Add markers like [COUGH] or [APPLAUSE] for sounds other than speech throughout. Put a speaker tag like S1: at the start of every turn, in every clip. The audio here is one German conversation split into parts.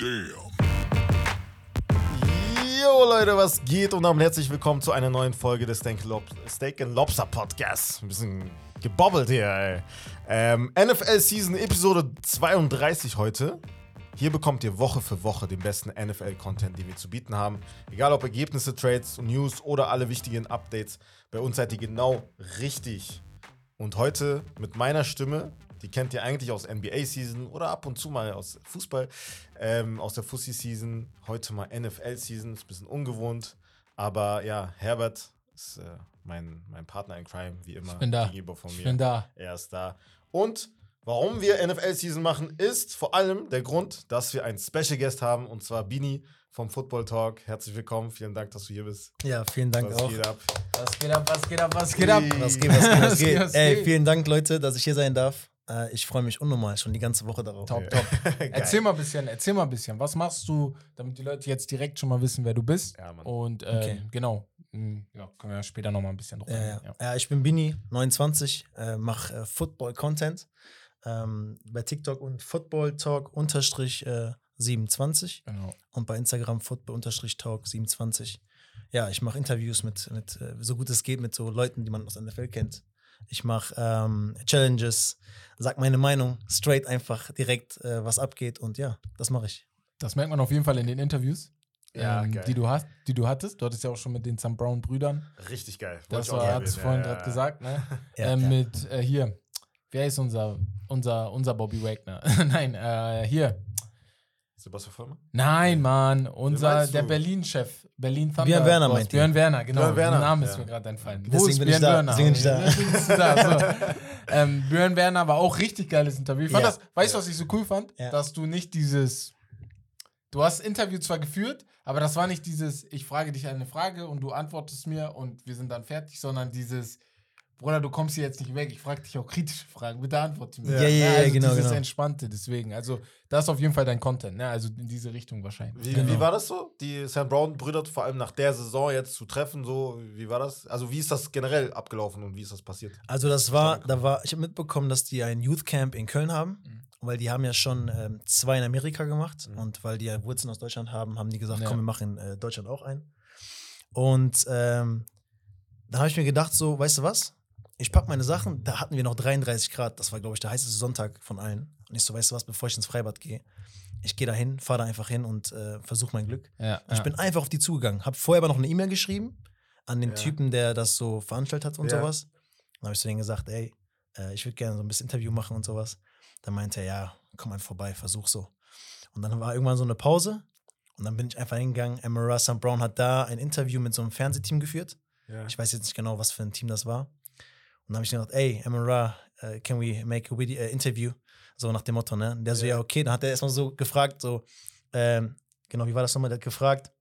S1: Damn.
S2: Jo Leute, was geht und damit herzlich willkommen zu einer neuen Folge des Steak, Lob Steak and Lobster Podcasts. Ein bisschen gebobbelt hier, ey. Ähm, NFL Season Episode 32 heute. Hier bekommt ihr Woche für Woche den besten NFL-Content, den wir zu bieten haben. Egal ob Ergebnisse, Trades, News oder alle wichtigen Updates. Bei uns seid ihr genau richtig. Und heute mit meiner Stimme, die kennt ihr eigentlich aus NBA-Season oder ab und zu mal aus Fußball, ähm, aus der Fussi-Season. Heute mal NFL-Season, ist ein bisschen ungewohnt. Aber ja, Herbert ist äh, mein, mein Partner in Crime, wie immer.
S3: Ich bin da.
S2: Gegenüber von
S3: Ich
S2: mir.
S3: bin da.
S2: Er ist da. Und warum wir NFL-Season machen, ist vor allem der Grund, dass wir einen Special Guest haben, und zwar Bini vom Football Talk. Herzlich willkommen, vielen Dank, dass du hier bist.
S4: Ja, vielen Dank
S2: Was
S4: auch.
S2: geht ab?
S3: Was geht ab, was geht ab, was geht ab?
S4: Was geht, was geht, was [LAUGHS] geht? Ey, vielen Dank, Leute, dass ich hier sein darf. Äh, ich freue mich unnormal schon die ganze Woche darauf.
S3: Top, top. [LAUGHS] Erzähl mal ein bisschen, erzähl mal ein bisschen. Was machst du, damit die Leute jetzt direkt schon mal wissen, wer du bist?
S2: Ja, Mann.
S3: Und ähm,
S4: Okay.
S3: genau. Hm, Ja, können wir ja später noch mal ein bisschen drauf
S4: Ja, ja.
S3: eingehen,
S4: ja, ich bin Bini, 29, äh, mache äh, Football-Content ähm, bei TikTok und Football Talk unterstrich äh, 27
S3: Genau.
S4: und bei Instagram Football unterstrich Talk 27. Ja, ich mache Interviews mit, mit äh, so gut es geht, mit so Leuten, die man aus der NFL kennt. Ich mache ähm, Challenges, sag meine Meinung, straight einfach direkt, äh, was abgeht und ja, das mache ich.
S3: Das merkt man auf jeden Fall in den Interviews,
S2: Ja,
S3: ähm, die, du hast, die du hattest. Du hattest ja auch schon mit den Sam Brown-Brüdern.
S2: Richtig geil. Wollte
S3: Das war, hat es vorhin
S2: Ja,
S3: gerade
S2: ja.
S3: gesagt, ne? [LAUGHS]
S4: Ja,
S3: ähm,
S4: ja.
S3: Mit äh, hier, wer ist unser, unser, unser Bobby Wagner? [LAUGHS] Nein, äh, hier.
S2: Sebastian Vollmer?
S3: Nein, Mann, unser, der? Berlin-Chef, Berlin Thunder.
S4: Björn Werner meint?
S3: Björn Werner, genau.
S2: Björn Werner,
S3: Der Name ist
S2: ja.
S3: mir gerade entfallen. Wo
S4: Deswegen
S3: ist
S4: bin ich
S3: Björn
S4: da,
S3: Werner?
S4: deswegen bin ich da.
S3: Deswegen [LAUGHS] bist du da, [LAUGHS] so. ähm, Björn Werner war auch richtig geiles Interview. Ich fand
S4: Ja.
S3: das, weißt du, was ich so cool fand?
S4: Ja.
S3: Dass du nicht dieses. Du hast das Interview zwar geführt, aber das war nicht dieses, ich frage dich eine Frage und du antwortest mir und wir sind dann fertig, sondern dieses, Bruder, du kommst hier jetzt nicht weg, ich frage dich auch kritische Fragen, bitte antworte mir.
S4: Ja, ja, ja,
S3: also
S4: genau,
S3: Dieses
S4: genau.
S3: Entspannte, deswegen. Also, das ist auf jeden Fall dein Content, ne? Also in diese Richtung wahrscheinlich.
S2: Wie,
S4: Genau.
S2: wie war das so, die Sam Brown-Brüder vor allem nach der Saison jetzt zu treffen? So, wie war das? Also, wie ist das generell abgelaufen und wie ist das passiert?
S4: Also das war, da war, ich habe mitbekommen, dass die ein Youth Camp in Köln haben,
S3: Mhm.
S4: weil die haben ja schon ähm, zwei in Amerika gemacht
S2: Mhm.
S4: und weil die ja Wurzeln aus Deutschland haben, haben die gesagt,
S3: Ja.
S4: komm, wir machen in äh, Deutschland auch ein. Und ähm, da habe ich mir gedacht, so, weißt du was? Ich packe meine Sachen, da hatten wir noch 33 Grad, das war, glaube ich, der heißeste Sonntag von allen. Und ich so, weißt du was, bevor ich ins Freibad gehe, ich gehe da hin, fahre da einfach hin und äh, versuche mein Glück.
S3: Ja,
S4: Ich bin einfach auf die zugegangen. Habe vorher aber noch eine E-Mail geschrieben an den
S2: Ja.
S4: Typen, der das so veranstaltet hat und
S2: Ja.
S4: sowas. Dann habe ich zu denen gesagt, ey, äh, ich würde gerne so ein bisschen Interview machen und sowas. Dann meinte er, ja, komm einfach vorbei, versuch so. Und dann war irgendwann so eine Pause und dann bin ich einfach hingegangen. Emma Sam Brown hat da ein Interview mit so einem Fernsehteam geführt.
S2: Ja.
S4: Ich weiß jetzt nicht genau, was für ein Team das war. Dann habe ich gedacht, ey, Emma, uh, can we make a video, äh, interview? So nach dem Motto, ne? Und der so,
S2: Ja.
S4: okay. Dann hat er erstmal so gefragt, so, ähm, genau, wie war das nochmal? Der hat gefragt,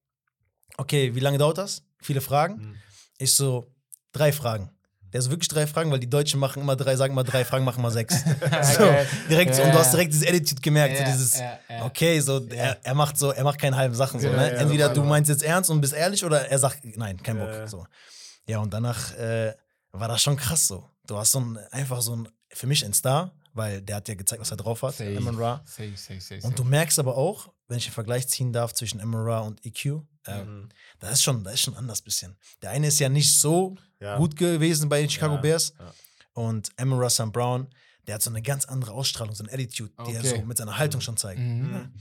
S4: okay, wie lange dauert das? Viele Fragen.
S2: Mhm.
S4: Ich so, drei Fragen. Der so wirklich drei Fragen, weil die Deutschen machen immer drei, sagen immer drei Fragen, machen immer sechs. [LAUGHS] so, direkt,
S3: Ja,
S4: und du hast direkt dieses Attitude gemerkt,
S3: Ja,
S4: so dieses, okay, so, er, er macht so, er macht keine halben Sachen, so, ne? Entweder du meinst jetzt ernst und bist ehrlich oder er sagt, nein, kein Bock, so. Ja, und danach äh, war das schon krass so. Du hast so ein, einfach so ein, für mich ein Star, weil der hat ja gezeigt, was er drauf hat,
S3: Safe.
S4: Amon Ra.
S3: Safe, safe, safe,
S4: Und du merkst aber auch, wenn ich den Vergleich ziehen darf zwischen Amon Ra und EQ, äh,
S2: Mhm.
S4: das ist schon, das ist schon anders bisschen. Der eine ist ja nicht so
S2: Ja.
S4: gut gewesen bei den Chicago
S2: Ja,
S4: Bears.
S2: ja.
S4: Und Amon Ra St. Brown, der hat so eine ganz andere Ausstrahlung, so eine Attitude, die er
S3: Okay.
S4: so mit seiner Haltung schon zeigt.
S3: Mhm.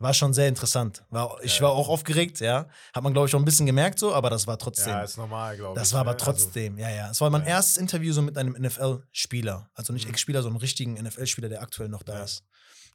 S4: War schon sehr interessant. War, ich
S2: Ja.
S4: war auch aufgeregt, ja. Hat man, glaube ich, auch ein bisschen gemerkt so, aber das war trotzdem.
S2: Ja, ist normal, glaube ich.
S4: das war aber
S2: ne?
S4: trotzdem, ja, ja. Es war mein
S2: Ja.
S4: erstes Interview so mit einem NFL-Spieler. Also nicht
S2: Mhm.
S4: Ex-Spieler, sondern einem richtigen NFL-Spieler, der aktuell noch da
S2: Ja.
S4: ist.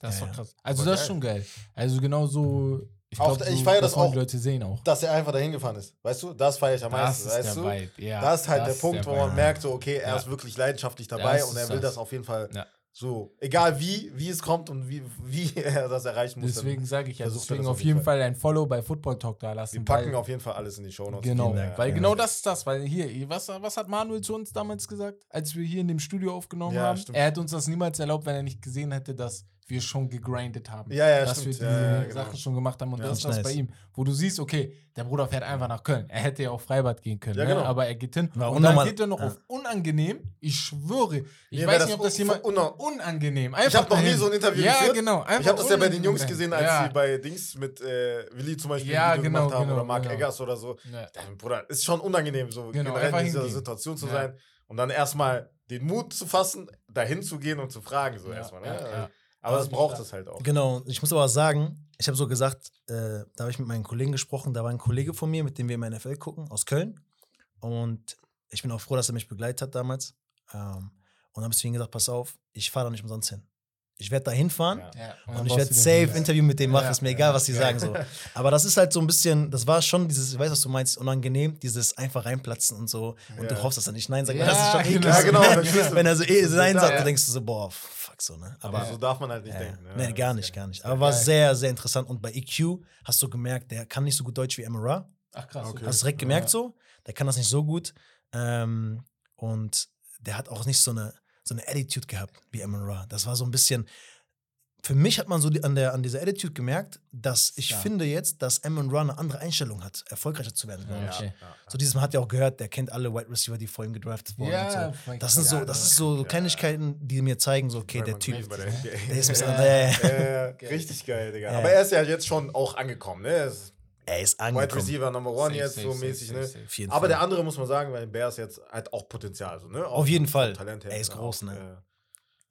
S3: Das ist
S4: Ja,
S3: doch krass. Also,
S2: Aber
S3: das ist schon geil. Also, genau so. Ich,
S2: Auch-
S3: glaub,
S2: ich
S3: so,
S2: feier das
S3: wollen
S2: auch.
S3: Die Leute sehen auch.
S2: Also, Dass er einfach dahin gefahren ist. Weißt du, das feiere ich am
S3: Das
S2: meisten.
S3: ist
S2: weißt
S3: der
S2: du?
S3: Vibe, ja.
S2: das ist halt
S3: das
S2: der Punkt,
S3: der
S2: wo man merkt, so, okay, er
S3: Ja.
S2: ist wirklich leidenschaftlich dabei
S3: Das
S2: und er will
S3: das.
S2: das auf jeden Fall
S3: Ja.
S2: So, egal wie, wie es kommt und wie, wie [LAUGHS] er das erreichen muss.
S3: Deswegen sage ich ja, deswegen auf jeden Fall ein Follow bei Football Talk da lassen.
S2: Wir packen auf jeden Fall alles in die Show Notes.
S3: Genau,
S4: Dank.
S3: weil
S4: Ja.
S3: genau das ist das, weil hier, was, was hat Manuel zu uns damals gesagt, als wir hier in dem Studio aufgenommen
S2: Ja,
S3: haben?
S2: stimmt.
S3: Er hätte uns das niemals erlaubt, wenn er nicht gesehen hätte, dass wir schon gegrindet haben.
S2: Ja, ja,
S3: dass
S2: stimmt.
S3: wir
S2: Ja,
S3: diese
S2: ja, genau.
S3: Sachen schon gemacht haben. Und
S2: Ja.
S3: das ist das
S4: Nice.
S3: bei ihm. Wo du siehst, okay, der Bruder fährt einfach nach Köln. Er hätte ja auch Freibad gehen können,
S2: Ja,
S3: ne?
S2: genau.
S3: aber er geht hin.
S4: War
S3: und dann geht er noch
S4: ja.
S3: auf unangenehm. Ich schwöre. Ich
S2: Mir
S3: weiß nicht, ob das
S2: un-
S3: jemand.
S2: unna-
S3: unangenehm.
S2: Ich habe noch nie so ein Interview
S3: ja,
S2: geführt.
S3: genau.
S2: Ich habe das ja bei den Jungs gesehen, als
S3: ja.
S2: sie bei Dings mit äh, Willi zum Beispiel
S3: Ja,
S2: ein Video
S3: genau,
S2: gemacht haben
S3: genau,
S2: oder Mark
S3: genau.
S2: Eggers oder so.
S3: Ja.
S2: Dann, Bruder, ist schon unangenehm, so
S3: Genau,
S2: generell
S3: einfach
S2: in dieser. Situation zu
S3: Ja.
S2: sein und dann erstmal den Mut zu fassen, dahin zu gehen und zu fragen, so
S3: Ja,
S2: erstmal. Ne? Aber das
S3: Das
S2: braucht es halt auch.
S4: Genau, ich muss aber sagen, ich habe so gesagt, äh, da habe ich mit meinen Kollegen gesprochen, da war ein Kollege von mir, mit dem wir im NFL gucken, aus Köln. Und ich bin auch froh, dass er mich begleitet hat damals. Ähm, und dann habe ich zu ihm gesagt, pass auf, ich fahre da nicht umsonst hin. Ich werde da hinfahren
S2: Ja.
S3: Ja,
S4: und ich werde safe Interview mit dem machen,
S3: Ja,
S4: ist mir egal,
S3: ja,
S4: was die
S3: ja.
S4: sagen. So. [LAUGHS] Aber das ist halt so ein bisschen, das war schon dieses, ich weiß, was du meinst, unangenehm, dieses einfach reinplatzen und so. Und
S2: Ja.
S4: du hoffst, dass er nicht Nein sagt, das ist schon eklig.
S3: genau.
S2: Ja, genau. [LAUGHS]
S4: Wenn- er so eh Nein sagt,
S3: Ja.
S4: dann denkst du so, boah, fuck so, ne?
S2: Aber
S4: Aber
S2: so darf man halt nicht
S4: ja,
S2: denken. Ne?
S4: nee, gar nicht,
S2: ja-
S4: gar nicht. Aber war
S3: geil.
S4: sehr, sehr interessant. Und bei EQ hast du gemerkt, der kann nicht so gut Deutsch wie Emera.
S3: Ach krass.
S2: Okay.
S4: Hast du direkt gemerkt
S3: Ja.
S4: so? Der kann das nicht so gut. Ähm, und der hat auch nicht so eine, so eine Attitude gehabt wie Emera. Das war so ein bisschen. Für mich hat man so die, an, der, an dieser Attitude gemerkt, dass ich
S3: Ja.
S4: finde jetzt, dass Emon Ra eine andere Einstellung hat, erfolgreicher zu werden.
S3: Ja. Okay.
S4: So dieses, man hat ja auch gehört, der kennt alle Wide Receiver, die vor ihm gedraftet wurden
S3: Ja,
S4: und so. Das sind so, das ist so
S2: ja.
S4: Kleinigkeiten, die mir zeigen, so, okay, der Typ,
S2: der
S4: ist ein bisschen, [LAUGHS]
S2: richtig geil, Digga.
S4: Ja.
S2: Aber er ist ja jetzt schon auch angekommen, ne? Er ist
S4: ist
S2: Wide
S4: angekommen.
S2: Receiver Number One
S3: Safe,
S2: jetzt
S3: safe,
S2: so
S3: safe,
S2: mäßig,
S3: safe,
S2: ne? Aber der andere muss man sagen, weil Bears jetzt hat auch Potenzial, so, ne? Auch
S4: Auf jeden Fall.
S2: Talent.
S4: Er ist
S2: auch,
S4: groß, ne?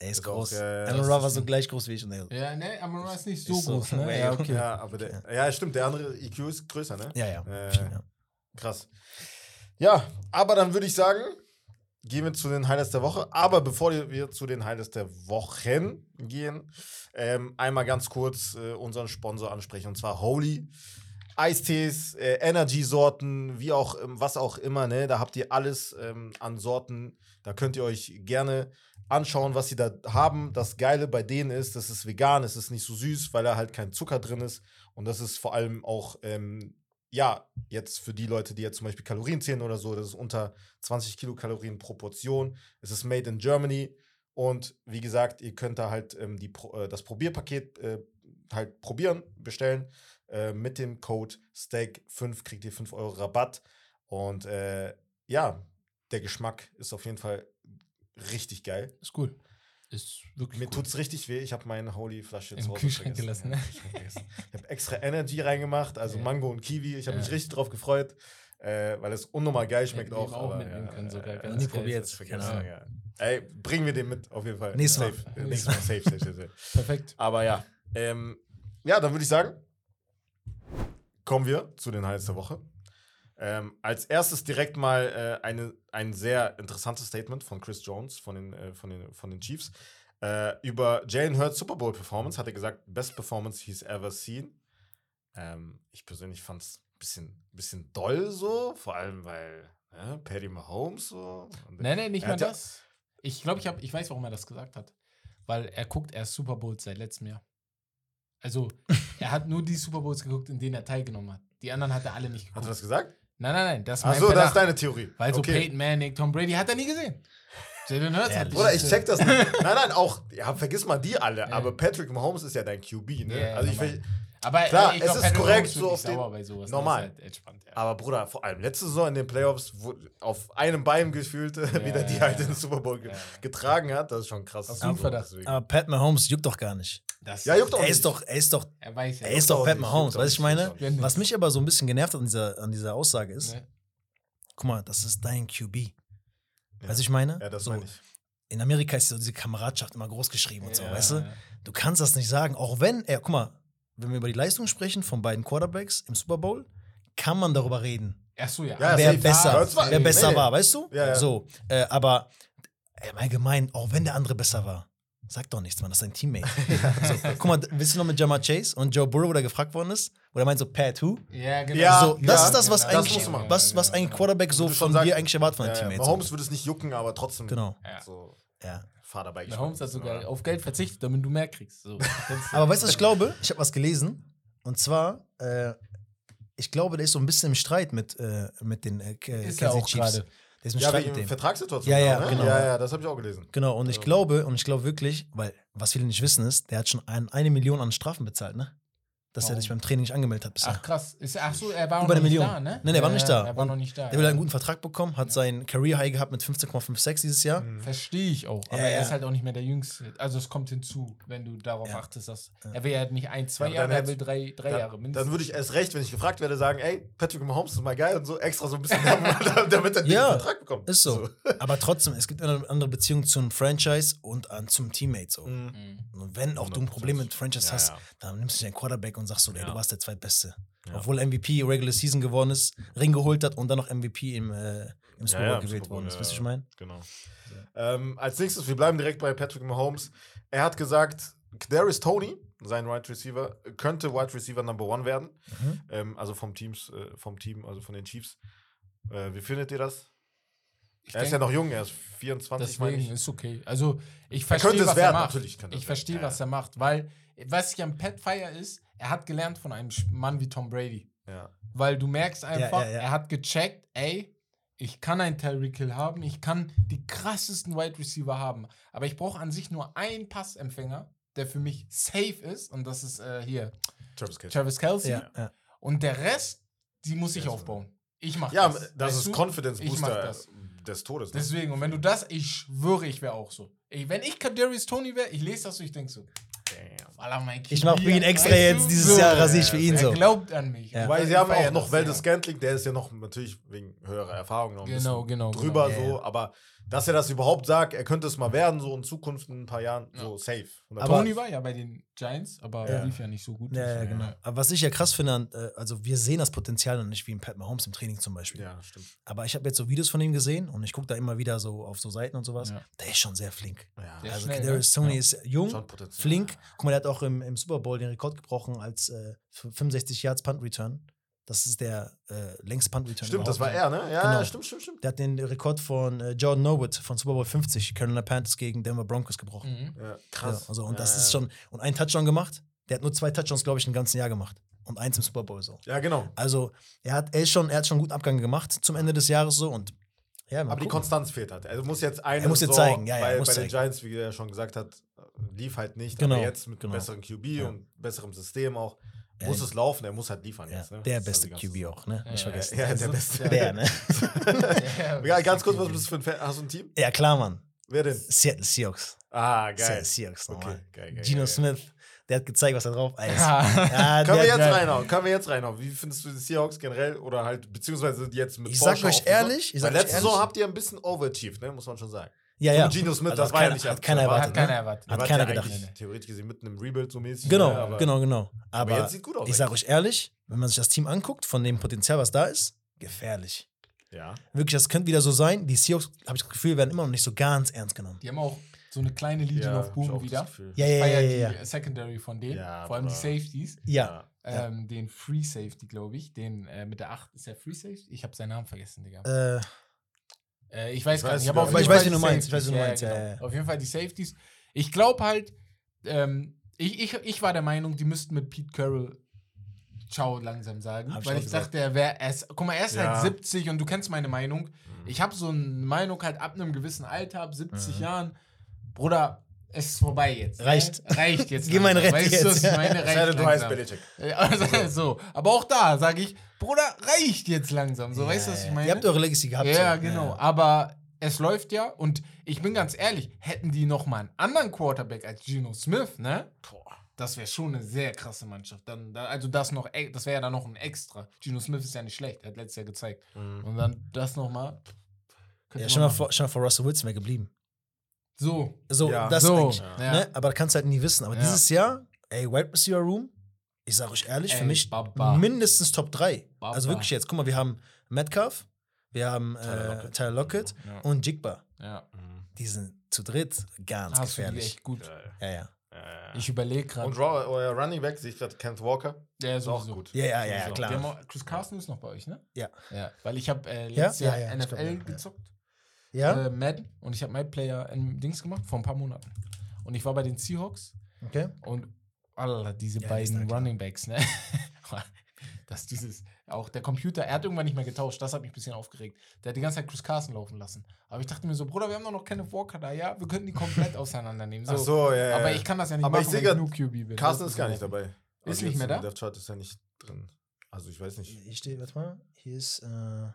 S2: Äh,
S4: er ist
S2: ist auch,
S4: groß.
S2: ja, ja,
S4: Emon
S2: das
S4: Ra
S2: ist
S4: war so gleich groß wie ich. Und er,
S3: Ja, ne, Amara ist nicht so
S4: Ist so,
S3: groß, ne?
S4: way
S3: Ja, okay.
S2: Ja, aber der, ja, stimmt, der andere IQ ist größer, ne?
S4: ja, ja.
S2: Äh,
S4: ja.
S2: Krass. Ja, aber dann würde ich sagen, gehen wir zu den Highlights der Woche. Aber bevor wir zu den Highlights der Wochen gehen, ähm, einmal ganz kurz äh, unseren Sponsor ansprechen und zwar Holy. Eistees, äh, Energy-Sorten, wie auch, ähm, was auch immer, ne? Da habt ihr alles ähm, an Sorten. Da könnt ihr euch gerne anschauen, was sie da haben. Das Geile bei denen ist, das ist vegan, es ist nicht so süß, weil da halt kein Zucker drin ist. Und das ist vor allem auch, ähm, ja, jetzt für die Leute, die jetzt zum Beispiel Kalorien zählen oder so, das ist unter 20 Kilokalorien pro Portion. Es ist made in Germany. Und wie gesagt, ihr könnt da halt ähm, die, äh, das Probierpaket äh, halt probieren, bestellen. Äh, mit dem Code STEAK5 kriegt ihr 5 Euro Rabatt. Und äh, ja, der Geschmack ist auf jeden Fall richtig geil.
S3: Ist cool. Ist wirklich
S2: Mir
S3: cool.
S2: tut's richtig weh. Ich habe meine Holy-Flasche
S3: Im
S2: zu Hause
S3: Kühlschrank
S2: vergessen.
S3: gelassen,
S2: Ja,
S3: ne?
S2: vergessen. Ich habe extra Energy reingemacht, also
S3: Ja.
S2: Mango und Kiwi. Ich habe mich
S3: Ja.
S2: richtig drauf gefreut, äh, weil es unnormal geil schmeckt auch.
S3: auch
S2: aber,
S3: mitnehmen können sogar, ganz
S4: Nie
S3: geil.
S4: probiert.
S2: Das vergessen,
S4: Genau.
S2: ja. Ey, bringen wir den mit, auf jeden Fall.
S4: Nächstes Mal.
S2: Safe. Äh, Nächstes Mal, safe, safe, safe, safe.
S3: Perfekt.
S2: Aber ja, ähm, ja, dann würde ich sagen, kommen wir zu den Highlights der Woche. Ähm, als erstes direkt mal äh, eine, ein sehr interessantes Statement von Chris Jones von den, äh, von den, von den Chiefs. Äh, über Jalen Hurts Super Bowl Performance hat er gesagt, best performance he's ever seen. Ähm, ich persönlich fand es ein bisschen, bisschen doll so, vor allem weil äh, Patty Mahomes so.
S3: Nee, nee, nicht mal
S2: hat
S3: das. Ich glaube, ich, hab- ich weiß, warum er das gesagt hat. Weil er guckt erst Super Bowls seit letztem Jahr. Also, [LAUGHS] er hat nur die Super Bowls geguckt, in denen er teilgenommen hat. Die anderen hat er alle nicht
S2: Hat
S3: geguckt.
S2: er das gesagt?
S3: Nein, nein, nein. Das ist
S2: Ach
S3: mein
S2: so, das ist deine Theorie.
S3: Weil so
S2: Okay.
S3: Peyton Manning, Tom Brady hat er nie gesehen. Jalen Hurts hat
S2: Bruder, ich check das nicht. [LAUGHS] Nein, nein, auch, ja, vergiss mal die alle,
S3: Ja.
S2: aber Patrick Mahomes ist ja dein QB, ne?
S3: Ja,
S2: also ich
S3: Aber
S2: Klar,
S3: äh, ich
S2: es ist korrekt, so auf den-
S3: sowas.
S2: Normal.
S3: Ist halt entspannt, ja.
S2: aber Bruder, vor allem letzte Saison in den Playoffs, wo auf einem Bein gefühlt, [LAUGHS] wie der die
S3: ja,
S2: halt
S3: ja.
S2: in den Super Bowl ge
S3: Ja, ja.
S2: getragen hat, das ist schon krass.
S3: Verdacht?
S2: deswegen.
S4: Aber Pat Mahomes juckt doch gar nicht.
S3: Das
S2: Ja, juckt auch
S4: Er
S2: nicht.
S4: ist doch, er ist doch,
S3: Er weiß ja.
S4: er ist
S2: doch
S4: Pat
S2: nicht,
S4: Mahomes, weißt du, ich meine? Was mich aber so ein bisschen genervt hat an dieser, an dieser Aussage ist,
S3: Ne?
S4: guck mal, das ist dein QB.
S2: Ja.
S4: Weißt du, ich meine?
S2: Ja, das
S4: so,
S2: meine ich.
S4: In Amerika ist so diese Kameradschaft immer groß geschrieben und so,
S3: Ja,
S4: weißt du?
S3: ja.
S4: Du kannst das nicht sagen, auch wenn er, guck mal, wenn wir über die Leistung sprechen von beiden Quarterbacks im Super Bowl, kann man darüber reden.
S3: Ach so, ja.
S2: Ja,
S4: wer besser,
S2: war-
S4: wer besser
S2: nee.
S4: war, weißt du?
S2: Ja, ja.
S4: So, äh, aber im Allgemeinen, auch wenn der andere besser war, sag doch nichts, man, das ist dein Teammate. [LAUGHS] so, guck mal, willst du noch mit Jamar Chase und Joe Burrow, wo der gefragt worden ist? Wo er meint so, Pat, who?
S3: Ja, genau.
S2: Ja,
S4: so, das
S2: ja,
S4: ist das, was
S3: genau.
S4: eigentlich,
S2: man.
S4: was, was ein Quarterback so
S2: du
S4: von
S2: sagst,
S4: dir eigentlich erwartet von deinem
S2: ja,
S4: Teammate.
S2: Mahomes würde es nicht jucken, aber trotzdem
S4: Genau,
S3: Ja.
S2: so
S4: ja.
S2: Fahr dabei
S3: Mahomes hat sogar auf Geld verzichtet, damit du mehr kriegst. So. [LAUGHS]
S4: Aber weißt du, was ich glaube? Ich habe was gelesen. Und zwar, äh, ich glaube, der ist so ein bisschen im Streit mit, äh, mit den äh,
S3: ist
S4: Kansas
S3: ja auch
S4: Chiefs.
S3: gerade.
S4: Der ist mit
S2: Ja,
S4: Streit
S2: wegen
S4: mit dem.
S2: Vertragssituation.
S4: Ja, ja,
S2: ne?
S4: genau.
S2: Ja, ja, das habe ich auch gelesen.
S4: Genau, und ich glaube, und ich glaube wirklich, weil was viele nicht wissen ist, der hat schon ein, eine Million an Strafen bezahlt, ne? Dass er
S3: Warum?
S4: sich beim Training nicht angemeldet hat bisher.
S3: Ach krass. Ist, ach so, er war
S4: Über
S3: noch
S4: eine
S3: nicht
S4: Million.
S3: da, ne?
S4: Nein, er war noch nicht da.
S3: Er war
S4: Und
S3: noch nicht da.
S4: Der will
S3: ja.
S4: einen guten Vertrag bekommen, hat sein Career High gehabt mit 15,56 dieses Jahr.
S2: Mhm.
S3: Verstehe ich auch. Aber
S4: Ja,
S3: er
S4: ja.
S3: ist halt auch nicht mehr der Jüngste. Also es kommt hinzu, wenn du darauf
S4: Ja.
S3: achtest, dass
S4: Ja.
S3: er will ja nicht ein, zwei
S2: Ja, aber
S3: Jahre, er will drei, drei Jahre
S2: Dann,
S3: mindestens.
S2: dann würde ich erst recht, wenn ich gefragt werde, sagen, ey, Patrick Mahomes ist mal geil und so extra so ein bisschen, [LAUGHS] damit er den
S4: Ja,
S2: Vertrag bekommt.
S4: Ist so. Aber trotzdem, es gibt eine andere Beziehung zum Franchise und an, zum Teammate. So.
S2: Mhm.
S3: Mhm.
S4: Und wenn auch du ein
S2: 100%.
S4: Problem mit Franchise
S2: Ja,
S4: hast,
S2: ja.
S4: dann nimmst du deinen Quarterback und sagst so, ey,
S2: Ja.
S4: du warst der Zweitbeste.
S2: Ja.
S4: Obwohl MVP Regular Season geworden ist, Ring geholt hat und dann noch MVP im, äh, im Super Bowl
S2: Ja, ja,
S4: gewählt worden ist.
S2: ja,
S4: Wisst ihr,
S2: ja.
S4: was ich meine?
S2: Genau. Ähm, als nächstes, wir bleiben direkt bei Patrick Mahomes. Er hat gesagt, Kadarius Tony, sein Wide Receiver, könnte Wide Receiver Number One werden.
S4: Mhm.
S2: Ähm, also vom Teams, äh, vom Team, also von den Chiefs. Äh, wie findet ihr das?
S3: Ich
S2: er ist ja noch jung, er ist 24, meine
S3: Deswegen
S2: ich.
S3: ist okay. Also ich
S2: Er
S3: verstehe, was
S2: werden,
S3: er macht. Ich verstehe,
S2: werden.
S3: was er macht, weil was ich am Pat feier ist, er hat gelernt von einem Mann wie Tom Brady.
S2: Ja.
S3: Weil du merkst einfach,
S4: ja, ja.
S3: er hat gecheckt, ey, ich kann einen Tyreek Hill haben, ich kann die krassesten Wide Receiver haben, aber ich brauche an sich nur einen Passempfänger, der für mich safe ist und das ist äh, hier
S2: Travis Kelce.
S3: Travis Kelsey
S4: Ja, ja.
S3: und der Rest, die muss ich
S2: Ja,
S3: aufbauen. Ich mache
S2: Ja,
S3: das.
S2: das
S3: weißt
S2: ist? Confidence Booster
S3: das.
S2: des Todes. Ne?
S3: Deswegen, und wenn du das, ich schwöre, ich wäre auch so. Ey, wenn ich Kadarius Tony wäre, ich lese das so, ich denke so,
S4: Ich mach für ihn extra
S3: weißt
S4: jetzt dieses
S3: So.
S4: Jahr rasiere ich für ihn
S3: Er
S4: so.
S3: glaubt an mich.
S4: Ja.
S2: Weil sie haben auch noch
S3: sehr.
S2: Scantling, der ist ja noch natürlich wegen höherer Erfahrung noch ein
S3: Genau,
S2: bisschen
S3: genau.
S2: drüber
S3: genau.
S2: So, aber dass er das überhaupt sagt, er könnte es mal werden, so in Zukunft in ein paar Jahren,
S3: Ja.
S2: so safe.
S4: Aber-
S3: Tony war ja bei den Giants, aber
S4: Ja.
S3: lief ja nicht so gut.
S4: Ja, ja, genau. Aber was ich ja krass finde, äh, also wir sehen das Potenzial noch nicht wie in Pat Mahomes im Training zum Beispiel.
S2: Ja, stimmt.
S4: Aber ich habe jetzt so Videos von ihm gesehen und ich gucke da immer wieder so auf so Seiten und sowas.
S3: Ja.
S4: Der ist schon sehr flink.
S2: Ja,
S3: Der ist
S4: also
S3: schnell,
S4: Kadarius
S3: ne?
S4: Tony
S3: Ja.
S4: ist jung, flink. Guck mal, der hat auch im, im Super Bowl den Rekord gebrochen als äh, 65 Yards Punt Return. Das ist der äh, längste Punt Return.
S2: Stimmt, das war er, ne? Ja,
S4: Genau.
S2: stimmt, stimmt, stimmt.
S4: Der hat den Rekord von äh, Jordan Norwood von Super Bowl 50, Carolina Panthers gegen Denver Broncos gebrochen.
S3: Mhm.
S2: Ja,
S4: Ja,
S2: krass.
S4: also, und
S2: ja,
S4: das
S2: ja.
S4: ist schon, und ein Touchdown gemacht. Der hat nur zwei Touchdowns, glaube ich, im ganzen Jahr gemacht. Und eins im Super Bowl so.
S2: Ja, genau.
S4: Also, er hat, er ist schon, er hat schon einen guten Abgang gemacht zum Ende des Jahres so und ja,
S2: Aber die
S4: gucken.
S2: Konstanz fehlt halt. Er muss jetzt eine
S4: Er muss jetzt
S2: so,
S4: zeigen, ja, ja,
S2: weil
S4: er muss
S2: bei den
S4: zeigen.
S2: Giants, wie er schon gesagt hat, lief halt nicht.
S4: Genau,
S2: Aber jetzt mit
S4: genau.
S2: einem besseren QB
S4: Ja.
S2: und besserem System auch,
S4: Ja,
S2: muss es laufen. Er muss halt liefern
S4: ja,
S2: jetzt. Ne?
S4: der
S2: ist
S4: beste
S2: also
S4: QB auch, ne? Nicht vergessen.
S2: Ja, der
S3: Also,
S2: beste.
S4: Der, ne? [LAUGHS]
S2: Ja, ganz kurz, was bist du für ein Fan? Hast du ein Team?
S4: Ja, klar, Mann.
S2: Wer denn?
S4: Seattle Seahawks.
S2: Ah, geil.
S4: Seahawks
S2: Okay,
S4: nochmal.
S2: geil, geil.
S4: Gino
S2: geil.
S4: Smith, der hat gezeigt, was er drauf [LAUGHS] ist.
S3: Ja.
S2: Können wir jetzt reinhauen? Können wir jetzt reinhauen? Wie findest du die Seahawks generell oder halt, beziehungsweise jetzt mit
S4: Ich sag
S2: Vorschau
S4: euch ehrlich, ich sag
S2: Weil letzte Saison habt ihr ein bisschen overachieved, ne? muss man schon sagen.
S4: Ja,
S2: So
S4: ja.
S2: Gino Smith,
S4: Also
S2: das
S4: hat
S2: war ja
S4: keiner-
S2: nicht
S4: hat keiner erwartet.
S3: Hat keiner
S4: ne?
S3: erwartet.
S4: Hat keiner
S2: ja
S4: gedacht.
S2: Theoretisch gesehen mitten im Rebuild so mäßig.
S4: Genau,
S2: ne? Aber-
S4: genau, genau. Aber,
S2: jetzt sieht gut aus
S4: ich sag
S2: eigentlich.
S4: euch ehrlich, wenn man sich das Team anguckt, von dem Potenzial, was da ist, gefährlich.
S2: Ja.
S4: Wirklich, das könnte wieder so sein. Die Seahawks, habe ich das Gefühl, werden immer noch nicht so ganz ernst genommen.
S3: Die haben auch so eine kleine Legion
S2: ja
S3: of Boom wieder.
S4: Ja, ja, ja, ja,
S3: die
S4: ja.
S3: Secondary von denen,
S2: Ja,
S3: vor allem die. Safeties.
S4: Ja.
S2: Ja.
S3: Ähm, den Free Safety, glaube ich. Den äh, mit der 8. Ist der Free Safety? Ich habe seinen Namen vergessen, Digga.
S4: Äh,
S3: Äh, ich weiß
S2: Ich
S3: gar
S2: weiß
S3: nicht. auf
S2: Aber
S3: jeden
S2: ich
S4: weiß, wie du meinst. Ich weiß, wie du meinst,
S3: Ja, genau. Auf jeden Fall die Safeties. Ich glaube halt, ähm, ich, ich, ich war der Meinung, die müssten mit Pete Carroll Ciao langsam sagen.
S4: Hab ich
S3: weil ich
S4: gesagt.
S3: dachte, er wäre erst. Guck mal, er ist
S2: Ja.
S3: halt 70 und du kennst meine Meinung.
S2: Mhm.
S3: Ich habe so eine Meinung halt ab einem gewissen Alter, ab 70
S4: Mhm.
S3: Jahren. Bruder, es ist vorbei jetzt. ne?
S4: Reicht.
S3: Reicht jetzt. [LAUGHS]
S4: Geh mal in
S3: langsam.
S4: Rente
S3: Weißt du, was
S4: jetzt.
S3: ich meine? Reicht
S2: du heißt. Belichick. [LAUGHS]
S3: Ja, Also, so. Aber auch da sage ich, Bruder, reicht jetzt langsam. So, weißt du, was ich meine?
S4: Ihr habt eure Legacy gehabt.
S3: Ja,
S4: so.
S3: genau. Aber es läuft ja und ich bin ganz ehrlich, hätten die noch mal einen anderen Quarterback als Geno Smith, ne? Das wäre schon eine sehr krasse Mannschaft. Dann, da- also das noch, e- das wäre ja dann noch ein Extra. Geno Smith ist ja nicht schlecht, er hat letztes Jahr gezeigt.
S2: Mhm.
S3: Und dann das noch mal.
S4: Ja, stell mal, vor, stell mal vor, Russell Wilson wäre geblieben.
S3: So.
S4: So,
S2: Ja.
S4: das
S3: so.
S4: eigentlich.
S3: Ja.
S4: Ne? Aber kannst halt nie wissen. Aber
S3: Ja.
S4: dieses Jahr, ey, Wide Receiver Room, ich sag euch ehrlich, für
S3: Ey,
S4: mich
S3: Baba.
S4: mindestens Top 3.
S3: Baba.
S4: Also wirklich jetzt, guck mal, wir haben Metcalf, wir haben
S2: Tyler
S4: äh,
S2: Lockett.
S4: Tyler Lockett
S3: Ja.
S4: und Jigba.
S3: ja.
S2: Mhm.
S4: Die sind zu dritt ganz
S3: Hast du die
S4: gefährlich.
S3: echt gut.
S4: Ja, ja.
S2: Ja,
S3: Ich überlege gerade.
S2: Und Raw, euer Running Back, sehe ich gerade, Kent Walker.
S3: Der
S2: Ist auch gut.
S4: Ja, ja, ja, ja klar.
S3: Chris Carson ist noch bei euch, ne?
S4: Ja.
S3: Ja, weil ich habe äh,
S4: Ja?
S3: letztes Jahr
S4: Ja, ja,
S3: NFL
S4: glaub, ja, ja.
S3: gezockt.
S4: Ja?
S3: äh, Madden und ich habe My Player in Dings gemacht vor ein paar Monaten. Und ich war bei den Seahawks
S4: Okay.
S3: und Alter, diese
S4: Ja,
S3: beiden. Running Backs, ne? [LAUGHS] dass dieses, auch der Computer, er hat irgendwann nicht mehr getauscht, das hat mich ein bisschen aufgeregt. Der hat die ganze Zeit Chris Carson laufen lassen. Aber ich dachte mir so, Bruder, wir haben doch noch Kenneth Walker da, ja, wir könnten die komplett [LAUGHS] auseinandernehmen. So.
S2: Ach so, ja, ja.
S3: Aber
S2: ja.
S3: ich kann das ja nicht
S2: Aber ich
S3: machen,
S2: sehe
S3: wenn ich nur QB bin.
S2: Carsten
S3: Das
S2: ist gar nicht dabei.
S3: Ist
S2: Also
S3: nicht mehr da?
S2: Death Chart ist er nicht drin. Also ich weiß nicht.
S4: Hier steht, warte mal, hier ist, äh,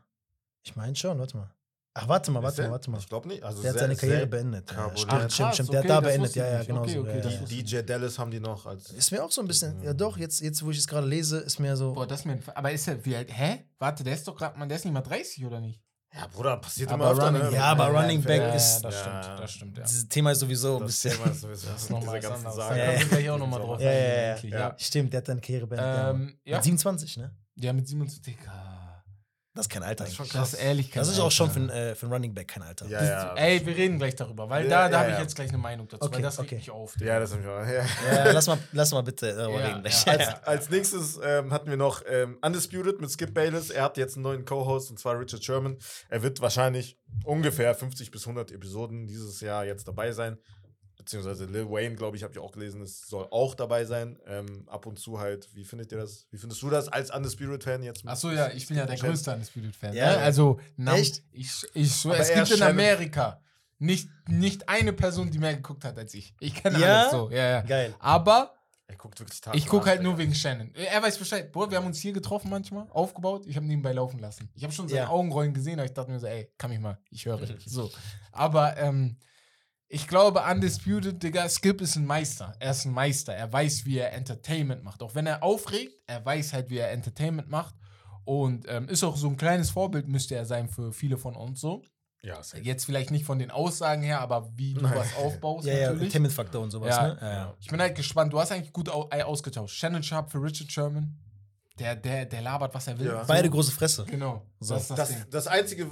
S4: ich meine schon, warte mal. Ach, warte mal, warte mal, warte mal.
S2: Ich glaube nicht. Also
S4: Der hat
S2: sehr-
S4: seine Karriere
S2: sehr-
S4: beendet. Ja, stimmt, stimmt, stimmt. Der
S3: okay,
S4: hat da
S3: das
S4: beendet, ja, ja, genau
S3: Okay,
S4: so.
S3: okay,
S4: ja,
S3: das
S4: ja.
S3: wusste
S2: DJ Dallas haben die noch als.
S4: Ist mir auch so ein bisschen, ja doch, jetzt, jetzt wo ich es gerade lese, ist mir so,
S3: Boah, das ist mir, aber ist er, wie alt, hä? Warte, der ist doch gerade, man, der ist nicht mal 30 oder nicht?
S2: Ja, Bruder, passiert
S3: Aber
S2: immer öfter,
S3: Running-
S2: ne?
S4: Ja, aber Running Back
S3: ja,
S4: ist-
S3: das
S2: Ja.
S3: stimmt, das stimmt, ja.
S4: dieses Thema ist sowieso ein
S2: Das
S4: bisschen.
S2: Thema ist sowieso [LAUGHS]
S3: Das ist nochmal [LAUGHS]
S2: diese ganzen. Sagen.
S3: Da
S4: Ja,
S3: können wir
S4: ja.
S3: gleich auch nochmal [LAUGHS] drauf
S4: Ja, ja, ja,
S2: ja.
S3: ja.
S4: Stimmt, der hat seine Karriere beendet. ja.
S3: Ähm, ja.
S4: Mit 27, ne?
S3: Ja, mit 27. Digga.
S4: Das ist kein Alter
S2: Das ist schon krass.
S3: Das ist ehrlich kein
S4: Das ist auch schon für,
S3: Alter.
S4: einen, äh, für einen Running Back kein Alter.
S2: Ja,
S3: Das-
S2: ja.
S3: Ey, wir reden gleich darüber, weil
S2: Ja,
S3: da, da
S2: ja,
S3: habe ich
S2: ja.
S3: jetzt gleich eine Meinung dazu, weil
S4: Okay,
S3: das regt
S4: okay.
S3: mich auf.
S2: Ja, das hab ich auch. Ja.
S4: Ja, lass, mal, lass mal bitte darüber
S3: Ja,
S4: reden. gleich.
S3: ja.
S2: Als, als nächstes ähm, hatten wir noch ähm, Undisputed mit Skip Bayless. Er hat jetzt einen neuen Co-Host und zwar Richard Sherman. Er wird wahrscheinlich ungefähr 50 bis 100 Episoden dieses Jahr jetzt dabei sein. Beziehungsweise Lil Wayne, glaube ich, habe ich auch gelesen, es soll auch dabei sein. Ähm, ab und zu halt. Wie findet ihr das? Wie findest du das als Undisputed-Fan jetzt?
S3: Achso, ja, ich bin ja der größte Undisputed-Fan.
S4: Ja?
S3: ne? Also, Nam,
S4: Echt?
S3: ich, ich schwöre, es gibt in. Amerika nicht, nicht eine Person, die mehr geguckt hat als ich. Ich kenne
S4: Ja?
S3: alles so, ja, ja.
S4: Geil.
S3: Aber
S2: Er guckt wirklich Tag
S3: ich gucke halt nur
S2: Digga.
S3: wegen Shannon. Er weiß Bescheid. Boah, wir haben uns hier getroffen manchmal, aufgebaut. Ich habe nebenbei laufen lassen. Ich habe schon seine
S4: Ja.
S3: Augenrollen gesehen, aber ich dachte mir so, ey, kann mich mal, ich höre. [LAUGHS] so. Aber ähm, ich glaube, Undisputed, Digga, Skip ist ein Meister. Er ist ein Meister. Er weiß, wie er Entertainment macht. Auch wenn er aufregt, er weiß halt, wie er Entertainment macht. Und ähm, ist auch so ein kleines Vorbild, müsste er sein für viele von uns so.
S2: Ja, safe.
S3: Jetzt vielleicht nicht von den Aussagen her, aber wie du
S2: Nein.
S3: was aufbaust,
S4: Ja, ja,
S3: natürlich.
S4: Entertainment-Faktor und sowas,
S3: Ja.
S4: ne? Ja, ja.
S3: Ich bin halt gespannt. Du hast eigentlich gut au ausgetauscht. Shannon Sharp für Richard Sherman. Der, der, der labert, was er will.
S2: Ja.
S3: So.
S4: Beide große Fresse.
S3: Genau.
S4: So.
S3: Das das,
S2: Das, das Einzige,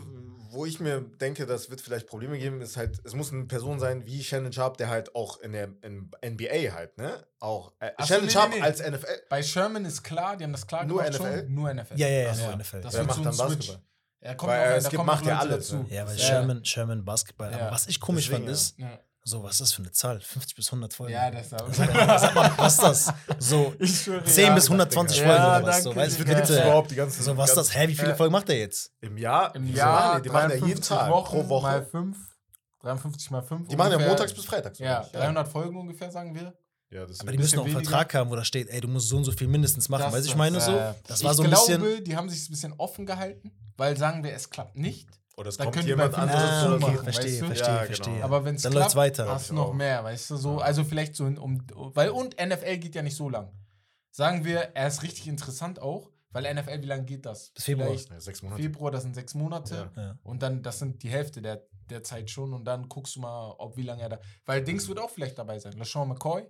S2: wo ich mir denke, das wird vielleicht Probleme geben, ist halt, es muss eine Person sein wie Shannon Sharp, der halt auch in der in NBA halt, ne? Auch äh,
S3: Ach
S2: Shannon
S3: nee,
S2: Sharp
S3: nee, nee.
S2: als NFL.
S3: Bei Sherman ist klar, die haben das klar
S2: Nur
S3: gemacht
S2: NFL?
S3: schon. Nur NFL.
S4: Ja, ja, ja,
S3: Ach
S4: nur NFL.
S3: Das
S2: Wer
S3: wird
S2: macht
S3: so
S2: dann
S3: Switch.
S2: Basketball?
S3: Er kommt
S2: Weil,
S3: da
S2: Skip
S3: kommen
S2: macht ja alles,
S3: dazu.
S2: ne?
S4: Ja, weil
S3: Ja.
S4: Sherman, Sherman Basketball.
S3: Ja.
S4: Aber was ich komisch
S2: Deswegen,
S4: fand, ist,
S3: Ja,
S4: so, was ist das für eine Zahl? 50 bis 100 Folgen.
S3: ja das ist auch. [LAUGHS]
S4: Sag mal, sag mal, was ist das? So [LAUGHS]
S3: Ich schwöre,
S4: 10
S3: ja,
S4: bis 120
S3: Digga.
S4: Folgen
S3: Ja,
S4: oder was? So, weißt du, bitte.
S2: überhaupt die ganzen.
S4: So, was ist das? Hä, wie viele
S3: Äh,
S4: Folgen macht der jetzt?
S2: Im Jahr?
S3: Im Jahr
S2: machen die? Machen ja jeden
S3: 53
S2: Tag
S3: Wochen
S2: pro Woche.
S3: mal 5. 53 mal 5.
S2: die machen ja montags bis freitags.
S3: Ja,
S2: oder nicht?
S3: 300 Folgen ungefähr, sagen wir.
S2: Ja, das ist
S4: Aber die müssen auch einen
S3: weniger.
S4: Vertrag haben, wo da steht, ey, du musst so und so viel mindestens machen.
S3: Das-
S4: weißt du, ich meine
S3: äh,
S4: so? Das war
S3: ich
S4: so ein
S3: glaube,
S4: bisschen.
S3: die haben sich ein bisschen offen gehalten, weil sagen wir, es klappt nicht.
S2: Oder es
S3: Da
S2: kommt jemand anderes
S4: Ah, okay,
S3: machen,
S4: verstehe,
S3: weißt du?
S4: verstehe,
S2: Ja,
S4: verstehe.
S2: genau.
S3: Aber wenn es
S4: Dann
S3: klappt,
S4: weiter.
S3: hast du noch
S2: auch.
S3: mehr, weißt du, so. Also vielleicht so in, um, weil und NFL geht ja nicht so lang. Sagen wir, er ist richtig interessant auch, weil NFL, wie lange geht das?
S4: Bis Februar.
S2: Ja, sechs Monate.
S3: Februar, das sind sechs Monate.
S2: Ja.
S4: Ja.
S3: Und dann, das sind die Hälfte der, der Zeit schon. Und dann guckst du mal, ob wie lange er da. Weil Dings wird auch vielleicht dabei sein. LeSean McCoy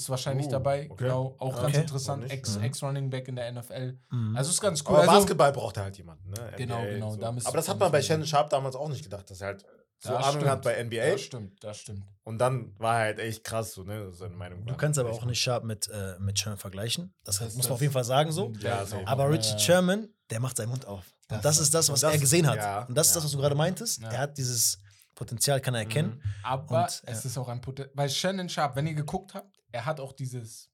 S3: ist wahrscheinlich
S2: Uh,
S3: dabei.
S2: okay.
S3: Genau, auch
S4: Okay.
S3: ganz interessant.
S2: Mhm.
S3: Ex-Running Back in der NFL.
S4: Mhm.
S3: Also ist ganz cool.
S2: Aber
S3: also,
S2: Basketball braucht er halt jemanden, ne?
S3: Genau, genau,
S2: So.
S3: da
S2: Aber das hat man bei Shannon Sharp damals auch nicht gedacht, dass er halt so
S3: Das
S2: Ahnung
S3: stimmt.
S2: hat bei NBA.
S3: Das stimmt, das stimmt.
S2: Und dann war er halt echt krass, so, ne? Seine Meinung.
S4: Du kannst aber auch nicht Sharp mit, äh, mit Sherman vergleichen. Das,
S3: Das-
S4: muss
S3: das-
S4: man auf jeden Fall sagen so.
S2: Ja,
S3: das
S2: so.
S4: Aber Richard
S3: ja.
S4: Sherman, der macht seinen Mund auf.
S3: Das
S4: Und das
S3: ist-
S4: ist das, was
S2: das-
S4: er gesehen hat.
S2: ja,
S4: Und das ist
S2: ja.
S4: das, was du gerade meintest.
S3: Ja.
S4: Er hat dieses Potenzial, kann er erkennen.
S3: Aber
S4: Und,
S3: es
S4: ja.
S3: ist auch ein Potenzial. Weil Shannon Sharp, wenn ihr geguckt habt, er hat auch dieses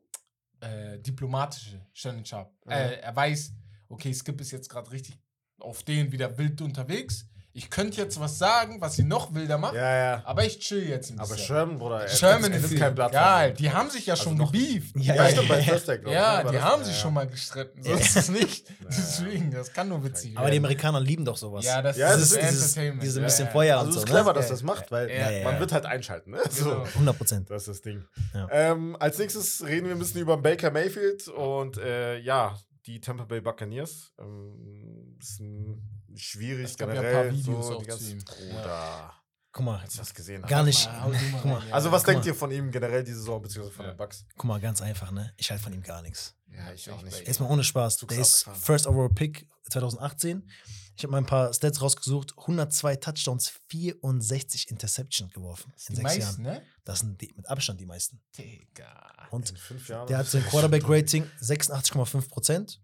S3: äh, diplomatische Shannon Sharp.
S2: Ja.
S3: Äh, er weiß, okay, Skip ist jetzt gerade richtig auf den wieder wild unterwegs. Ich könnte jetzt was sagen, was sie noch wilder macht,
S2: Ja, ja.
S3: aber ich chill jetzt ein
S2: Aber
S3: bisschen.
S2: Sherman, Bruder, er-
S3: Sherman
S2: er
S3: ist
S2: nimmt kein Blatt
S3: Geil, die haben sich ja
S2: Also
S3: schon
S2: noch-
S3: gebieft.
S4: Ja,
S2: Ja,
S4: ja,
S2: bei
S4: ja.
S2: Ne?
S3: Die
S2: das-
S3: haben
S2: ja,
S3: sich
S2: ja.
S3: schon mal gestritten. So ist es nicht. [LAUGHS] Deswegen, das kann nur witzig
S4: Aber die. Amerikaner lieben doch sowas.
S3: Ja, das
S2: Ja,
S3: ist
S2: das
S4: dieses,
S2: ist
S4: dieses,
S3: Entertainment.
S4: diese
S3: Ja,
S4: bisschen
S3: ja.
S4: Feuer
S2: Also
S4: und
S2: es
S4: so.
S2: ist clever,
S4: ne?
S2: dass das macht, weil
S3: Ja,
S4: ja,
S2: man
S4: ja.
S2: wird halt einschalten, ne? So.
S3: Genau.
S4: 100 Prozent.
S2: Das ist das Ding.
S4: Ja.
S2: Ähm, als nächstes reden wir ein bisschen über Baker Mayfield und äh, ja, die Tampa Bay Buccaneers. Ähm, bisschen schwierig
S3: Es gab ja ein
S2: generell.
S3: paar Videos
S2: so,
S3: auch zu
S2: ganze,
S3: ihm.
S2: Bruder,
S4: Guck mal,
S2: als ich das gesehen
S4: gar nicht.
S3: Du [LAUGHS]
S4: Guck mal.
S3: ja.
S2: Also was
S4: Guck
S2: denkt
S4: mal.
S2: ihr von ihm generell diese Saison, beziehungsweise von
S3: Ja.
S2: den Bucks?
S4: Guck mal, ganz einfach, ne? Ich halte von ihm gar nichts.
S2: Ja, ich auch nicht.
S4: Jetzt mal ohne Spaß.
S2: Zug's
S4: Der ist
S2: abgefahren.
S4: First Overall Pick 2018. Ich habe mal ein paar Stats rausgesucht. 102 Touchdowns, 64 Interceptions geworfen in
S3: Die
S4: sechs
S3: meisten,
S4: Jahren.
S3: ne?
S4: Das sind die, mit Abstand die meisten.
S3: Digga.
S4: Und
S2: In fünf Jahren.
S4: der hat sein Quarterback-Rating 86,5 Prozent.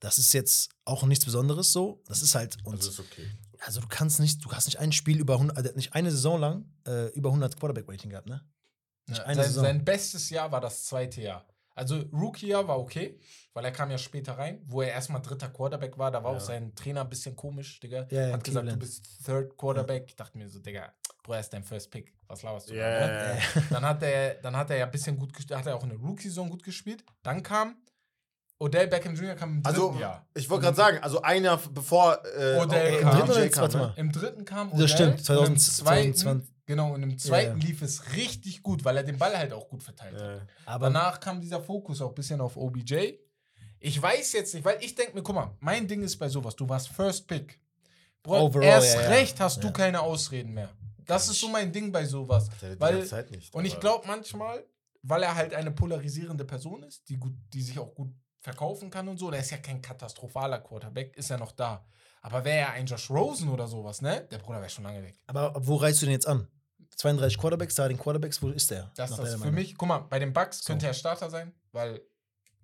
S4: Das ist jetzt auch nichts Besonderes so. Das ist halt. Und
S2: Also ist okay.
S4: also du kannst nicht, du hast nicht ein Spiel über 100, also nicht eine Saison lang äh, über 100 Quarterback-Rating gehabt, ne? Nicht
S3: Ja,
S4: eine
S3: sein,
S4: Saison.
S3: sein bestes Jahr war das zweite Jahr. Also Rookie Jahr war okay, weil er kam ja später rein, wo er erstmal dritter Quarterback war. Da war
S2: Ja.
S3: auch sein Trainer ein bisschen komisch, Digga.
S4: Ja, ja,
S3: Hat gesagt, du
S4: Cleveland.
S3: bist Third Quarterback. Ich dachte mir so, Digga, Bruder, ist dein First Pick. Was laberst du? da,
S2: Ja,
S3: ne?
S2: ja,
S3: Dann hat er, dann hat er ja ein bisschen gut gespielt, hat er auch in der Rookie-Saison gut gespielt. Dann kam Odell Beckham Jr. kam im dritten
S2: Also,
S3: Jahr.
S2: ich wollte gerade sagen, also ein Jahr bevor äh,
S3: Odell kam. Im dritten
S4: oder jetzt? Warte
S2: ne?
S4: mal.
S3: Im dritten kam
S4: Das stimmt,
S3: und
S4: 2000
S3: im zweiten,
S4: 2020.
S3: Genau, und im zweiten
S4: Ja.
S3: lief es richtig gut, weil er den Ball halt auch gut verteilt hat.
S2: Ja.
S4: Aber
S3: Danach kam dieser Fokus auch ein bisschen auf OBJ. Ich weiß jetzt nicht, weil ich denke mir, guck mal, mein Ding ist bei sowas, du warst First Pick. Bro,
S4: Overall,
S3: erst
S4: ja, ja.
S3: recht hast du
S4: Ja.
S3: keine Ausreden mehr. Das ist so mein Ding bei sowas.
S2: Hat
S3: Weil,
S2: nicht.
S3: und ich glaube manchmal, weil er halt eine polarisierende Person ist, die, gut, die sich auch gut verkaufen kann und so, der ist ja kein katastrophaler Quarterback, ist ja noch da. Aber wäre er ein Josh Rosen oder sowas, ne? Der Bruder wäre schon lange weg.
S4: Aber wo reißt du den jetzt an? 32 Quarterbacks, Starting Quarterbacks, wo ist der?
S3: Das ist
S4: deiner
S3: für
S4: Meinung?
S3: mich, guck mal, bei den Bucks
S4: So.
S3: könnte er Starter sein, weil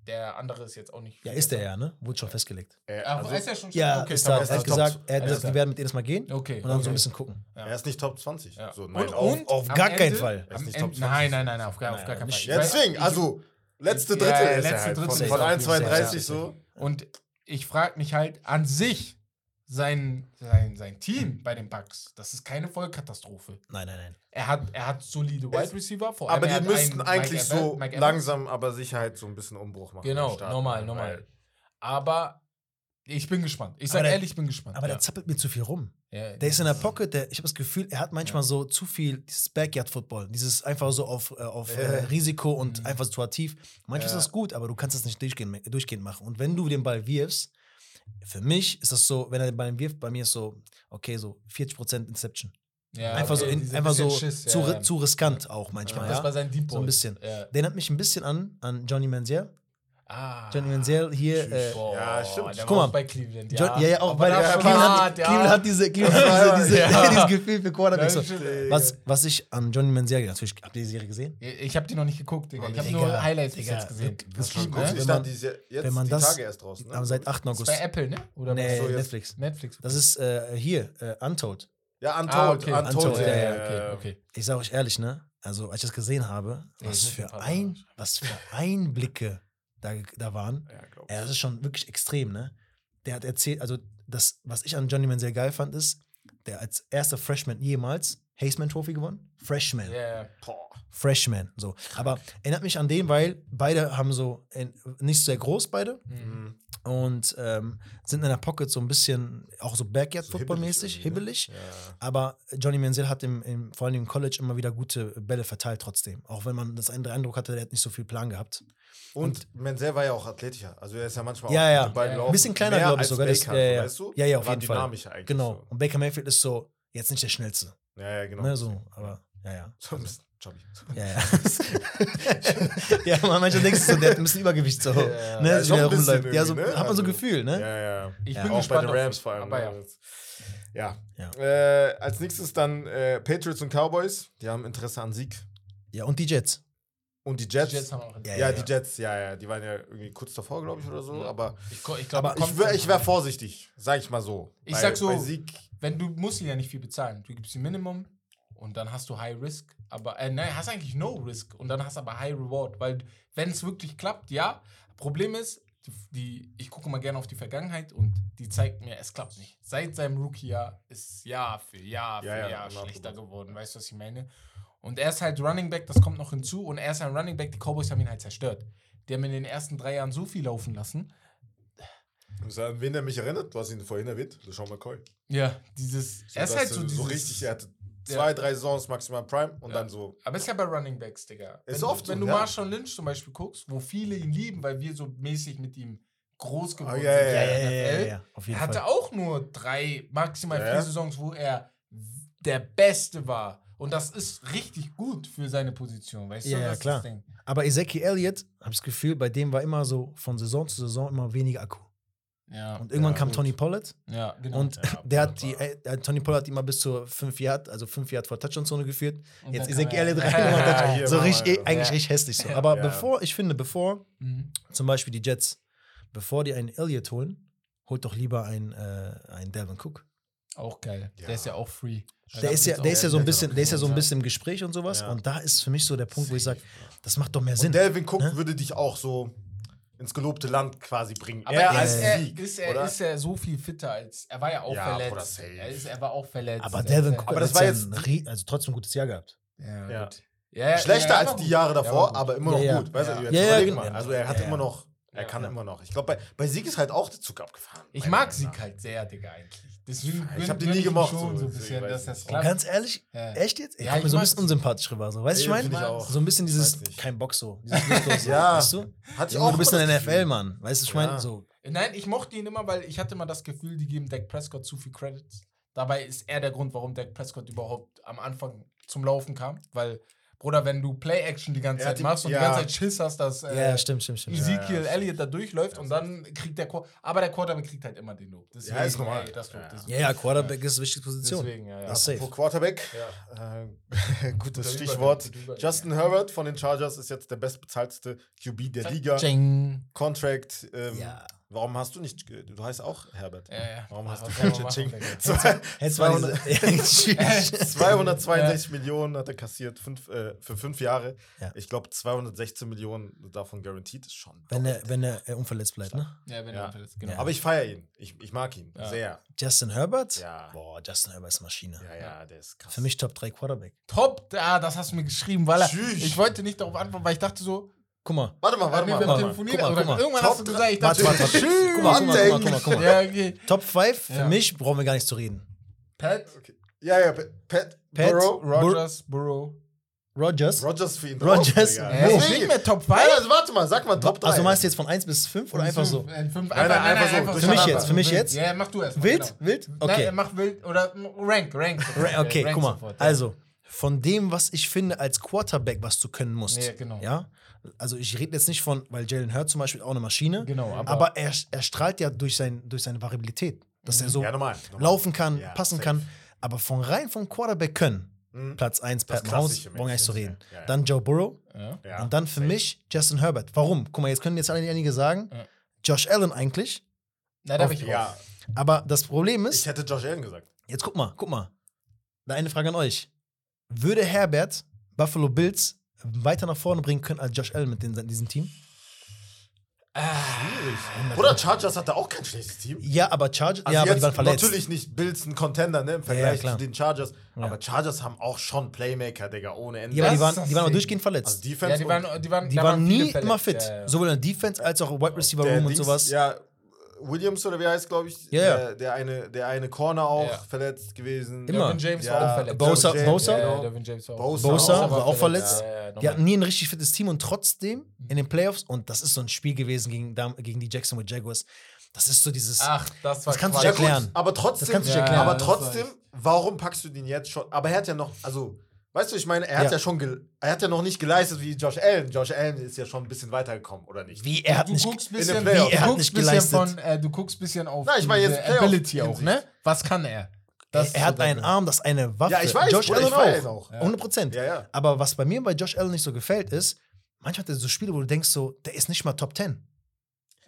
S3: der andere ist jetzt auch nicht.
S4: Ja, ist der ja, ne? Wurde schon festgelegt.
S2: Äh, also,
S3: ist er schon
S4: Ja,
S3: okay,
S4: ist da, er hat gesagt, er hat gesagt, die werden mit jedes Mal gehen
S3: Okay.
S4: und dann so
S3: okay.
S4: ein bisschen gucken.
S3: Ja.
S2: er ist nicht Top 20.
S3: Ja.
S2: So, nein,
S3: und,
S2: auf,
S3: und
S4: auf gar keinen
S3: Ende-
S4: Fall.
S2: Er Top 20.
S3: nein, nein, nein, auf, gar, auf
S4: Nein,
S3: gar keinen Fall.
S2: Ja, deswegen,
S3: ich-
S2: also letzte
S3: Ja,
S2: Drittel
S3: ja,
S2: ist
S3: letzte
S2: er halt.
S3: Drittel
S2: von,
S3: ist
S2: von
S3: er.
S2: 1,32
S3: Ja,
S2: so.
S3: Und ich frage mich halt an sich, sein, sein, sein Team bei den Bucks, das ist keine Vollkatastrophe.
S4: Nein, nein, nein.
S3: Er hat, er hat solide Wide Receiver, vor allem
S2: Aber
S3: er
S2: die müssten eigentlich
S3: Mike
S2: so
S3: Mike
S2: langsam, aber sicher halt so ein bisschen Umbruch machen.
S3: Genau, normal, normal. Aber ich bin gespannt. Ich sage ehrlich, ich bin gespannt.
S4: Aber
S3: ja.
S4: der zappelt mir zu viel rum.
S3: Ja,
S4: Der ist in der Pocket, der, ich habe das Gefühl, er hat manchmal so zu viel dieses Backyard-Football, dieses einfach so auf, äh, auf äh, Risiko und
S3: Mhm.
S4: einfach situativ. Manchmal
S2: Ja.
S4: ist das gut, aber du kannst das nicht durchgehend, durchgehend machen. Und wenn du den Ball wirfst, für mich ist das so, wenn er den Ball wirft, bei mir ist so, okay, so 40% Inception.
S3: Ja,
S4: einfach so,
S3: okay,
S4: in,
S3: diese
S4: einfach so
S3: Schiss,
S4: zu,
S3: ja, ja.
S4: zu riskant auch manchmal.
S3: Das
S4: Ja,
S3: war sein Deep
S4: So ein
S3: Ball.
S4: bisschen.
S3: Ja.
S4: Den hat mich ein bisschen an, an Johnny Manziel.
S3: Ah.
S4: Johnny Manziel hier. Äh,
S2: Ja, stimmt.
S3: Der
S4: Guck mal.
S3: bei Cleveland.
S4: John, ja, ja, auch
S3: Aber
S4: bei
S2: ja,
S3: schon
S4: Cleveland, hat,
S3: ja.
S4: Cleveland hat diese, Cleveland hat diese, [LAUGHS] diese,
S3: Ja. [LAUGHS]
S4: dieses Gefühl für Quarterbacks. So. Was, was ich an Johnny Manziel, natürlich, habt ihr die Serie gesehen?
S3: Ich habe die noch nicht geguckt, Digga. Ich habe
S4: Digga,
S3: nur Highlights bis
S4: Digga,
S3: jetzt gesehen.
S4: das
S3: Das
S4: ist
S3: ne?
S2: du
S4: wenn man-
S2: jetzt
S4: wenn man
S2: die
S4: das-
S2: Tage erst draußen, ne?
S4: Aber seit 8.
S3: Das ist
S4: August.
S3: bei Apple, ne? Oder
S4: Nee,
S2: so,
S4: Netflix.
S3: Netflix.
S4: Das ist äh, hier, äh, Untold.
S2: Ja, Untold,
S3: ah, okay.
S2: Untold,
S4: Untold,
S2: ja,
S4: ja,
S2: ja,
S3: okay,
S2: ja.
S3: okay.
S4: Ich sage euch ehrlich, ne? Also, als ich das gesehen habe,
S3: Ja,
S4: für,
S3: ein
S4: was für Einblicke da, da waren.
S2: Ja, glaub
S4: Ja, das ist schon wirklich extrem, ne? Der hat erzählt, also das, was ich an Johnny Manziel geil fand, ist, der als erster Freshman jemals Haseman Trophy gewonnen. Freshman.
S3: Ja,
S2: Boah.
S4: Freshman. So. Aber erinnert mich an den, weil beide haben so in, nicht sehr groß, beide.
S2: Mhm.
S4: Und ähm, sind in der Pocket so ein bisschen, auch so Backyard-Football-mäßig,
S2: irgendwie,
S4: hibbelig.
S2: Ne? Ja.
S4: Aber Johnny Manziel hat im, im, vor allem im College immer wieder gute Bälle verteilt trotzdem. Auch wenn man das den Eindruck hatte, der hat nicht so viel Plan gehabt.
S2: Und, Menzel war ja auch athletischer. Also er ist ja manchmal
S4: Ja,
S2: auch
S4: ja.
S2: mit den Beinen
S3: Ja.
S4: Ein bisschen kleiner, glaube ich sogar. Das,
S2: Baker,
S4: ja, ja.
S2: weißt du?
S4: ja, ja, auf
S2: War
S4: jeden Fall.
S2: dynamischer eigentlich.
S4: Genau.
S2: So.
S4: Und Baker Mayfield ist so, jetzt nicht der Schnellste.
S2: Ja, ja, genau.
S4: Ne, so, aber ja, ja.
S2: So ein bisschen chubby.
S4: Ja, ja. [LAUGHS] ja, man, manchmal denkst du so, der hat ein bisschen Übergewicht so. [LAUGHS]
S3: Ja,
S4: ne,
S2: ja,
S4: so
S2: ein bisschen.
S4: Ja, so,
S2: ne?
S4: hat man so
S2: Also,
S4: Gefühl, ne?
S2: Ja, ja.
S3: Ich
S4: Ja.
S3: bin
S2: Auch bei
S3: gespannt.
S2: den
S3: auf-
S2: Rams vor allem.
S3: Aber ja.
S2: ne? Ja.
S4: Ja.
S2: Äh, als nächstes dann äh, Patriots und Cowboys. Die haben Interesse an Sieg.
S4: Ja, und die Jets.
S2: Und die Jets.
S3: Die Jets haben auch
S4: Ja,
S2: ja,
S4: ja,
S2: die Jets, ja, ja. Die waren ja irgendwie kurz davor, glaube ich, oder so.
S3: Ja.
S2: Aber,
S3: Ich, ich
S2: aber ich wäre ich wär vorsichtig, sag ich mal so.
S3: Ich
S2: Bei-
S3: sag so-
S2: Bei Sieg.
S3: Wenn du musst ihn ja nicht viel bezahlen. Du gibst ihm Minimum und dann hast du High Risk, aber äh, nein, hast eigentlich No Risk und dann hast aber High Reward, weil wenn es wirklich klappt, ja. Problem ist, die, ich gucke mal gerne auf die Vergangenheit und die zeigt mir, es klappt nicht. Seit seinem Rookie-Jahr ist Jahr für Jahr für
S2: Ja, ja,
S3: Jahr
S2: immer
S3: schlechter geworden. Weißt du, was ich meine? Und er ist halt Running Back, das kommt noch hinzu. Und er ist ein Running Back, die Cowboys haben ihn halt zerstört. Die haben in den ersten drei Jahren so viel laufen lassen.
S2: An wen er mich erinnert? Hast ihn vorhin erwähnt. LeSean McCoy.
S3: Ja, dieses. er ist
S2: das,
S3: halt so, dieses,
S2: richtig. Er hatte
S3: Ja.
S2: zwei, drei Saisons maximal Prime und
S3: Ja.
S2: dann so.
S3: Aber ist ja bei Running Backs, Digga.
S2: Ist
S3: wenn
S2: oft
S3: du, wenn
S2: so,
S3: du
S2: ja.
S3: Marshall Lynch zum Beispiel guckst, wo viele ihn lieben, weil wir so mäßig mit ihm groß geworden
S2: Ah, ja,
S3: sind.
S2: ja,
S3: in
S4: Ja,
S3: der
S4: ja, ja,
S3: NFL,
S4: ja, ja, auf jeden
S3: Er hatte
S4: Fall.
S3: auch nur drei, maximal
S2: Ja,
S3: vier
S2: ja.
S3: Saisons, wo er der Beste war. Und das ist richtig gut für seine Position, weißt
S4: Ja,
S3: du?
S4: ja,
S3: Das
S4: klar.
S3: das.
S4: Aber Ezekiel Elliott, habe das Gefühl, bei dem war immer so von Saison zu Saison immer weniger Akku.
S3: Ja,
S4: Und irgendwann
S2: Ja,
S4: kam
S2: gut.
S4: Tony Pollard
S3: ja genau.
S4: und
S2: Ja, [LAUGHS]
S4: der hat die, äh, Tony Pollard hat immer bis zur 5 Yard, also 5 Yard vor Touchdown-Zone geführt.
S3: Und
S4: Jetzt Ezekiel
S3: er-
S4: Elliott [LAUGHS] rein So richtig,
S2: mal-
S4: eigentlich richtig hässlich so. [LAUGHS] Aber
S2: Ja.
S4: bevor, ich finde, bevor
S3: Mhm.
S4: zum Beispiel die Jets, bevor die einen Elliott holen, holt doch lieber einen, äh, einen Delvin Cook.
S3: Auch geil.
S2: Ja.
S3: Der ist ja auch free.
S4: Der ist ja, der ist ja so ein bisschen, der ist ja so ein bisschen im Gespräch und sowas.
S2: Ja.
S4: Und da ist für mich so der Punkt, wo ich sage, das macht doch mehr Sinn.
S2: Und Delvin Cook
S4: Ne?
S2: würde dich auch so ins gelobte Land quasi bringen.
S3: Aber
S2: er
S3: ist,
S2: als
S3: er,
S2: Sieg,
S3: ist, er, ist er so viel fitter als. Er war ja auch
S2: Ja,
S3: verletzt.
S2: safe.
S3: Er, ist, er war auch verletzt.
S4: aber
S3: Er ist-
S4: Cook
S2: Aber
S4: hat
S2: das war
S4: jetzt also trotzdem ein gutes Jahr gehabt.
S3: Ja,
S2: Ja.
S3: gut. Ja,
S2: Schlechter
S3: ja,
S2: als die. Jahre
S3: Ja,
S2: davor, aber immer noch
S4: Ja, ja.
S2: gut. Weißt du,
S3: Ja.
S2: jetzt
S4: Ja, ja,
S2: überleg mal. Also er hat immer noch, er
S3: Ja,
S2: kann
S3: ja.
S2: immer noch. Ich glaube, bei, bei Sieg ist halt auch der Zug abgefahren.
S3: Ich mag Sieg halt sehr, Digga, eigentlich. Deswegen
S2: Ich hab
S3: gönn-
S2: den nie gemocht,
S3: Schon,
S2: so,
S3: so ein bisschen, dass das klappt.
S4: Ganz ehrlich,
S3: Ja.
S4: echt jetzt? Ich
S3: Ja,
S4: komme mir so ein bisschen unsympathisch rüber. So. Weißt du, ich meine? So ein bisschen dieses, kein Bock so. Dieses [LAUGHS]
S2: Ja.
S4: Weißt du?
S2: Hatte ich auch
S4: du bist
S2: immer
S4: in der
S2: das Gefühl.
S4: NFL, Mann. Weißt du, ich meine?
S2: Ja.
S4: So.
S3: Nein, ich mochte ihn immer, weil ich hatte immer das Gefühl, die geben Dak Prescott zu viel Credits. Dabei ist er der Grund, warum Dak Prescott überhaupt am Anfang zum Laufen kam. Weil, Bruder, wenn du Play-Action die ganze Zeit
S2: die-
S3: machst und
S2: ja.
S3: die ganze Zeit Schiss hast, dass äh,
S4: Ja, stimmt, stimmt, stimmt.
S3: Ezekiel
S2: Ja, ja.
S3: Elliott da durchläuft und dann kriegt der Quarterback, aber der Quarterback kriegt halt immer den Lob. Deswegen,
S2: Ja, ist normal.
S3: ey, das Lob,
S2: Ja.
S3: deswegen.
S4: Ja, ja, Quarterback ist eine wichtige Position.
S3: Deswegen, ja, ja.
S4: Das ist safe.
S2: Quarterback,
S3: Ja.
S2: äh, [LAUGHS] gutes Stichwort. Justin Herbert von den Chargers ist jetzt der bestbezahlteste QB der Liga.
S3: Ching.
S2: Contract. Ähm,
S4: Ja.
S2: Warum hast du nicht. Du heißt auch Herbert.
S3: Ja, ja.
S2: Warum hast
S3: Was
S2: du Ching?
S3: Digga?
S2: Zwei- [LAUGHS]
S4: Hättest du mal
S2: 200
S4: diese- [LAUGHS] Ja,
S2: 262 Millionen hat er kassiert fünf, äh, für fünf Jahre.
S4: Ja.
S2: Ich glaube, 216 Millionen davon guaranteed ist schon.
S4: wenn er, wenn er äh, unverletzt bleibt, ne?
S3: Ja, wenn
S2: Ja.
S3: er verletzt, genau.
S2: Aber ich feiere ihn. Ich, ich mag ihn
S3: Ja.
S2: sehr.
S4: Justin Herbert?
S2: Ja.
S4: Boah, Justin Herbert ist Maschine.
S2: Ja, ja, der ist krass.
S4: Für mich Top 3 Quarterback.
S3: Top, ah, das hast du mir geschrieben, weil er, ich wollte nicht darauf antworten, weil ich dachte so,
S4: Guck mal.
S2: Warte mal, warte mal.
S3: wir haben
S2: Warte mal.
S3: telefoniert,
S4: Guck mal,
S3: oder
S4: guck mal.
S3: irgendwann
S2: Top
S3: hast du
S2: drei-
S3: gesagt, ich
S4: Warte,
S3: dachte,
S4: warte, warte.
S3: tschüss.
S4: Guck mal, guck mal, guck mal, guck mal, guck mal.
S3: Ja, okay.
S4: Top 5 für
S3: Ja.
S4: mich brauchen wir gar nicht zu reden.
S3: Pat,
S2: Okay. Ja, ja, Pat, Pat,
S4: Pat,
S2: Burrow.
S3: Rogers, Burrow.
S4: Rogers.
S2: Rogers für ihn
S4: Rogers,
S2: drauf, Digga.
S4: Wo?
S3: Äh, nicht mehr Top 5.
S2: Nein, also warte mal, sag mal Top 3.
S4: Also du meinst jetzt von 1 bis 5 oder einfach so?
S2: Nein, nein, einfach so.
S4: Für mich jetzt, für mich jetzt?
S3: Ja, mach du erst. mal,
S4: Wild?
S3: Genau.
S4: Wild?
S3: Okay.
S4: Okay.
S3: mach wild oder rank, rank. [LAUGHS]
S4: Ra- Okay,
S3: Rank
S4: guck mal.
S3: sofort, ja.
S4: Also, von dem, was ich finde als Quarterback, was du können musst.
S3: Ja, genau.
S4: Ja? Also ich rede jetzt nicht von, weil Jalen Hurt zum Beispiel auch eine Maschine.
S3: Genau, aber-
S4: aber, er, er strahlt ja durch, sein, durch seine Variabilität. Dass er so
S2: Ja, normal. normal.
S4: laufen kann,
S2: Ja,
S4: passen
S2: safe.
S4: kann. Aber von rein vom Quarterback können.
S2: Mhm.
S4: Platz 1,
S2: Das
S4: Pat Mahomes, brauchen wir nicht zu reden.
S2: ja.
S4: Dann Joe Burrow. Und dann für
S2: safe.
S4: mich Justin Herbert. Warum? Guck mal, jetzt können jetzt alle einige sagen. Josh Allen eigentlich.
S3: Na, da
S4: Auf-
S3: bin ich
S2: Ja.
S4: Aber das Problem
S2: ich
S4: ist,
S2: hätte Josh Allen gesagt.
S4: jetzt guck mal, guck mal. Da eine Frage an euch. Würde Herbert Buffalo Bills weiter nach vorne bringen können als Josh Allen mit den, diesem Team?
S2: Oder Chargers hatte auch kein schlechtes Team.
S4: Ja, aber Chargers,
S2: Also
S4: ja, aber
S2: jetzt
S4: die waren verletzt.
S2: natürlich nicht Bills ein Contender, ne, im Vergleich
S4: klar.
S2: zu den Chargers.
S4: Ja.
S2: Aber Chargers haben auch schon Playmaker, Digga, ohne Ende.
S4: Ja, aber die waren, die waren aber
S3: Ding.
S4: durchgehend verletzt.
S2: also Defense
S3: Ja, die waren, die waren,
S4: die waren nie
S3: verletzt.
S4: immer fit.
S3: Ja, ja.
S4: Sowohl in der Defense als auch im Wide Receiver Room und
S2: Dings,
S4: sowas.
S2: Ja, Williams oder wie heißt, glaube ich,
S4: ja.
S2: Der, der, eine, der eine Corner auch
S3: Ja.
S2: verletzt gewesen.
S4: Immer.
S3: Devin James
S2: Ja,
S3: war auch verletzt.
S4: Bosa-
S2: James,
S4: Bosa?
S3: Ja,
S2: genau.
S3: James war
S2: Bosa
S4: Bosa
S2: auch.
S4: war auch verletzt.
S3: Ja, ja,
S4: Die hatten nie ein richtig fittes Team und trotzdem in den Playoffs, und das ist so ein Spiel gewesen gegen, gegen die Jacksonville Jaguars, das ist so dieses.
S3: Ach, das war
S4: Das kannst du erklären.
S2: aber trotzdem,
S4: Das kannst du
S3: nicht erklären.
S2: aber trotzdem, warum packst du den jetzt schon? Aber er hat ja noch, also, weißt du, ich meine, er hat ja,
S4: Ja.
S2: schon, gel- er hat ja noch nicht geleistet wie Josh Allen. Josh Allen ist ja schon ein bisschen weitergekommen, oder nicht?
S4: Wie er hat
S3: du
S4: nicht.
S3: guckst bisschen, du
S4: Er hat
S3: guckst
S4: nicht
S3: bisschen
S4: geleistet.
S3: von, äh, du guckst bisschen auf
S2: Na, ich meine jetzt
S3: Ability auch, ne? Was kann er?
S4: Er,
S3: ist
S4: er hat
S3: so
S4: einen Arm, das ist eine Waffe.
S2: Ja, ich weiß,
S4: Josh Allen
S2: ich ihn
S4: auch.
S2: auch.
S4: 100 Prozent.
S2: Ja, ja.
S4: Aber was bei mir bei Josh Allen nicht so gefällt, ist, manchmal hat er so Spiele, wo du denkst, so, der ist nicht mal Top 10.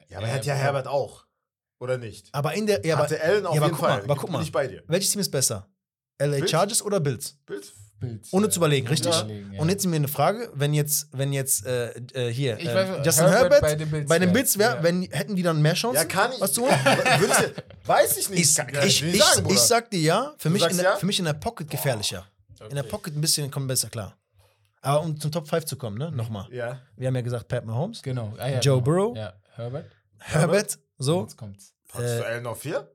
S2: Ja, aber
S3: Ja,
S2: er hat ja
S3: aber-
S2: Herbert auch. Oder nicht?
S4: Aber in der. Ja, aber,
S2: Hatte Allen auf
S4: ja, aber
S2: jeden
S4: guck mal,
S2: Fall.
S4: aber guck
S2: Bin
S4: mal.
S2: ich bei dir.
S4: welches Team ist besser? LA
S2: Bills?
S4: Chargers oder Bills?
S2: Bild?
S3: Bild,
S4: Ohne
S3: äh,
S4: zu überlegen, richtig?
S3: ja.
S4: Und jetzt mir eine Frage, wenn jetzt, wenn jetzt äh, äh, hier
S3: Ich
S4: äh,
S3: weiß,
S4: Justin
S3: Herbert
S4: Herbert,
S3: bei den Bills
S4: bei den Bills wäre,
S3: ja.
S4: wenn hätten die dann mehr Chancen?
S2: Ja, kann ich.
S4: Was zu holen? [LAUGHS]
S2: Weiß ich nicht.
S4: Ich,
S2: kann
S4: ich, ich,
S2: sagen,
S4: ich sag dir ja, für
S2: Du
S4: mich, in der,
S2: ja?
S4: für mich in der Pocket gefährlicher. In der
S3: Okay.
S4: Pocket ein bisschen kommt besser klar. Aber um zum Top 5 zu kommen, ne, nochmal.
S2: Ja.
S4: Wir haben ja gesagt, Pat Mahomes,
S3: Genau. Ah, ja,
S4: Joe
S3: genau.
S4: Burrow?
S3: Ja, Herbert.
S4: Herbert, so.
S3: Jetzt kommt's.
S2: Packst
S4: Äh,
S2: du Allen auf vier?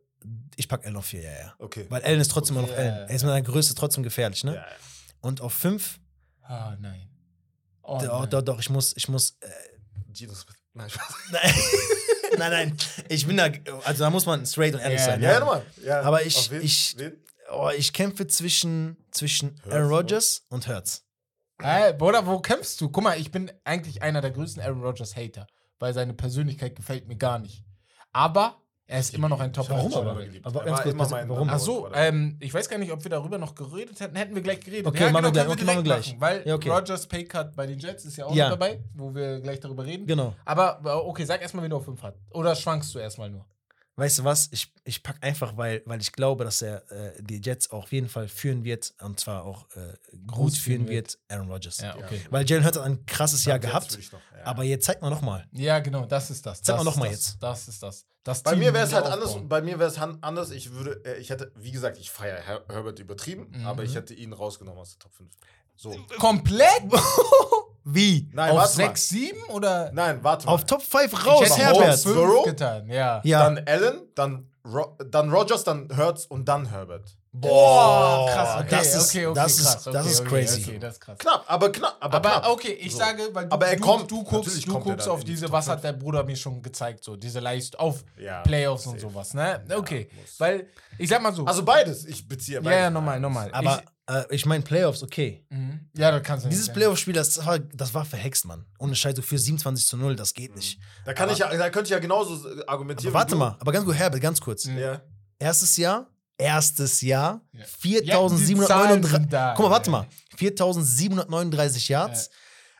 S4: Ich pack Allen auf 4, ja, ja.
S2: Okay.
S4: Weil Allen ist trotzdem immer noch
S3: Okay, ja,
S4: Allen.
S3: ja,
S4: Er ist mit seiner Größe trotzdem gefährlich, ne?
S2: Ja, ja.
S4: Und auf 5,
S3: Ah, nein. Oh,
S4: doch,
S3: nein.
S4: doch, doch, ich muss, ich muss. Äh,
S2: Smith. Nein, Spaß. [LAUGHS]
S4: nein, nein, nein. Ich bin da, also da muss man straight und ehrlich
S3: Ja,
S4: sein.
S2: Ja, ja, nochmal. Ja.
S4: Aber ich-
S2: wen?
S4: ich-
S2: Wen?
S4: Oh, ich kämpfe zwischen, zwischen Aaron? Rodgers und Hurts.
S3: Hey, Bruder, wo kämpfst du? Guck mal, ich bin eigentlich einer der größten Aaron Rodgers Hater, weil seine Persönlichkeit gefällt mir gar nicht. Aber er ist immer noch ein top
S4: Warum
S2: aber?
S4: aber?
S2: Er
S4: ganz kurz,
S2: immer
S4: was- warum?
S3: Ach so, ähm, ich weiß gar nicht, ob wir darüber noch geredet hätten. Hätten wir gleich geredet.
S4: Okay, machen wir gleich,
S3: können
S4: okay, machen wir gleich.
S3: machen, Weil
S4: Ja, okay.
S3: Rodgers Paycut bei den Jets ist ja auch
S4: Ja.
S3: dabei, wo wir gleich darüber reden.
S4: Genau.
S3: Aber äh, okay, sag erstmal, wen du auf 5 hast. Oder schwankst du erstmal nur?
S4: weißt du was, ich, ich pack einfach, weil, weil ich glaube, dass er äh, die Jets auch auf jeden Fall führen wird und zwar auch äh, gut führen wird, Aaron Rodgers.
S3: Ja, okay.
S4: Weil Jalen Hurts hat ein krasses Jahr
S2: Jetzt
S4: gehabt,
S2: ich noch, ja.
S4: aber jetzt zeigt mal nochmal.
S3: Ja, genau, das ist das.
S4: Mal
S3: das
S4: noch
S3: ist
S4: mal
S3: das.
S4: jetzt.
S3: Das ist das. Das
S2: Bei
S3: Team
S2: mir wäre es halt anders. Bei mir wäre es anders. Ich würde, äh, ich hätte, wie gesagt, ich feiere Her Herbert übertrieben,
S3: Mhm.
S2: aber ich hätte ihn rausgenommen aus der Top 5. So.
S3: Komplett? [LAUGHS]
S4: Wie?
S2: Nein,
S3: Auf
S2: warte mal.
S3: 6, 7 oder?
S2: Nein, warte mal.
S4: Auf Top 5
S3: Ich
S4: raus,
S3: hätte
S2: Herbert.
S3: Top
S4: Herbert.
S3: 5
S2: Burrow?
S3: getan, ja.
S4: Ja.
S2: Dann Allen, dann, Ro dann Rogers, dann Hurts und dann Herbert.
S3: Boah, krass, okay,
S4: das ist-
S3: okay, okay,
S4: das ist-
S3: krass.
S4: das
S3: okay,
S4: ist
S3: okay,
S4: crazy.
S3: Okay, das ist krass.
S2: Knapp, aber knapp. Aber,
S3: Aber
S2: knapp.
S3: okay, ich
S2: So.
S3: sage, weil du,
S2: Aber er
S3: du,
S2: kommt,
S3: du guckst, du
S2: kommt
S3: guckst auf diese, was hat der Bruder mir schon gezeigt, so diese Leistung auf
S2: Ja,
S3: Playoffs und
S2: safe.
S3: sowas, ne? Okay,
S2: muss.
S3: weil ich sag mal so,
S2: Also beides. Ich beziehe
S3: ja,
S2: beides.
S3: ja, nochmal, nochmal.
S4: Aber äh, ich meine, Playoffs, okay.
S3: ich, mhm. ja, das kannst du
S4: Dieses Playoff-Spiel, das war, das war verhext, Mann. Ohne Scheiß, du für 27 zu 0, das geht nicht.
S2: Da, kann ich ja, da könnte ich ja genauso argumentieren.
S4: Aber warte mal, aber ganz gut, Herbert, ganz kurz.
S3: Mhm.
S2: Ja.
S4: Erstes Jahr, erstes Jahr,
S3: Ja. Ja, die
S4: 4739.
S3: Zahlen sind da,
S4: Guck mal, warte
S3: ja.
S4: mal. 4739 Yards,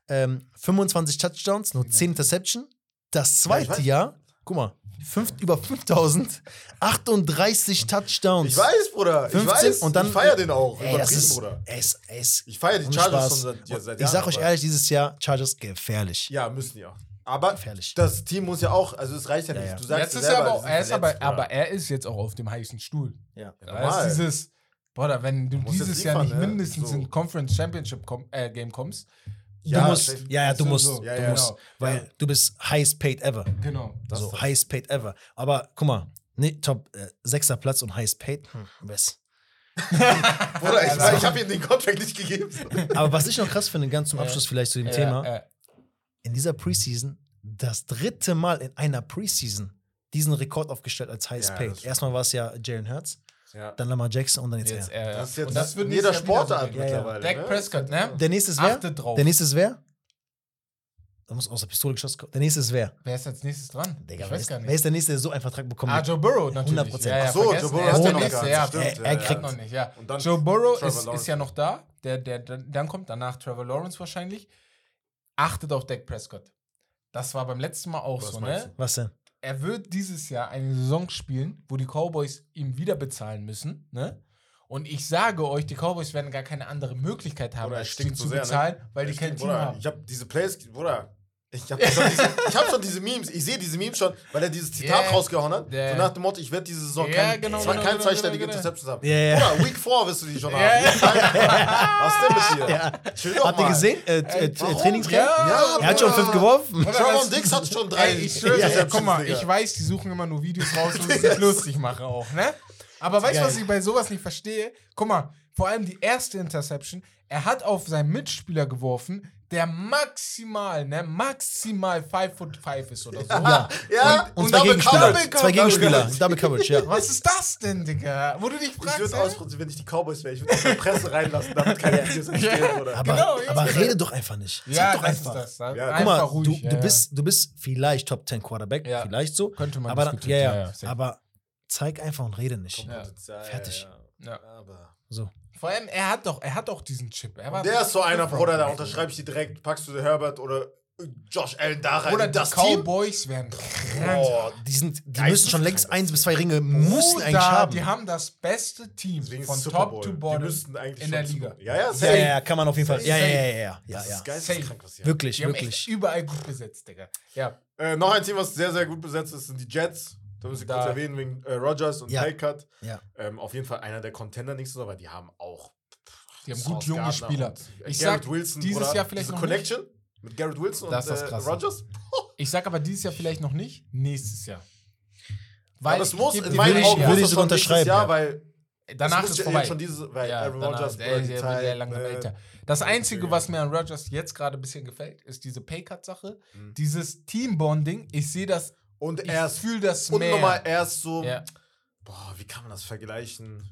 S4: ähm, 25 Touchdowns, nur 10 Interception. Das
S2: Ja, ich
S4: zweite. Jahr, guck mal, fünf, über 5000, 38 Touchdowns.
S2: Ich weiß, Bruder. Ich
S4: 15
S2: weiß.
S4: und dann-
S2: ich feiere den auch.
S4: Ey, das ist,
S2: Bruder.
S4: er er ist
S2: Ich feiere die Chargers schon seit, ja, seit
S4: ich
S2: Jahren.
S4: sag euch ehrlich, dieses Jahr Chargers gefährlich.
S2: Ja, müssen ja. Aber
S4: Gefährlich.
S2: das Team muss ja auch, also es reicht ja
S4: Ja,
S2: nicht.
S4: ja.
S2: Du sagst
S3: Jetzt er
S2: selber,
S3: aber, er ist aber, aber er ist jetzt auch auf dem heißen Stuhl.
S4: Ja.
S2: Ja,
S3: Da ist dieses, Bruder, wenn du
S2: musst jetzt
S3: dieses Jahr
S2: liefern,
S3: nicht
S2: ne?
S3: mindestens
S2: So.
S3: in Conference Championship kom äh, Game kommst,
S4: Du
S2: Ja,
S4: musst,
S2: safe.
S4: ja, ja, du musst,
S3: so.
S4: du
S2: Ja, ja,
S4: musst,
S3: genau.
S4: weil
S2: Ja.
S4: du bist highest paid ever.
S3: genau.
S2: Das
S4: so highest paid ever. Aber guck mal, nee, Top äh, sechster Platz und highest paid, hm, was? [LAUGHS]
S2: Bruder, ich, ich habe ihm den Contract nicht gegeben.
S4: Aber was ich noch krass finde, ganz zum Abschluss vielleicht zu dem Thema, in dieser Preseason das dritte Mal in einer Preseason diesen Rekord aufgestellt als highest
S2: Ja,
S4: paid. Erstmal war es ja Jalen Hurts,
S2: Ja.
S4: dann Lamar Jackson und dann jetzt,
S3: jetzt,
S4: er.
S2: Das jetzt
S3: und das wird
S2: jeder
S3: so
S2: Sportart
S4: ja.
S2: mittlerweile.
S3: Dak
S2: ne?
S3: Prescott, ne?
S4: Der nächste ist wer?
S3: Achtet drauf.
S4: Der nächste ist wer? Da muss aus der Pistole geschossen kommen. Der nächste ist wer?
S3: Wer ist als nächstes dran?
S4: Digga,
S3: ich
S4: wer
S3: weiß
S4: ist,
S3: gar
S4: wer
S3: nicht.
S4: ist der nächste, der so einen Vertrag bekommen
S3: Ah? Joe Burrow natürlich.
S4: 100%.
S3: Ja, ja,
S2: Ach so. Joe Burrow hat
S3: ist
S2: ja
S3: der
S2: noch
S3: nächste,
S2: gar
S3: ja.
S2: stimmt.
S4: Er- er
S2: Ja,
S4: kriegt-
S3: noch nicht, ja.
S2: Und dann
S3: Joe Burrow ist, ist ja noch da. Der, der, der, dann kommt danach Trevor Lawrence wahrscheinlich. Achtet auf Dak Prescott. Das war beim letzten Mal auch
S2: Was
S3: so, ne?
S4: Was denn?
S3: Er wird dieses Jahr eine Saison spielen, wo die Cowboys ihm wieder bezahlen müssen, ne? Und ich sage euch, die Cowboys werden gar keine andere Möglichkeit haben,
S2: Bruder, er
S3: als ihn
S2: so
S3: zu
S2: sehr, ne?
S3: bezahlen, weil
S2: Ich
S3: die kein Team
S2: Bruder,
S3: haben.
S2: Ich habe diese Plays, Bruder. Ich habe schon, diese, ich hab schon diese Memes, ich sehe diese Memes schon, weil er dieses Zitat
S3: Ja.
S2: rausgehauen hat.
S3: Ja.
S2: So nach dem Motto, ich werde diese Saison
S3: Ja,
S2: keine,
S3: genau,
S2: zwei,
S3: genau,
S2: keine
S3: genau,
S2: zweistellige
S3: genau, genau.
S2: Interceptions haben.
S4: Ja, ja.
S2: Bruder, Week 4 wirst du die schon
S3: Ja,
S2: haben.
S3: ja. [LAUGHS]
S2: Was denn mit dir?
S4: Ja.
S2: Chill doch
S4: Habt ihr gesehen? Äh, äh, äh? Trainingscamp?
S3: Ja,
S4: Er hat schon fünf geworfen.
S3: Oder
S2: Trevor Dix hat schon drei.
S3: Ey, ich schwöre,
S2: Interceptions,
S3: guck mal,
S2: Digga.
S3: ich weiß, die suchen immer nur Videos raus, [LAUGHS] wo sie sich lustig machen auch, ne? Aber weißt du, was ich bei sowas nicht verstehe? Guck mal, vor allem die erste Interception, er hat auf seinen Mitspieler geworfen, der maximal, ne, maximal 5 foot 5 ist oder so.
S4: Ja.
S2: Ja,
S4: Und,
S2: und
S4: zwei
S2: Double
S4: Gegenspieler.
S2: Coverage.
S4: Zwei Gegenspieler.
S2: Double
S4: Double Coverage, ja.
S3: Was ist das denn, Digga? Wo du dich
S2: Ich
S3: fragst,
S2: würde
S3: ey?
S2: ausprobieren, wenn ich die Cowboys wäre. Ich würde das in der Presse reinlassen, damit keine Videos entstehen, oder?
S4: Aber,
S3: Genau, ja.
S4: aber rede doch einfach nicht. Sag
S3: ja,
S4: doch
S3: das
S4: einfach.
S3: ist das.
S2: Ja,
S4: Guck mal,
S3: ruhig.
S4: du,
S3: ja,
S4: du,
S3: ja.
S4: bist, du bist vielleicht Top 10 Quarterback,
S3: Ja.
S4: vielleicht so.
S3: Könnte man
S4: aber, ja,
S3: diskutieren.
S4: ja,
S3: Ja,
S4: aber zeig einfach und rede nicht.
S3: Ja.
S4: Fertig.
S2: Ja.
S3: Ja.
S2: Aber.
S4: So.
S3: Vor allem, er hat doch, er hat doch diesen Chip. Er war
S2: Der ist so einer, Bruder, da unterschreibe ich die direkt, packst du Herbert oder Josh Allen da rein.
S3: Oder
S2: in
S3: die
S2: das Team.
S3: Cowboys werden krank.
S4: Boah, die, sind, die müssen schon längst eins
S2: das.
S4: bis zwei Ringe müssen
S3: Bruder,
S4: eigentlich haben.
S3: Die haben das beste Team
S2: Deswegen
S3: von Top to
S2: Die
S3: Bottom
S2: müssten eigentlich
S3: in der Liga.
S2: Super- Ja, ja,
S4: ja,
S2: safe.
S4: ja, ja, kann man auf jeden Fall. Ja, ja, ja, ja, ja, ja,
S2: Das ist geisteskrank, was haben.
S4: Wirklich,
S3: Die haben
S4: wirklich.
S3: echt überall gut besetzt, Digga. Ja.
S2: Äh, noch ein Team, was sehr, sehr gut besetzt ist, sind die Jets. Da muss ich
S3: Da-
S2: kurz erwähnen, wegen äh, Rogers und
S4: Ja.
S2: Paycut.
S4: Ja.
S2: Ähm, auf jeden Fall einer der Contender nächstes Jahr, weil die haben auch.
S3: Die haben gut junge
S2: Gardner
S3: Spieler.
S2: und, äh,
S3: Ich
S2: Garrett
S3: sag,
S2: Wilson,
S3: dieses Jahr vielleicht
S2: diese
S3: noch
S2: Connection mit Garrett Wilson
S3: Das ist
S2: und
S3: das
S2: äh. Rogers. [LAUGHS]
S3: Ich sag aber dieses Jahr vielleicht noch nicht, nächstes Jahr.
S2: Aber es muss,
S3: ich
S2: in meinen Augen
S4: will
S2: muss
S4: ich unterschreiben,
S2: Jahr,
S4: ja.
S2: weil
S3: danach ist vorbei.
S2: schon diese, weil
S3: Ja,
S2: Aaron
S3: danach,
S2: Rodgers, Bruder,
S3: der langsam
S2: äh,
S3: älter. Das Einzige, was mir an Rodgers jetzt gerade ein bisschen gefällt, ist diese Paycut-Sache.
S2: Mhm.
S3: Dieses Teambonding. Ich sehe das,
S2: Und
S3: ich
S2: er ist
S3: fühle das
S2: und
S3: mehr.
S2: nochmal, er ist so,
S3: Ja.
S2: boah, wie kann man das vergleichen?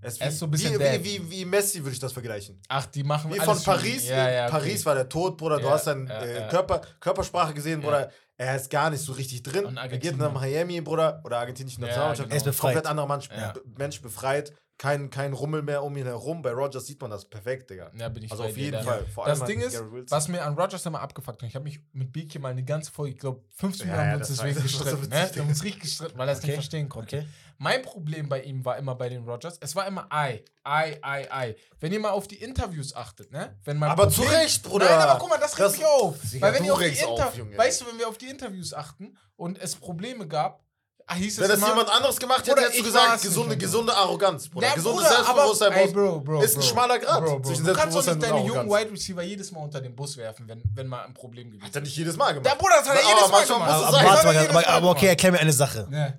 S2: Er ist,
S3: Er
S2: wie,
S3: ist so ein bisschen
S2: wie, wie, wie, wie Messi würde ich das vergleichen.
S3: Ach, die machen
S2: Wie von. Paris.
S3: Ja, ja, okay.
S2: Paris war der Tod, Bruder. Du
S3: Ja,
S2: hast seine
S3: ja,
S2: äh. Körper, Körpersprache gesehen. Bruder. Er ist gar nicht so richtig drin.
S3: Und
S2: Er geht nach Miami, Bruder, oder argentinische Nationalmannschaft.
S3: Er ist
S4: befreit.
S2: Komplett anderer Mensch. Mensch befreit. Kein, kein Rummel mehr um ihn herum. Bei Rogers sieht man das perfekt, Digga.
S3: Ja, bin ich
S2: Also auf jeden. Fall. Vor
S3: Das
S2: allem
S3: Ding
S2: halt
S3: ist, was mir an Rogers immer abgefuckt hat, ich habe mich mit Beaky mal eine ganze Folge, ich glaube 15
S2: Ja,
S3: Minuten
S2: ja,
S3: uns deswegen
S2: so
S3: gestritten. Ne? Wir haben uns richtig gestritten, weil er es nicht
S4: Okay.
S3: verstehen konnte.
S4: Okay.
S3: Mein Problem bei ihm war immer bei den Rogers, es war immer Ei, Ei, Ei, Ei. Wenn ihr mal auf die Interviews achtet, ne? Wenn mein
S2: Aber zu Recht, Bruder.
S3: Nein, aber guck mal, das regt
S2: Das-
S3: mich auf. Weil wenn ihr auf die Inter
S2: auf.
S3: Weißt du, wenn wir auf die Interviews achten und es Probleme gab, ah, hieß
S2: Wenn das
S3: immer,
S2: jemand anderes gemacht hätte,
S3: Bruder,
S2: hättest du gesagt, gesunde, gesunde Arroganz, Bruder.
S3: Ja,
S2: Gesundes
S3: Bruder,
S2: Selbstbewusstsein
S3: aber, ey, Bro, Bro,
S2: ist ein
S3: Bro.
S2: schmaler Grad
S3: Bro, Bro.
S2: zwischen
S3: Du kannst doch nicht deine jungen. Wide Receiver jedes Mal unter den Bus werfen, wenn, wenn mal ein Problem gewesen
S2: Hat er nicht jedes Mal gemacht.
S3: Der Bruder, das hat er jedes Mal gemacht.
S4: Aber,
S3: er
S4: mal,
S3: Mal
S4: okay, erklär mir eine Sache.
S3: Ja.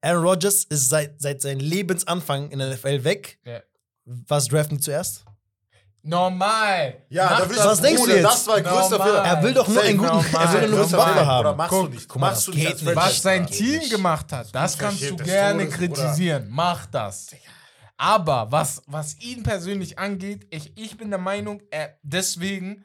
S4: Aaron Rodgers ist seit, seit seinem Lebensanfang in der NFL weg.
S3: Ja.
S4: Was draften die zuerst?
S3: Normal.
S2: Ja,
S3: Mach
S2: da will ich
S3: das.
S4: Was denkst du jetzt?
S2: Das war ein größter
S3: Normal.
S2: Fehler.
S4: Er will doch nur einen guten,
S3: normal.
S4: er will nur Buffer
S2: Fehler,
S4: haben.
S2: Machst
S4: Guck,
S2: du nicht.
S4: guck mal,
S2: Machst
S4: das
S2: du nicht
S4: nicht.
S3: Was sein
S2: Geht
S3: Team
S2: nicht.
S3: gemacht hat, das kannst du gerne
S2: Todes, Bruder.
S3: kritisieren. Mach das. Aber was, was ihn persönlich angeht, ich, ich bin der Meinung, er, deswegen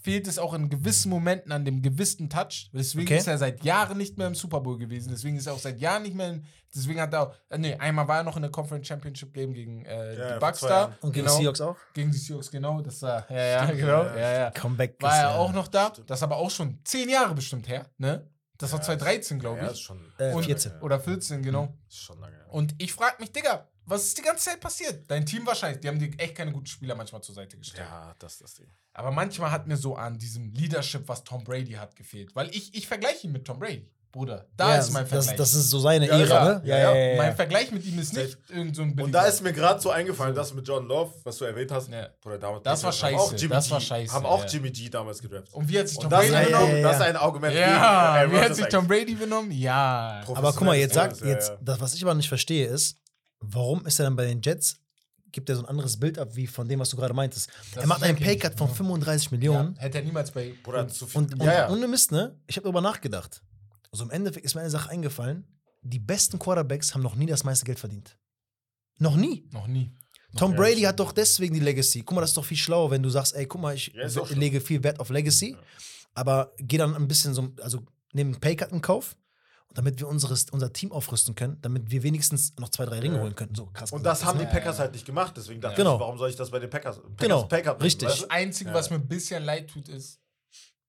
S3: fehlt es auch in gewissen Momenten an dem gewissen Touch. Deswegen
S4: Okay.
S3: ist er seit Jahren nicht mehr im Super Bowl gewesen. Deswegen ist er auch seit Jahren nicht mehr in, Deswegen hat er auch, äh, nee, einmal war er noch in der Conference Championship Game gegen äh,
S2: Ja,
S3: die Bucks da.
S4: Und gegen
S3: genau,
S4: die Seahawks auch?
S3: Gegen die Seahawks, genau. Das war, ja, ja,
S2: Stimmt,
S3: genau.
S2: ja.
S3: Ja, ja.
S4: Comeback
S3: War er
S4: ja-
S3: auch noch da? Das ist aber auch schon zehn Jahre bestimmt her, ne? Das war
S2: Ja,
S3: 2013, glaube
S2: Ja,
S3: ich.
S2: ist schon,
S4: Äh,
S3: Und-
S4: 14.
S3: Oder 14, genau.
S2: ist schon lange. her.
S3: Und ich frage mich, Digga, was ist die ganze Zeit passiert? Dein Team wahrscheinlich, die haben dir echt keine guten Spieler manchmal zur Seite gestellt.
S2: Ja, das ist das Ding.
S3: Aber manchmal hat mir so an diesem Leadership, was Tom Brady hat, gefehlt. Weil ich, ich vergleiche ihn mit Tom Brady, Bruder. Da
S4: Ja,
S3: ist mein
S4: das,
S3: Vergleich.
S4: das ist so seine
S2: Ja,
S4: Ära,
S2: ja,
S4: ne?
S2: ja, ja.
S3: mein Vergleich mit ihm ist nicht irgend so ein
S2: Und da ist mir gerade so eingefallen, das mit John Love, was du erwähnt hast.
S3: Ja.
S2: Bruder, damals
S3: Das war scheiße,
S2: Auch Jimmy
S3: das
S2: G,
S3: war scheiße,
S2: Haben auch
S3: ja.
S2: Jimmy G damals gedraftet.
S3: Und wie hat sich Tom
S2: das,
S3: Brady
S4: ja,
S3: benommen?
S4: ja,
S2: das ist ein Argument
S3: Ja,
S2: gegen
S3: wie hat sich Tom Brady benommen? Ja.
S4: Aber guck mal, jetzt sagt, jetzt,
S2: ja.
S4: das, was ich aber nicht verstehe, ist, warum ist er dann bei den Jets, gibt er so ein anderes Bild ab, wie von dem, was du gerade meintest.
S3: Das
S4: er macht einen Paycut von
S3: ja.
S4: 35
S3: Ja,
S4: Millionen
S3: hätte er niemals bei
S2: Bruder, zu viel.
S4: und, und
S2: ja, ja.
S4: ohne Mist, ne? Ich habe darüber nachgedacht. Also im Endeffekt ist mir eine Sache eingefallen, die besten Quarterbacks haben noch nie das meiste Geld verdient. Noch nie.
S3: noch nie.
S4: Tom
S2: Ja,
S4: Brady hat doch deswegen die Legacy. Guck mal, das ist doch viel schlauer, wenn du sagst, ey, guck mal, ich
S2: Ja,
S4: lege viel Wert auf Legacy,
S2: Ja.
S4: aber geh dann ein bisschen so, also nehmen einen Paycut in Kauf, damit wir unseres, unser Team aufrüsten können, damit wir wenigstens noch zwei, drei Ringe
S2: Ja.
S4: holen können. So krass.
S2: Und
S4: gesagt.
S2: das haben die Packers
S3: ja.
S2: halt nicht gemacht, deswegen dachte
S4: Genau.
S2: ich, warum soll ich das bei den Packers, Packers
S4: Genau,
S2: Packers nehmen,
S4: richtig.
S2: weißt
S3: Das? Einzige,
S2: Ja.
S3: was mir ein bisschen leid tut, ist,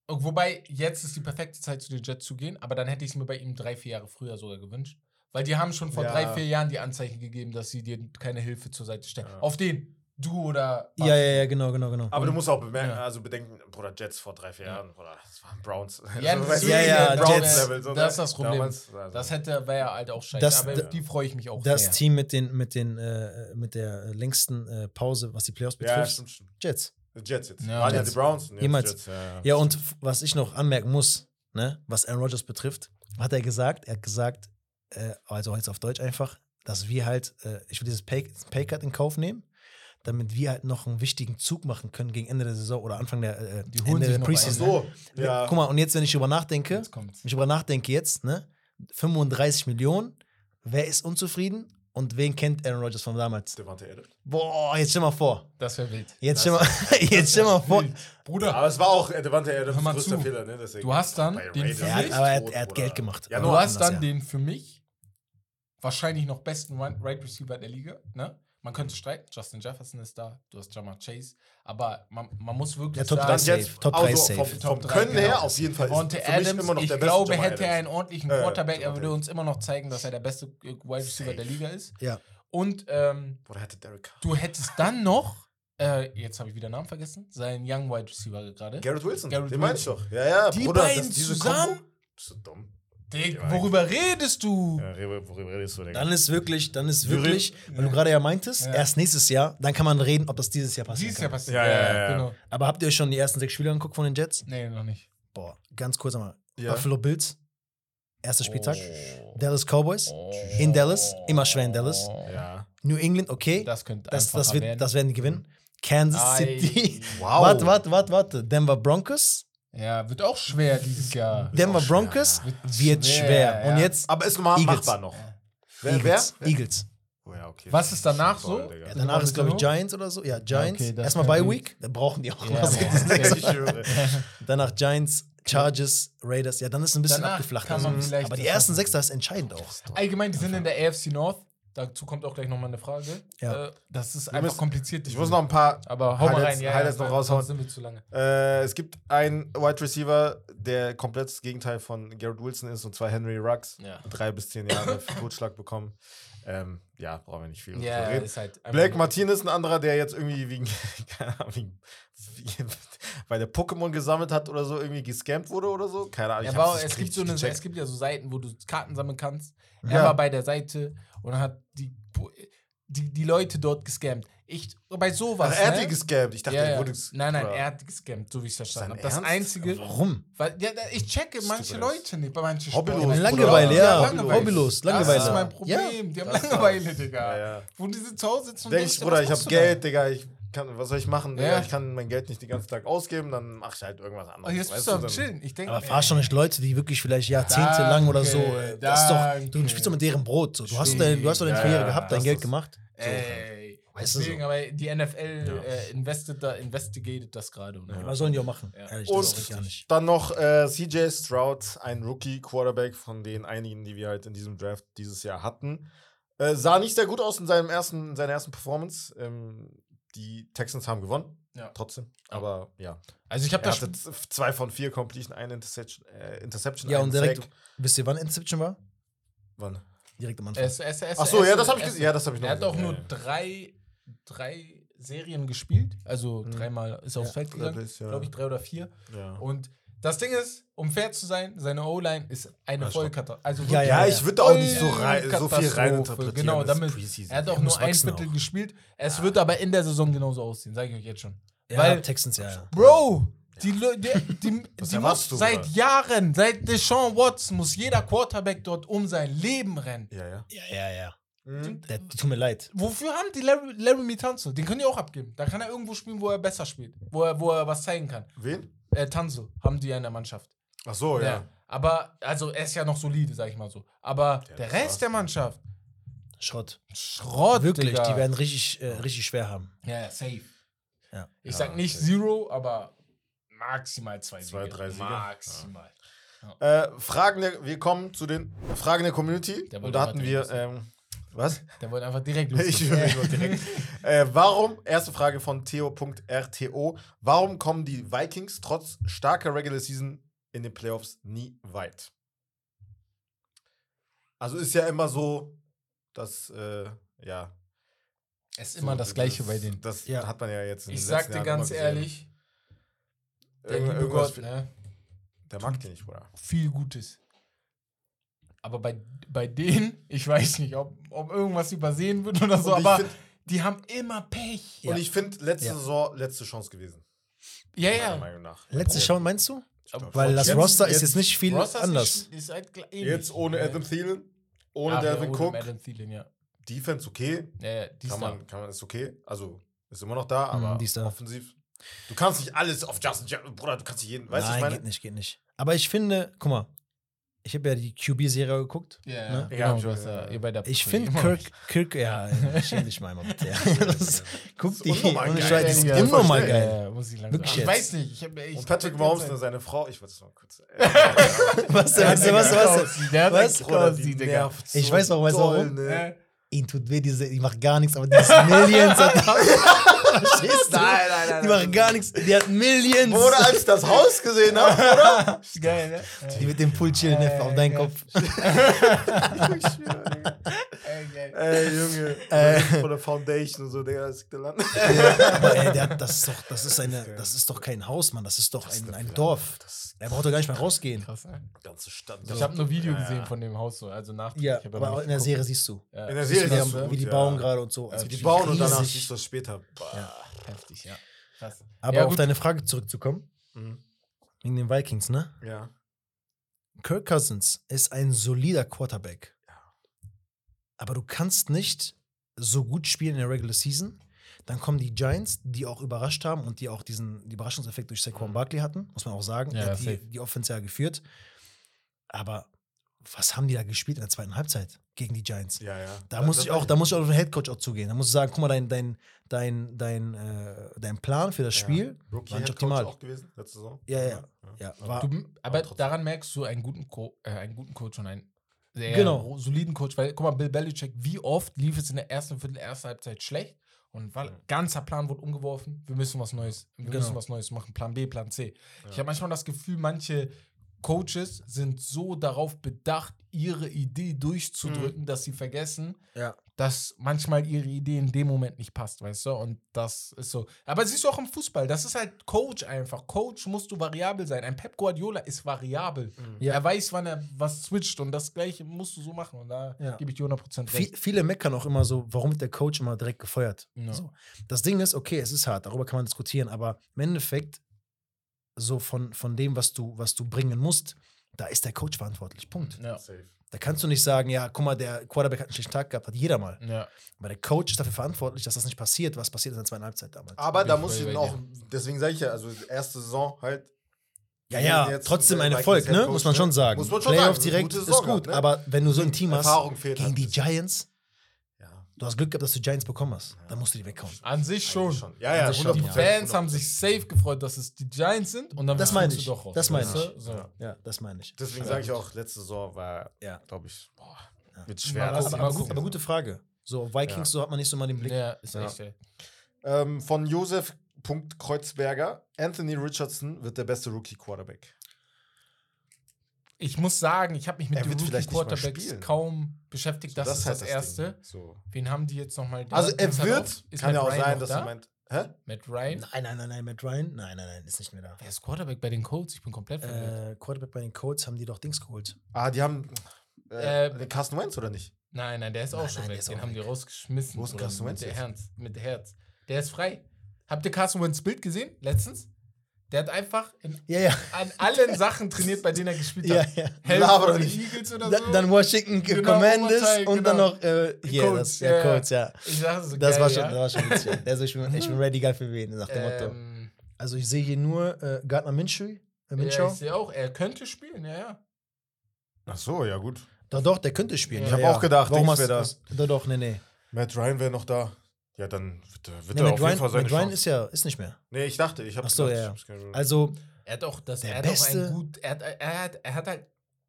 S3: wobei jetzt ist die perfekte Zeit zu den Jets zu gehen, aber dann hätte ich es mir bei ihm drei, vier Jahre früher sogar gewünscht. Weil die haben schon vor
S2: Ja.
S3: drei, vier Jahren die Anzeichen gegeben, dass sie dir keine Hilfe zur Seite stellen.
S2: Ja.
S3: Auf den, du oder.
S4: ja, ja, ja, genau, genau, genau.
S2: Aber du musst auch bemerken,
S3: Ja.
S2: also bedenken, Bruder, Jets vor drei, vier
S3: Ja.
S2: Jahren, Bruder, das waren Browns.
S3: Ja, [LAUGHS] das
S4: ja, ja,
S2: Browns
S4: Jets.
S2: Level, so,
S3: Das
S2: ne?
S3: ist das Problem.
S2: Damals, also,
S3: Das hätte, wäre ja halt auch scheiße.
S4: Das-
S3: aber die freue ich mich auch
S4: das
S3: sehr.
S4: Team mit, den, mit, den, äh, mit der längsten äh, Pause, was die Playoffs
S2: ja,
S4: betrifft,
S2: stimmt, stimmt.
S4: Jets.
S2: Jets jetzt.
S3: Ja,
S2: waren ja
S4: Jets.
S2: die Browns.
S4: Jemals.
S2: Jets, ja, ja.
S4: Ja, und was ich noch anmerken muss, ne, was Aaron Rodgers betrifft, hat er gesagt, er hat gesagt, äh, also jetzt auf Deutsch einfach, dass wir halt, äh, ich will dieses Pay, Paycut in Kauf nehmen, damit wir halt noch einen wichtigen Zug machen können gegen Ende der Saison oder Anfang der, äh,
S3: Die holen
S4: Ende
S3: sich
S4: der Preseason.
S2: so, ja.
S4: Guck mal, und jetzt, wenn ich drüber nachdenke,
S3: Jetzt kommt's.
S4: wenn ich drüber nachdenke jetzt, ne, 35 Millionen, wer ist unzufrieden und wen kennt Aaron Rodgers von damals?
S2: Devante Adams.
S4: Boah, jetzt stell mal vor.
S3: Das wäre wild.
S4: Jetzt stell mal, [LAUGHS] jetzt stell mal vor.
S3: Bruder,
S2: Aber es war auch äh, Devante Adams größter
S3: zu.
S2: Fehler, ne? Deswegen.
S3: Du hast dann den für
S4: Er hat,
S3: mich-
S4: aber er, er hat. Geld gemacht.
S2: Ja,
S3: du hast
S4: anders,
S3: dann
S4: ja.
S3: den für mich wahrscheinlich noch besten Right Right Receiver der Liga. Ne? Man könnte streiten, Justin Jefferson ist da, du hast Jamar Chase, aber man, man muss wirklich
S4: Ja, Top
S3: sagen,
S2: jetzt
S4: safe. Top drei
S2: also
S4: safe.
S2: Vom,
S3: Top
S2: vom Können her
S3: genau.
S2: auf jeden Fall.
S3: Devontae
S2: ist für mich
S3: Adams,
S2: immer noch
S3: ich
S2: der beste
S3: glaube,
S2: Jamal
S3: hätte er einen ordentlichen
S2: ja,
S3: Quarterback, er würde uns immer noch zeigen, dass er der beste äh, Wide Receiver der Liga ist.
S4: Ja.
S3: Und ähm, du hättest dann noch, äh, jetzt habe ich wieder Namen vergessen, seinen Young Wide Receiver gerade.
S2: Garrett Wilson,
S3: Garrett
S2: den ich
S3: Wilson.
S2: doch. Ja, ja,
S3: Die
S2: Bruder,
S3: beiden
S2: das, diese
S3: zusammen?
S2: Kombo. Bist du dumm?
S3: Dick, worüber redest du?
S2: Ja, worüber redest du, Digga?
S4: Dann ist wirklich, dann ist wirklich, weil du gerade ja meintest,
S3: Ja.
S4: erst nächstes Jahr, dann kann man reden, ob das dieses Jahr passiert.
S3: Dieses Jahr passiert.
S2: Ja, ja, ja, ja.
S3: Genau.
S4: Aber habt ihr euch schon die ersten sechs Spiele angeguckt von den Jets?
S3: Nee, noch nicht.
S4: Boah, ganz kurz einmal.
S2: Ja.
S4: Buffalo Bills, erster Spieltag.
S3: Oh.
S4: Dallas Cowboys, in Dallas, immer schwer in Dallas.
S2: Ja.
S4: New England, okay.
S3: Das könnte
S4: Das, das,
S3: einfacher
S4: wird,
S3: werden.
S4: das werden die gewinnen. Kansas
S3: Ei.
S4: City.
S2: Wow. [LAUGHS]
S4: Warte, warte, warte, warte. Denver Broncos.
S3: Ja, wird auch schwer dieses Jahr. [LAUGHS]
S4: Denver Broncos wird
S3: Schwer,
S4: schwer. Und jetzt
S2: Aber ist normal
S4: Eagles.
S2: machbar noch. Wer?
S4: Eagles.
S2: wer?
S4: Eagles.
S2: Oh, ja, okay.
S3: Was ist danach so?
S4: Ja, danach ist, glaube ich, Giants oder so. Ja, Giants.
S3: okay,
S4: Erstmal
S3: gut.
S4: Week. Da brauchen die auch
S3: Ja,
S4: was. [LAUGHS] [LAUGHS] Danach Giants, Chargers, Raiders. Ja, dann ist ein bisschen
S3: Danach
S4: abgeflacht.
S3: kann man
S4: Also, aber die ersten sechs, das ist entscheidend auch.
S3: Allgemein, die sind in der AFC North. Dazu kommt auch gleich nochmal eine Frage.
S4: Ja.
S3: Äh, das ist
S2: Wir
S3: einfach
S2: müssen-
S3: komkompliziert.
S2: Ich muss noch ein paar.
S3: Aber hau mal
S2: Highlights-
S3: rein, ja.
S2: Highlights
S3: ja,
S2: noch raushauen.
S3: sind wir zu lange.
S2: Äh, es gibt einen Wide Receiver, der komplett das Gegenteil von Garrett Wilson ist, und zwar Henry Ruggs.
S3: Ja.
S2: Drei bis zehn Jahre für Totschlag bekommen. Ähm, ja, brauchen wir nicht viel
S3: Ja,
S2: reden.
S3: ist halt
S2: Blake
S3: nur-
S2: Martinez, ein anderer, der jetzt irgendwie wegen, [LAUGHS] keine Ahnung, [LAUGHS] weil der Pokémon gesammelt hat oder so, irgendwie gescampt wurde oder so. Keine Ahnung.
S3: Ja, aber es, gibt so eine,
S2: gecheckt.
S3: es gibt ja so Seiten, wo du Karten sammeln kannst. Er
S2: Ja.
S3: war bei der Seite und hat die, die, die Leute dort gescammt. Ich, bei sowas.
S2: Ach, er hat
S3: ne?
S2: die gescampt. Ich dachte,
S3: ja,
S2: er
S3: ja.
S2: wurde
S3: Nein, nein, er hat gescampt, so wie ich es verstanden habe. Das
S2: Ernst?
S3: Einzige,
S4: Warum?
S3: weil ja, ich checke manche Leute nicht, bei manchen
S2: Hobbylos.
S4: Langeweile, ja.
S3: Langeweile.
S4: Hobbylos,
S3: Das
S4: Langeweile.
S3: ist mein
S4: Ja.
S3: Problem. Die haben
S2: Das
S3: Langeweile,
S2: das.
S3: Digga.
S2: Ja, ja.
S3: Wo die sitzen zu Hause sitzen und
S2: Denk ich,
S3: denkst,
S2: Bruder, ich
S3: machst
S2: hab
S3: du da?
S2: Geld, Digga, ich kann, was soll ich machen?
S3: Ja.
S2: Ich kann mein Geld nicht den ganzen Tag ausgeben, dann mach ich halt irgendwas
S3: Oh,
S2: anderes.
S3: jetzt
S2: weißt
S3: bist du am Chillen. Ich denke,
S4: Aber verarsch doch nicht Leute, die wirklich vielleicht jahrzehntelang oder so. Äh, Das ist doch, du spielst doch mit deren Brot. So. Du, hast
S3: Stimmt.
S4: dein, du hast doch deine
S2: Ja,
S4: Karriere gehabt, dein
S2: das
S4: Geld gemacht.
S3: Ey, deswegen,
S4: so.
S3: aber die NFL
S2: Ja.
S3: äh, invested da, investigated das gerade. oder?
S4: Was sollen die auch machen?
S3: Ja.
S4: Ehrlich,
S2: Und
S4: gar nicht.
S2: dann noch äh, CJ Stroud, ein Rookie-Quarterback von den einigen, die wir halt in diesem Draft dieses Jahr hatten. Äh, sah nicht sehr gut aus in, seinem ersten, in seiner ersten Performance. Ähm, die Texans haben gewonnen,
S3: Ja.
S2: trotzdem. Aber ja,
S3: Also ich habe das
S2: hatte zwei von vier Completion, eine Interception, äh, Interception
S4: Ja, und direkt,
S2: Sack.
S4: wisst ihr, wann Interception war?
S2: Wann?
S4: Direkt am Anfang.
S3: Es, es, es,
S2: Ach so,
S3: es-
S2: ja, das habe ich,
S3: es-
S2: gesehen. ja, das hab ich noch
S3: Er hat auch nur
S2: ja, ja.
S3: drei, drei Serien gespielt. Also
S2: Mhm.
S3: dreimal ist aufs
S2: Ja,
S3: Feld gegangen.
S2: Ja.
S3: Glaube ich, drei oder vier.
S2: Ja.
S3: Und das Ding ist, um fair zu sein, seine O-Line ist eine
S2: Ja.
S3: Vollkatastrophe. Also
S4: Ja,
S2: Ja,
S4: ja,
S2: ich würde auch nicht so, rein, so viel reininterpretieren.
S3: Genau, damit. Er hat auch
S4: Er muss
S3: nur ein Viertel
S4: auch.
S3: gespielt. Es wird aber in der Saison genauso aussehen, sage ich euch jetzt schon.
S4: ja,
S3: weil-
S4: Texans, ja. ja.
S3: Bro, die, die, [LAUGHS] die, die muss
S2: du,
S3: seit
S2: Bruder?
S3: Jahren, seit Deshaun Watson, muss jeder Quarterback dort um sein Leben rennen.
S2: Ja, ja.
S4: Ja, ja, ja.
S2: Mhm.
S4: Der, tut mir leid.
S3: Wofür haben die Larry, Larry Mitanzo? Den können die auch abgeben. Da kann er irgendwo spielen, wo er besser spielt. Wo er, wo er was zeigen kann.
S2: Wen?
S3: Äh, Tanzo haben die ja in der Mannschaft.
S2: Ach so, Oh, ja.
S3: Aber, also, er ist ja noch solide, sag ich mal so. Aber
S2: Ja,
S3: der Rest
S2: war's.
S3: der Mannschaft,
S4: Schrott.
S3: Schrott,
S4: Wirklich,
S3: Digga.
S4: die werden richtig, äh, richtig schwer haben.
S3: Ja, ja, safe.
S4: Ja.
S3: Ich
S2: Ja,
S3: sag nicht
S2: okay.
S3: Zero, aber maximal zwei,
S2: Zwei,
S3: Siege.
S2: drei Siege.
S3: Maximal.
S2: Äh, Fragen der, wir kommen zu den Fragen der Community.
S3: Der
S2: und da hatten wir, ähm, was?
S3: Der wollte einfach direkt [LAUGHS]
S2: Ich
S3: los.
S2: will direkt. [LAUGHS] äh, warum, erste Frage von Theo.rto, warum kommen die Vikings trotz starker Regular Season in den Playoffs nie weit? Also ist ja immer so, dass, äh, ja.
S3: Es ist
S2: so
S3: immer das Gleiche bei denen.
S2: Das
S4: Ja.
S2: hat man ja jetzt in
S3: Ich
S2: den
S3: sag dir
S2: Jahren
S3: ganz ehrlich, der
S2: Irgend-
S3: Gott, ne?
S2: der mag den nicht, Bruder.
S3: viel Gutes. Aber bei, bei denen, [LAUGHS] ich weiß nicht, ob, ob irgendwas übersehen wird oder so, aber
S2: find-
S3: die haben immer Pech.
S4: Ja.
S2: Und ich finde, letzte
S4: Ja.
S2: Saison letzte Chance gewesen.
S3: Ja,
S2: Meiner
S3: ja.
S2: Meinung nach.
S4: Letzte
S2: Ja.
S4: Chance, meinst du?
S2: glaub,
S4: Weil das
S2: jetzt-
S4: Roster ist
S2: jetzt-
S4: jetzt nicht viel
S3: Roster ist
S4: anders.
S3: nicht- Ist halt.
S2: Jetzt ohne
S3: Ja.
S2: Adam Thielen, ohne
S3: ja,
S2: Dalvin
S3: ohne
S2: Cook.
S3: Adam Thielen, ja.
S2: Defense okay.
S3: Ja, ja, die
S2: Kann
S3: ist
S2: man, kann man, ist okay. Also ist immer noch da, aber
S4: Mhm, die ist da.
S2: offensiv. Du kannst nicht alles auf Justin Jefferson, Bruder, du kannst nicht jeden, weißt du, ich
S4: Nein,
S2: meine?
S4: geht nicht, geht nicht. Aber ich finde, guck mal, ich habe ja die QB-Serie geguckt.
S3: Ja,
S4: Ne?
S3: ja. Genau, ja, ihr bei der
S4: Ich finde
S3: immer-
S4: Kirk, Kirk, ja, schäm dich mal, mal bitte. Ja. [LAUGHS] Das, guck die, ohne
S2: geil,
S4: Scheiß, ist
S3: Ja,
S4: unnormal
S3: ja,
S4: geil.
S3: Ja, muss ich langsam.
S4: Wirklich
S3: ich weiß nicht. Ich hab, ich
S2: Und Patrick Mahomes, ne, seine Frau, ich wollte es mal kurz. [LAUGHS]
S4: Was denn, was denn, was denn, was denn?
S3: Der hat
S4: Was?
S3: was?
S2: Die
S3: Digga.
S2: nervt
S4: Ich weiß auch, weißt du warum?
S3: Äh,
S4: Ihnen tut weh, diese, die macht gar nichts, aber die ist Millions. [LAUGHS] Verstehst du?
S2: Nein, nein, nein,
S4: Die macht gar nichts, die hat Millions.
S2: Bruder, als ich das Haus gesehen habe, [LAUGHS] Bruder.
S3: Geil, ne?
S4: Die mit dem Pool chillen, Neffe, auf deinen
S3: Äh,
S4: Kopf.
S2: ich.
S3: Ey, geil.
S2: Ey, Junge.
S4: Äh.
S2: Von der Foundation und so, Digga, das ist der Land.
S4: Aber ey, der, hat- das, ist doch, das, ist eine, das ist doch kein Haus, Mann. Das ist doch ein, ein Dorf.
S2: Das
S4: Er braucht doch gar nicht mehr rausgehen.
S3: Krass, ne?
S2: ganze Stadt.
S3: Ich habe nur Video
S2: Ja, ja.
S3: gesehen von dem Haus so, also nach.
S4: Ja,
S3: ich
S4: aber in der. Serie siehst du.
S3: Ja.
S2: In der Serie
S4: du,
S2: siehst
S4: wie, die
S2: gut,
S4: bauen
S2: ja.
S4: gerade und so. Also
S3: Ja,
S2: Die
S4: wirklich
S2: bauen und danach
S4: riesig.
S2: du das später.
S3: Ja, heftig, ja. Krass.
S4: Aber
S3: Ja,
S4: auf deine Frage zurückzukommen,
S2: Mhm.
S4: wegen den Vikings, ne?
S2: Ja.
S4: Kirk Cousins ist ein solider Quarterback. Aber du kannst nicht so gut spielen in der Regular Season. Dann kommen die Giants, die auch überrascht haben und die auch diesen die Überraschungseffekt durch Saquon
S2: Mhm.
S4: Barkley hatten, muss man auch sagen.
S3: Ja,
S4: die, die Offense ja geführt. Aber was haben die da gespielt in der zweiten Halbzeit gegen die Giants?
S2: Ja, ja.
S4: Da muss ich auch, da muss ich auch auf den Headcoach auch zugehen. Da muss ich sagen, guck mal, dein, dein, dein, dein, äh, dein Plan für das Spiel
S2: Rookie
S4: war nicht optimal.
S2: Auch gewesen, letzte Saison.
S4: Ja, ja. Ja, war,
S3: Du, aber daran merkst du einen guten, Co äh, einen guten Coach und einen sehr
S4: Genau.
S3: soliden Coach. Weil, guck mal, Bill Belichick, wie oft lief es in der ersten Viertel, ersten Halbzeit schlecht? Und weil ganzer Plan wurde umgeworfen, wir müssen was Neues, wir
S4: Genau.
S3: müssen was Neues machen, Plan B, Plan C. Ich habe manchmal das Gefühl, manche Coaches sind so darauf bedacht, ihre Idee durchzudrücken, dass sie vergessen,
S4: Ja.
S3: dass manchmal ihre Idee in dem Moment nicht passt, weißt du? Und das ist so. Aber siehst du auch im Fußball, das ist halt Coach einfach. Coach musst du variabel sein. Ein Pep Guardiola ist variabel.
S4: Ja.
S3: Er weiß, wann er was switcht und das gleiche musst du so machen. Und da
S4: Ja.
S3: gebe ich dir 100%
S4: Viel,
S3: recht.
S4: viele meckern auch immer so, warum wird der Coach immer direkt gefeuert? So. Das Ding ist, okay, es ist hart, darüber kann man diskutieren, aber im Endeffekt, so von, von dem, was du, was du bringen musst, da ist der Coach verantwortlich. Punkt.
S3: Ja.
S4: Da kannst du nicht sagen, ja, guck mal, der Quarterback hat einen schlechten Tag gehabt, hat jeder mal.
S3: Ja.
S4: Aber der Coach ist dafür verantwortlich, dass das nicht passiert, was passiert ist in der zweiten Halbzeit damals.
S2: Aber da muss ich auch, deswegen sage ich ja, also erste Saison halt.
S4: ja, ja, trotzdem ein Erfolg, ne?
S2: Headcoach,
S4: Muss man
S2: ne?
S4: schon sagen.
S2: Muss man schon
S4: Playoffs
S2: sagen,
S4: direkt ist gut,
S2: ne?
S4: aber wenn du so ein Team hast,
S2: Erfahrung fehlt
S4: gegen
S2: halt
S4: die. Giants. Du hast Glück gehabt, dass du Giants bekommen hast. Dann musst du die weghauen.
S3: An sich schon.
S2: Schon. Ja, ja,
S4: sich
S2: 100%.
S3: Die Fans
S2: 100%.
S3: haben sich safe gefreut, dass es die Giants sind und dann
S4: Das meine ich.
S3: du doch raus.
S4: Das meine ich.
S3: So.
S2: Ja.
S4: Ja, das meine ich.
S2: Deswegen sage ich auch, letzte Saison war,
S4: Ja.
S2: glaube ich, boah,
S4: Ja.
S2: wird schwer.
S4: Aber,
S2: machen.
S4: gut, aber gute Frage. So, Vikings,
S2: Ja.
S4: so hat man nicht so mal den Blick.
S3: Ja, ist
S2: Ja.
S3: echt.
S2: Ähm, von Josef Punkt Kreuzberger. Anthony Richardson wird der beste Rookie-Quarterback.
S3: Ich muss sagen, ich habe mich mit
S2: Er
S3: den Rookie Quarterbacks kaum beschäftigt. Das, ist das,
S2: halt
S3: Erste.
S2: Ding. So.
S3: Wen haben die jetzt nochmal?
S2: Also er wird, kann ja auch sein, dass er
S3: er
S2: meint, hä?
S3: Matt Ryan.
S4: Nein, nein, nein, nein, Matt Ryan? Nein, nein, nein, ist nicht mehr da.
S3: Wer ist Quarterback bei den Colts? Ich bin komplett verwirrt.
S4: Äh, Quarterback bei den Colts haben die doch Dings geholt.
S2: Ah, die haben äh,
S3: Äh,
S2: den Carsten Wentz oder nicht?
S3: Nein, nein, der ist auch
S4: Nein,
S3: schon
S4: nein,
S3: weg.
S4: ist
S3: Den haben die rausgeschmissen.
S2: Wo ist Carsten Wentz
S3: mit der? Herz, mit der Herz. Der ist frei. Habt ihr Carsten Wentz Bild gesehen? Letztens? Der hat einfach in,
S4: Ja, ja.
S3: an allen Sachen trainiert, bei denen er gespielt
S4: Ja,
S3: hat.
S4: ja.
S3: Hell
S2: doch
S3: the
S2: nicht.
S3: Eagles oder
S4: Da,
S3: so.
S4: dann Washington
S3: Genau,
S4: Commanders
S3: Overtime,
S4: und dann
S3: genau.
S4: noch äh, hier,
S3: Colts,
S4: das,
S3: ja,
S4: ja,
S3: ja.
S4: Ja.
S3: ich dachte so,
S4: Das
S3: geil,
S4: war schon,
S3: ja.
S4: das war schon witzig. [LAUGHS] Also ich bin, ich bin ready geil für wen, nach dem Motto.
S3: ähm,
S4: Also ich sehe hier nur äh, Gardner Minshew. Äh,
S3: ja, ich sehe auch, er könnte spielen, ja, ja.
S2: Ach so, ja gut.
S4: doch, doch, der könnte spielen.
S3: Ich
S4: ja,
S2: hab
S4: ja.
S2: auch gedacht,
S4: Warum
S2: Dings
S4: hast
S2: wär da.
S4: Doch, doch, nee, nee.
S2: Matt Ryan wäre noch da. Ja, dann wird, er- wird
S4: nee
S2: er auf
S4: Ryan,
S2: jeden Fall seine
S4: Matt Ryan
S2: Chance.
S4: ist ja ist nicht mehr.
S2: Nee, ich dachte, ich habe
S4: so,
S2: gedacht,
S4: ja, Also,
S3: Er hat auch das,
S4: Der
S3: er hat auch
S4: Beste-
S3: ein gut, er hat, er hat, er hat halt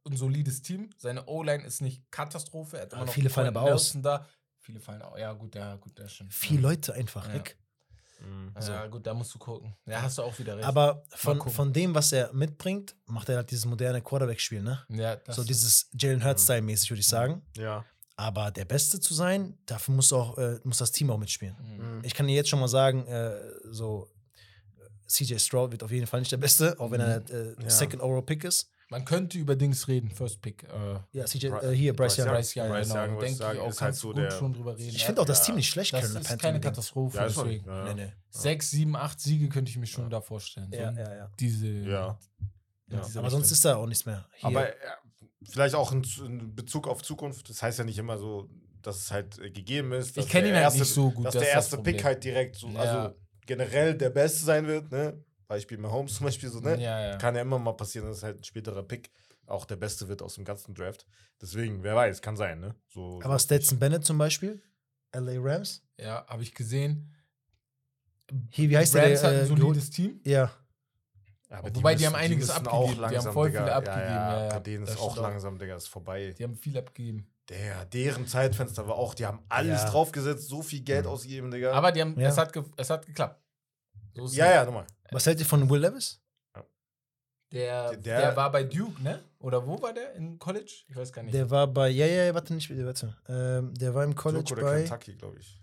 S3: ein solides Team. Seine O-Line ist nicht Katastrophe. Er hat immer noch
S4: viele fallen aber aus.
S3: Da. Viele fallen auch. Ja, gut, ja, gut, das stimmt.
S4: viele Leute einfach
S3: Ja.
S4: weg.
S2: Mhm.
S3: Ja, gut, da musst du gucken. Ja, hast du auch wieder recht.
S4: Aber von, von dem, was er mitbringt, macht er halt dieses moderne Quarterback-Spiel, ne?
S3: ja, das
S4: So dieses Jalen Hurts-Style-mäßig, würde ich sagen.
S2: Ja.
S4: Aber der Beste zu sein, dafür muss, auch, äh, muss das Team auch mitspielen.
S3: Mhm.
S4: Ich kann dir jetzt schon mal sagen, äh, so äh, CJ Stroud wird auf jeden Fall nicht der Beste, auch wenn er äh,
S2: Ja.
S4: Second Overall Pick ist.
S3: Man könnte über Dings reden, First Pick. Äh,
S4: Ja, CJ, äh, hier, Bryce Young.
S3: Bryce Young,
S2: Bryce
S3: genau.
S2: Young, ich
S3: Denke
S2: sagen,
S3: ich auch,
S2: ist halt
S3: kannst
S2: so
S3: gut
S2: der-
S3: schon drüber reden.
S4: Ich finde auch das
S2: Ja.
S4: Team nicht schlecht,
S3: das
S4: Carolina
S3: ist keine. Katastrophe,
S2: Ja,
S3: deswegen.
S2: ja.
S4: Nee, nee.
S3: Sechs, sieben, acht Siege könnte ich mir schon da vorstellen. So
S4: Ja,
S3: in
S4: ja, ja.
S3: Diese,
S2: Ja.
S4: Aber sonst ist da auch nichts mehr. Hier.
S2: Aber äh, vielleicht auch in, in Bezug auf Zukunft. Das heißt ja nicht immer so, dass es halt äh, gegeben ist.
S3: Ich kenn
S2: der
S3: ihn halt
S2: erste-
S3: nicht so gut,
S2: Dass
S3: das
S2: der
S3: das
S2: erste
S3: Problem.
S2: Pick halt direkt so,
S3: Ja.
S2: also generell der Beste sein wird, ne? Beispiel Mahomes [LAUGHS] zum Beispiel so, ne?
S3: Ja, ja.
S2: Kann ja immer mal passieren, dass halt ein späterer Pick auch der Beste wird aus dem ganzen Draft. Deswegen, wer weiß, kann sein, ne? So,
S4: Aber
S2: so
S4: Stetson Bennett zum Beispiel, LA Rams.
S3: Ja, habe ich gesehen.
S4: Hier, wie heißt
S3: Rams
S4: der?
S3: hat
S4: Äh,
S3: ein
S4: geholt-
S3: solides Team.
S4: Ja,
S2: aber
S3: Wobei, die haben
S2: müssen-
S3: einiges
S2: müssen
S3: abgegeben. Die haben voll
S2: Digga.
S3: viele abgegeben,
S2: Ja, ja,
S3: ja, ja.
S2: Bei denen ist auch langsam, Digga, ist vorbei.
S3: Die haben viel abgegeben.
S2: Der, deren Zeitfenster war auch, die haben alles
S4: Ja.
S2: draufgesetzt, so viel Geld
S4: Mhm.
S2: ausgegeben, Digga.
S3: Aber die haben,
S4: Ja.
S3: es, hat es hat geklappt. So
S2: ja, ja, nochmal.
S4: was hält ihr von Will Levis?
S3: Der,
S2: Der-
S3: der, war bei Duke, ne? Oder wo war der? In College? Ich weiß gar nicht.
S4: Der war bei, ja, ja, ja, warte nicht, warte. Ähm, der war im College
S2: Duke oder
S4: bei,
S2: Kentucky, glaube ich.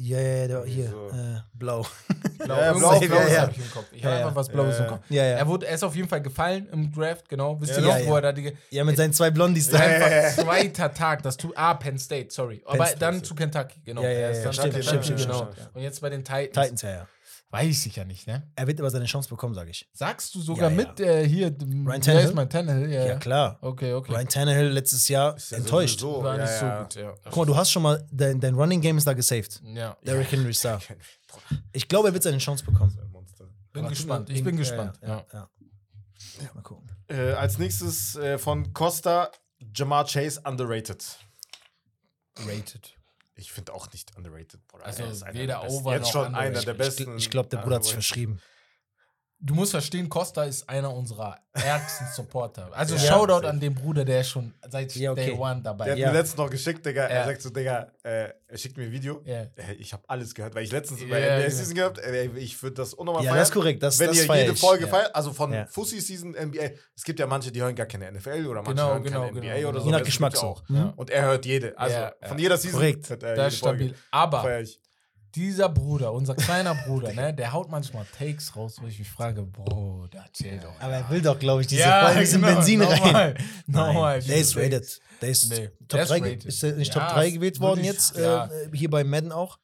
S4: Ja, ja, ja, der hier,
S2: so.
S4: äh, blau. [LAUGHS]
S3: Blau,
S2: Ja, ja,
S3: irgendwas
S2: blau,
S3: Blaues
S4: ja,
S3: hab ich im Kopf. Ich
S4: Ja,
S3: habe
S4: ja.
S3: einfach was Blaues
S2: Ja,
S3: im Kopf.
S4: Ja,
S3: Er,
S4: ja.
S3: wurde, er ist auf jeden Fall gefallen im Draft, genau. Wisst
S2: Ja,
S3: ihr noch,
S4: ja,
S3: wo
S4: ja.
S3: er da die.
S4: Ja, mit seinen zwei Blondies da.
S2: Ja, ja, ja. [LAUGHS]
S3: Einfach zweiter Tag, das tut. Ah, Penn State, sorry. Aber
S4: State.
S3: dann zu Kentucky, genau.
S4: Ja, ja, ja, stimmt,
S2: stimmt, stimmt,
S3: genau.
S2: ja.
S3: Und jetzt bei den Titans.
S4: Titans, ja, ja.
S3: Weiß ich ja nicht, ne?
S4: Er wird aber seine Chance bekommen, sage ich.
S3: Sagst du sogar
S4: Ja, ja.
S3: mit äh, hier, dem-
S4: Ryan Tannehill?
S3: ist mein Tannehill? Ja,
S4: Ja, klar.
S3: Okay, okay.
S4: Ryan Tannehill letztes Jahr
S2: Ist ja
S4: enttäuscht.
S2: sowieso-
S3: War
S2: ja,
S3: nicht so
S2: ja.
S3: gut, ja.
S4: Guck mal, du hast schon mal, dein, dein Running Game ist da gesaved.
S3: Ja,
S4: Derrick Henry ist [LAUGHS] da. Ich glaube, er wird seine Chance bekommen.
S2: so
S3: bin
S4: Aber
S3: gespannt. Ich bin
S4: ja,
S3: gespannt.
S4: Ja,
S3: Ja.
S4: ja. ja. Mal gucken.
S2: Äh, als nächstes äh, von Costa, Jamar Chase underrated.
S3: Rated.
S2: Ich finde auch nicht underrated, Bruder.
S3: Also
S2: Er
S3: weder over
S2: Jetzt schon einer der
S4: Ich,
S2: besten.
S4: ich glaube, der Bruder hat sich verschrieben.
S3: Du musst verstehen, Costa ist einer unserer ärgsten [LAUGHS] Supporter. Also
S4: Ja.
S3: Shoutout an den Bruder, der ist schon seit
S4: Ja, okay.
S3: Day One dabei
S2: Der hat
S4: Ja.
S2: mir letztens noch geschickt, Digga. Er sagt so, Digga, äh, er schickt mir ein Video.
S3: Ja.
S2: Äh, Ich habe alles gehört, weil ich letztens
S3: Ja,
S2: bei NBA
S3: genau.
S2: Season gehabt äh, Ich würde das unnormal
S4: Ja,
S2: feiern.
S4: das ist korrekt. Das,
S2: Wenn
S4: das
S2: ihr
S4: feier
S2: jede
S4: ich.
S2: Folge
S3: Ja.
S2: feiert, also von
S4: Ja.
S2: Fussi Season NBA, es gibt ja manche, die hören gar keine NFL oder manche
S3: Genau,
S2: hören
S3: genau,
S2: keine
S3: genau,
S2: NBA
S3: genau.
S2: oder so.
S4: Je nach Geschmack
S2: auch.
S4: Mhm.
S2: Und er hört jede. Also
S3: Ja,
S2: von jeder Season
S4: Korrekt.
S2: hört er
S3: Das ist stabil.
S2: Folge.
S3: Aber
S2: Feier ich.
S3: Dieser Bruder, unser kleiner Bruder, [LAUGHS] ne, der haut manchmal Takes raus, wo ich mich frage, Bro, da chill doch.
S4: Aber er will doch, glaube ich, diese
S3: Ja,
S4: voll
S3: genau,
S4: Benzin rein.
S3: nochmal,
S4: der ist rated. Der ist
S3: Nee,
S4: Top
S3: der ist
S4: 3,
S3: rated.
S4: ist er nicht
S3: Ja,
S4: Top 3 gewählt worden jetzt?
S3: ja.
S4: Äh, hier bei Madden auch,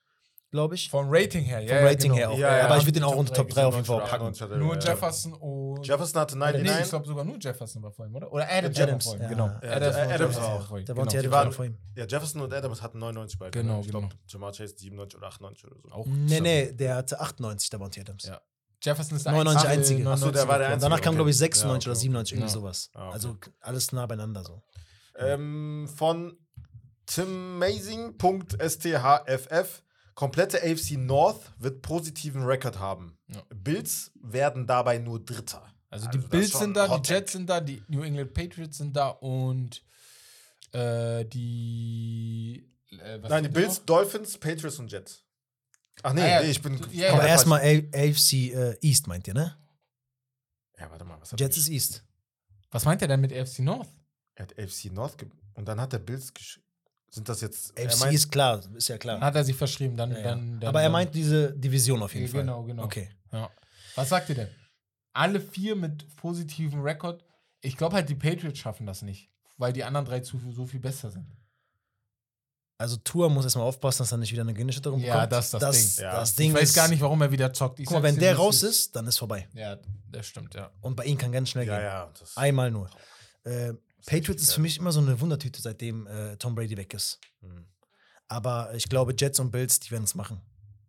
S4: glaube ich.
S3: Vom Rating her, ja.
S4: Vom
S3: ja,
S4: Rating
S3: genau.
S4: her auch.
S2: Ja, ja.
S4: Aber ich würde ihn auch unter Top 3 auf jeden Fall
S2: 97
S4: packen.
S2: oder 98 hat
S3: Nur
S2: ja.
S3: Jefferson und.
S2: Jefferson hatte
S3: Nee,
S2: 99.
S3: ich glaube sogar nur Jefferson war vor ihm, oder? Oder Adams,
S4: Adams, ja.
S3: genau.
S4: Ja,
S3: Adams,
S2: Adams
S3: Adams
S2: auch.
S3: war vor ihm.
S4: Der war
S3: genau.
S4: unter
S2: Die
S4: Adams
S2: waren-
S4: vor ihm.
S2: ja, Jefferson und Adams hatten 99 beide.
S3: Genau?
S2: Ich glaube,
S3: genau.
S2: Jamar Chase 97 oder 98 oder so.
S3: Auch
S4: Nee, nee, der hatte 98, der Bounty Adams.
S3: Ja. Jefferson ist der
S4: 99
S3: einzige.
S4: einzige.
S2: Ach so, der war der
S4: Und
S2: einzige.
S4: danach kam, glaube ich,
S2: Ja,
S4: 96
S2: okay,
S4: oder 97, irgendwie
S3: Ja.
S4: sowas.
S2: Ah.
S4: Also alles nah beieinander so.
S2: Ähm, von timazing.sthff. Komplette AFC North wird positiven Rekord haben.
S3: Ja.
S2: Bills werden dabei nur Dritter.
S3: Also die
S2: ist
S3: Bills sind da, die Jets sind da, die New England Patriots sind da und äh, die. Äh, was
S2: Nein, die
S3: sind
S2: Bills,
S3: noch?
S2: Dolphins, Patriots und Jets. Ach nee,
S3: Ah ja,
S2: nee ich bin.
S3: ja.
S4: Aber erstmal AFC äh, East, meint ihr, ne?
S2: Ja, warte mal, was hat
S4: Jets
S2: er
S4: ist East.
S3: Was meint er denn mit AFC North?
S2: Er hat AFC North und dann hat der Bills gesch Sind das jetzt.
S4: AFC
S2: meint-
S4: ist klar, ist ja klar.
S3: Dann hat er sich verschrieben. Dann,
S4: Ja, ja.
S3: dann, dann,
S4: Aber er meint diese Division auf jeden
S3: Ja,
S4: Fall.
S3: genau, genau.
S4: Okay.
S3: Ja. Was sagt ihr denn? Alle vier mit positivem Rekord. Ich glaube halt, die Patriots schaffen das nicht, weil die anderen drei zu, so viel besser sind.
S4: Also Tour muss erstmal aufpassen, dass er nicht wieder eine Gehirnerschütterung
S3: Ja,
S4: bekommt.
S3: das ist das
S4: das
S3: Ding.
S2: Ja.
S4: Das
S3: Ich
S4: Ding
S3: weiß
S4: ist,
S3: gar nicht, warum er wieder zockt. Ich
S4: Guck mal, wenn der raus ist, dann ist vorbei.
S3: Ja, das stimmt, ja.
S4: Und bei ihm kann ganz schnell
S2: Ja,
S4: gehen.
S2: ja. Das,
S4: Einmal nur. Äh, Patriots ist für mich immer so eine Wundertüte, seitdem äh, Tom Brady weg ist.
S2: Hm.
S4: Aber ich glaube, Jets und Bills, die werden es machen.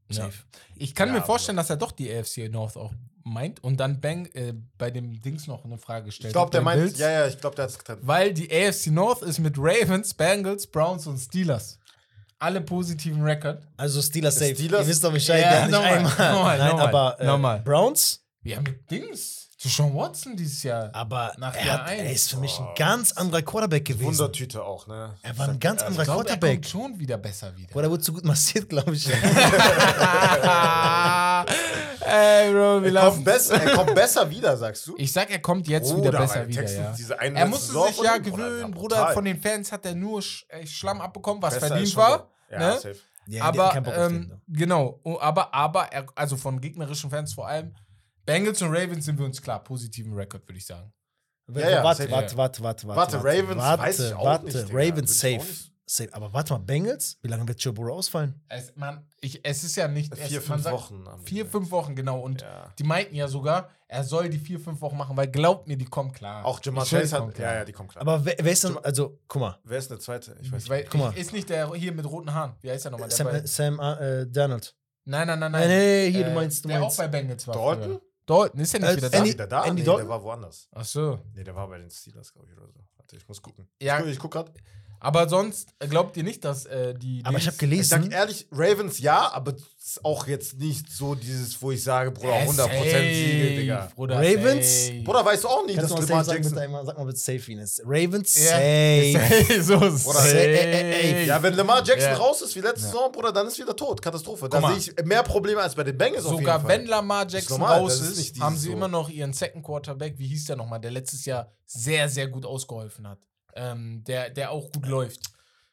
S3: Ja. Ich kann
S2: Ja,
S3: mir vorstellen, dass er doch die AFC North auch meint und dann Bang äh, bei dem Dings noch eine Frage stellt.
S2: Ich glaube, der meint.
S3: Bills.
S2: Ja, ja, ich glaube, der hat es getrennt.
S3: Weil die AFC North ist mit Ravens, Bengals, Browns und Steelers. Alle positiven Rekord.
S4: Also Steelers safe.
S2: Steelers-
S4: Ihr wisst doch Bescheid,
S3: Ja,
S4: der nicht
S3: nochmal,
S4: einmal.
S3: nochmal, [LAUGHS]
S4: Nein,
S3: nochmal,
S4: aber äh,
S3: nochmal.
S4: Browns,
S3: Ja, mit Dings. Zu Sean Watson dieses Jahr.
S4: aber
S3: Nach
S4: er,
S3: Jahr
S4: hat, er ist für mich ein ganz anderer Quarterback gewesen.
S2: Wundertüte auch, ne?
S4: Er war ein ganz
S2: Also,
S4: anderer
S3: ich glaube, er
S4: Quarterback.
S3: kommt schon wieder besser wieder.
S4: Boah, der wurde zu gut massiert, glaube ich. [LAUGHS] [LAUGHS]
S3: Ey, Bro, wir
S2: Er
S3: laufen.
S2: kommt, besser, er kommt besser wieder, sagst du?
S3: Ich sag, er kommt jetzt
S2: Bruder,
S3: wieder besser wieder, ja.
S2: diese eine
S3: Er musste
S2: Saison
S3: sich ja
S2: Bruder,
S3: gewöhnen, Bruder.
S2: brutal.
S3: Von den Fans hat er nur Sch Schlamm abbekommen, was
S2: Besser
S3: verdient war.
S2: Ja,
S3: ne?
S2: safe.
S4: Ja,
S3: aber
S4: den,
S3: ähm,
S4: ne?
S3: genau, Oh, aber aber er, also von gegnerischen Fans vor allem. Bengals und Ravens sind wir uns klar, positiven Rekord würde ich sagen.
S2: Ja, ja,
S4: warte,
S2: safe.
S4: warte, warte, warte,
S2: Warte, Ravens
S4: warte,
S2: weiß ich auch
S4: warte,
S2: nicht.
S4: Ravens safe. safe. Aber warte mal, Bengals? Wie lange wird Joe Burrow ausfallen?
S3: Es, man, ich, es ist ja nicht
S2: Vier,
S3: es,
S2: fünf
S3: sagt,
S2: Wochen.
S3: Vier, fünf Wochen, genau. Und
S2: Ja.
S3: die meinten ja sogar, er soll die vier, fünf Wochen machen, weil glaubt mir, die kommen klar.
S2: Auch
S3: die
S2: Chase hat.
S3: klar.
S2: Ja, ja, die kommen klar.
S4: Aber wer, wer ist denn, also, guck mal,
S2: Wer ist der zweite? Ich weiß nicht.
S4: Guck mal.
S3: Ist nicht der hier mit roten Haaren. Wie heißt der nochmal? Der
S4: Sam, äh, Sam äh, Donald.
S3: nein, nein, nein,
S4: Nein,
S3: nein.
S4: nee, hier, du
S3: Äh,
S4: meinst, du
S3: der
S4: meinst.
S3: auch bei Bengals war.
S2: Dalton?
S3: früher. Dalton ist ja nicht
S4: Äh,
S3: wieder da.
S4: Andy-
S2: wieder da?
S4: Andy
S2: nee,
S4: Dalton?
S2: der war woanders.
S3: Ach so.
S2: Nee, der war bei den Steelers, glaube ich, oder so. Warte, ich muss gucken.
S3: Ja.
S2: Ich, guck- ich guck grad.
S3: Aber sonst äh, glaubt ihr nicht, dass äh, die.
S4: Aber ich habe
S3: Dings-
S2: Ich sag
S4: gelesen,
S2: ehrlich, Ravens ja, aber auch jetzt nicht so dieses, wo ich sage, Bruder,
S3: Äh,
S2: 100% Siege,
S3: safe,
S2: Digga.
S3: Bruder,
S4: Ravens?
S3: safe.
S2: Bruder, weißt du auch nicht,
S4: kannst
S2: dass Lamar Jackson.
S4: bitte einmal, sag mal bitte safe, Ines. Ravens,
S3: Ja.
S4: safe.
S3: so
S2: Bruder,
S3: safe.
S4: ey, ey, ey.
S2: Ja, wenn Lamar Jackson
S3: Ja.
S2: raus ist wie letzte
S3: Ja.
S2: Saison, Bruder, dann ist wieder tot. Katastrophe. Da sehe ich mehr Probleme als bei den Bengals auf
S3: Sogar
S2: jeden Fall.
S3: wenn Lamar Jackson
S2: normal,
S3: raus
S2: ist
S3: haben sie
S2: so.
S3: immer noch ihren Second Quarterback, wie hieß der nochmal, der letztes Jahr sehr, sehr gut ausgeholfen hat. Ähm, der, der auch gut läuft.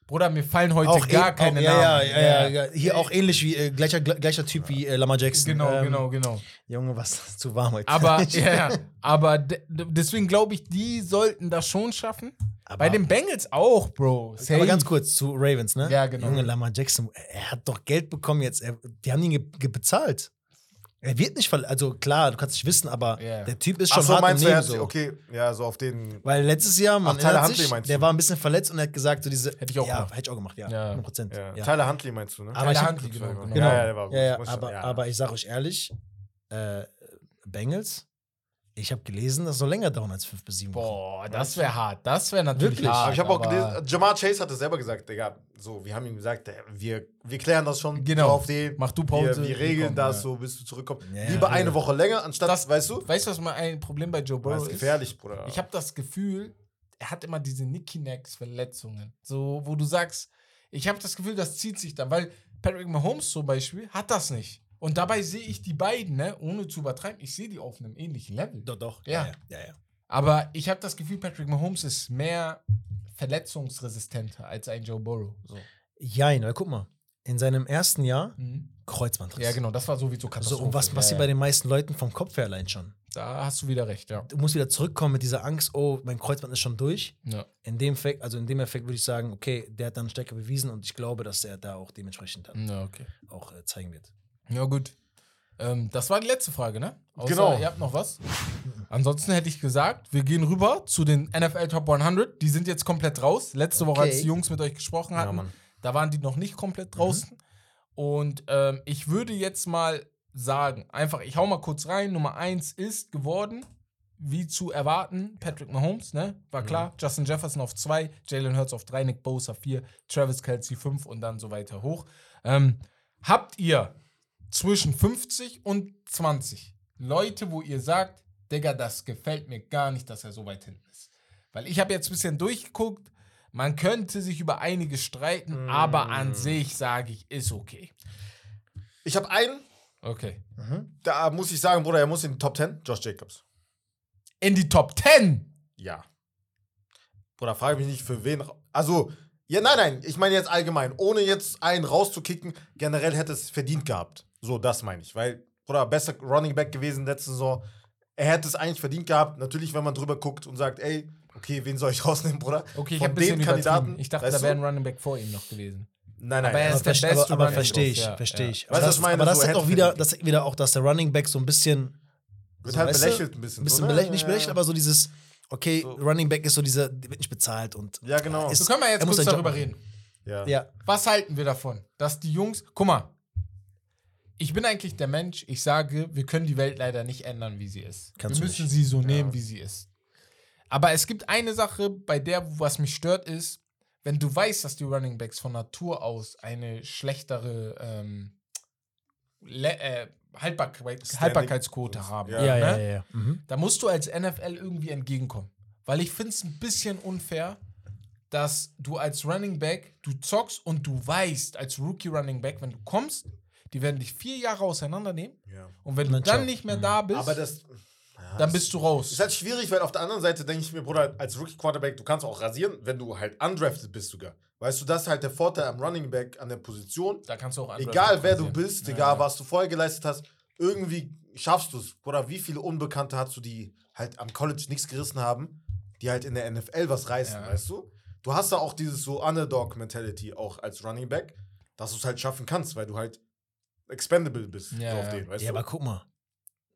S3: Bruder, mir fallen heute
S4: Auch
S3: gar
S4: ähn-
S3: keine
S4: auch, ja,
S3: Namen.
S4: Ja, ja, ja, ja. Hier auch ähnlich wie, äh, gleicher, gleicher Typ wie äh, Lamar Jackson.
S3: Genau,
S4: Ähm,
S3: genau, genau.
S4: Junge, was zu warm heute.
S3: Aber, [LAUGHS] ja, aber de- de- deswegen glaube ich, die sollten das schon schaffen.
S4: Aber-
S3: Bei den Bengals auch, Bro. Safe.
S4: Aber ganz kurz zu Ravens, ne?
S3: Ja, genau.
S4: Junge, Lamar Jackson, er hat doch Geld bekommen jetzt. Er, die haben ihn ge ge bezahlt. Er wird nicht verletzt. Also klar, du kannst nicht wissen, aber
S3: Ja.
S4: der Typ ist
S2: Ach
S4: schon
S2: so,
S4: hart im
S2: meinst du, er
S4: Nehmen.
S2: hat,
S4: So.
S2: okay, ja, so auf den.
S4: Weil letztes Jahr, man
S2: Ach, Tyler Huntley
S4: sich,
S2: meinst
S4: der
S2: du?
S4: war ein bisschen verletzt und er hat gesagt, so diese.
S3: Hätte ich auch
S4: ja,
S3: gemacht.
S4: Hätte ich auch gemacht, ja.
S3: Ja.
S4: 100 Prozent.
S2: Ja.
S4: Ja.
S2: Tyler Huntley meinst du, ne?
S4: Aber ich
S3: Tyler Huntley, genau, genau.
S4: Genau.
S2: Ja, ja, der war gut.
S4: Ja, aber, aber ich sag euch ehrlich, äh, Bengals, Ich habe gelesen, das soll länger dauern als fünf bis sieben Wochen.
S3: Boah, das wäre hart. Das wäre natürlich
S4: Wirklich?
S3: hart.
S2: Aber ich habe auch gelesen, Jamar Chase hatte selber gesagt, Digga, so, wir haben ihm gesagt, wir, wir klären das schon
S3: Genau.
S2: auf den.
S3: Mach du Pause,
S2: wir
S3: wir
S2: regeln das
S3: ja.
S2: so, bis du zurückkommst.
S4: Ja,
S2: Lieber
S4: ja.
S2: eine Woche länger, anstatt,
S3: Das-
S2: weißt du?
S3: Weißt du, was mal ein Problem bei Joe
S2: Das
S3: Burrow
S2: ist
S3: ist?
S2: gefährlich, Bruder.
S3: Ich habe das Gefühl, er hat immer diese Nicky-Nacks-Verletzungen. So, wo du sagst, ich habe das Gefühl, das zieht sich dann, weil Patrick Mahomes zum Beispiel hat das nicht. Und dabei sehe ich die beiden, ne, ohne zu übertreiben, ich sehe die auf einem ähnlichen Level.
S4: Doch, doch.
S3: Ja.
S4: ja, ja. ja.
S3: Aber ich habe das Gefühl, Patrick Mahomes ist mehr verletzungsresistenter als ein Joe Burrow. So.
S4: Jein, weil guck mal, in seinem ersten Jahr
S3: Mhm.
S4: Kreuzbandriss.
S3: Ja, genau, das war sowieso
S4: So,
S3: Katastrophe.
S4: und was
S3: ja,
S4: passiert
S3: ja.
S4: bei den meisten Leuten vom Kopf her allein schon?
S3: Da hast du wieder recht, ja.
S4: Du musst wieder zurückkommen mit dieser Angst, oh, mein Kreuzband ist schon durch.
S3: ja.
S4: In dem Effekt, also in dem Effekt würde ich sagen, okay, der hat dann Stärke bewiesen und ich glaube, dass er da auch dementsprechend dann
S3: Ja, okay.
S4: auch äh, zeigen wird.
S3: Ja, gut. Ähm, das war die letzte Frage, ne? Außer,
S2: Genau.
S3: Ihr habt noch was? Ansonsten hätte ich gesagt, wir gehen rüber zu den NFL Top 100. Die sind jetzt komplett raus. Letzte Woche,
S4: Okay.
S3: als die Jungs mit euch gesprochen
S2: Ja,
S3: hatten,
S2: Mann.
S3: da waren die noch nicht komplett draußen. Und ähm, ich würde jetzt mal sagen, einfach, ich hau mal kurz rein. Nummer 1 ist geworden, wie zu erwarten, Patrick Mahomes, ne? War klar. Justin Jefferson auf 2, Jalen Hurts auf 3, Nick Bosa 4, Travis Kelsey 5 und dann so weiter hoch. Ähm, habt ihr zwischen 50 und 20 Leute, wo ihr sagt, Digga, das gefällt mir gar nicht, dass er so weit hinten ist? Weil ich habe jetzt ein bisschen durchgeguckt, man könnte sich über einige streiten, aber an sich sage ich, ist okay.
S2: Ich habe einen,
S3: Okay.
S2: da muss ich sagen, Bruder, er muss in die Top 10, Josh Jacobs.
S3: In die Top 10!
S2: Ja. Bruder, frage mich nicht, für wen. Also, ja, nein, nein, ich meine jetzt allgemein, ohne jetzt einen rauszukicken, generell hätte es verdient gehabt. So, das meine ich. Weil, Bruder, besser Running Back gewesen letzte Saison. Er hätte es eigentlich verdient gehabt. Natürlich, wenn man drüber guckt und sagt, ey, okay, wen soll ich [LAUGHS] rausnehmen, Bruder?
S3: Okay, ich habe
S2: den Kandidaten.
S3: Ich dachte,
S2: weißt
S3: da wäre ein Running Back vor ihm noch gewesen.
S2: Nein, nein.
S3: Aber er
S2: ja.
S3: ist der beste
S4: aber, aber verstehe ich,
S3: ja,
S4: verstehe
S3: ja.
S4: ich. Aber das, aber das
S2: So,
S4: ist
S2: hätte
S4: auch wieder, das wieder auch, dass der Running Back so ein bisschen
S2: Wird
S4: so,
S2: halt belächelt ein bisschen.
S4: bisschen
S2: so, ne?
S4: belächelt, nicht belächelt,
S2: ja.
S4: aber so dieses, okay,
S2: So.
S4: Running Back ist so dieser, der wird nicht bezahlt und
S2: Ja, genau.
S4: ist-
S3: So können wir jetzt
S4: muss
S3: kurz darüber reden.
S2: Ja.
S4: Ja,
S3: Was halten wir davon, dass die Jungs. Guck mal. Ich bin eigentlich der Mensch, ich sage, wir können die Welt leider nicht ändern, wie sie ist.
S4: Kannst
S3: wir müssen
S4: nicht.
S3: sie so nehmen, wie sie ist. Aber es gibt eine Sache, bei der, was mich stört, ist, wenn du weißt, dass die Running Backs von Natur aus eine schlechtere ähm, äh,
S2: Standing-
S3: Haltbarkeitsquote haben.
S2: Ja.
S4: ja, ja,
S3: ne?
S4: ja. ja. Mhm.
S3: Da musst du als NFL irgendwie entgegenkommen. Weil ich finde es ein bisschen unfair, dass du als Running Back, du zockst und du weißt, als Rookie Running Back, wenn du kommst, die werden dich vier Jahre auseinandernehmen.
S2: Ja.
S3: Und wenn du
S4: Dann ciao.
S3: nicht mehr da bist,
S2: Aber das. Ja,
S3: dann bist du raus.
S2: Ist halt schwierig, weil auf der anderen Seite denke ich mir, Bruder, als Rookie-Quarterback, du kannst auch rasieren, wenn du halt undrafted bist sogar. Weißt du, das ist halt der Vorteil am Running Back an der Position.
S3: Da kannst du auch
S2: Egal wer du bist,
S3: Ja,
S2: egal
S3: ja.
S2: was du vorher geleistet hast, irgendwie schaffst du es. Oder wie viele Unbekannte hast du, die halt am College nichts gerissen haben, die halt in der NFL was reißen,
S3: Ja.
S2: weißt du? Du hast da auch dieses so Underdog-Mentality auch als Running Back, dass du es halt schaffen kannst, weil du halt expendable bist
S3: Ja,
S2: so auf
S3: ja.
S2: den, weißt
S4: Ja,
S2: du?
S4: aber guck mal,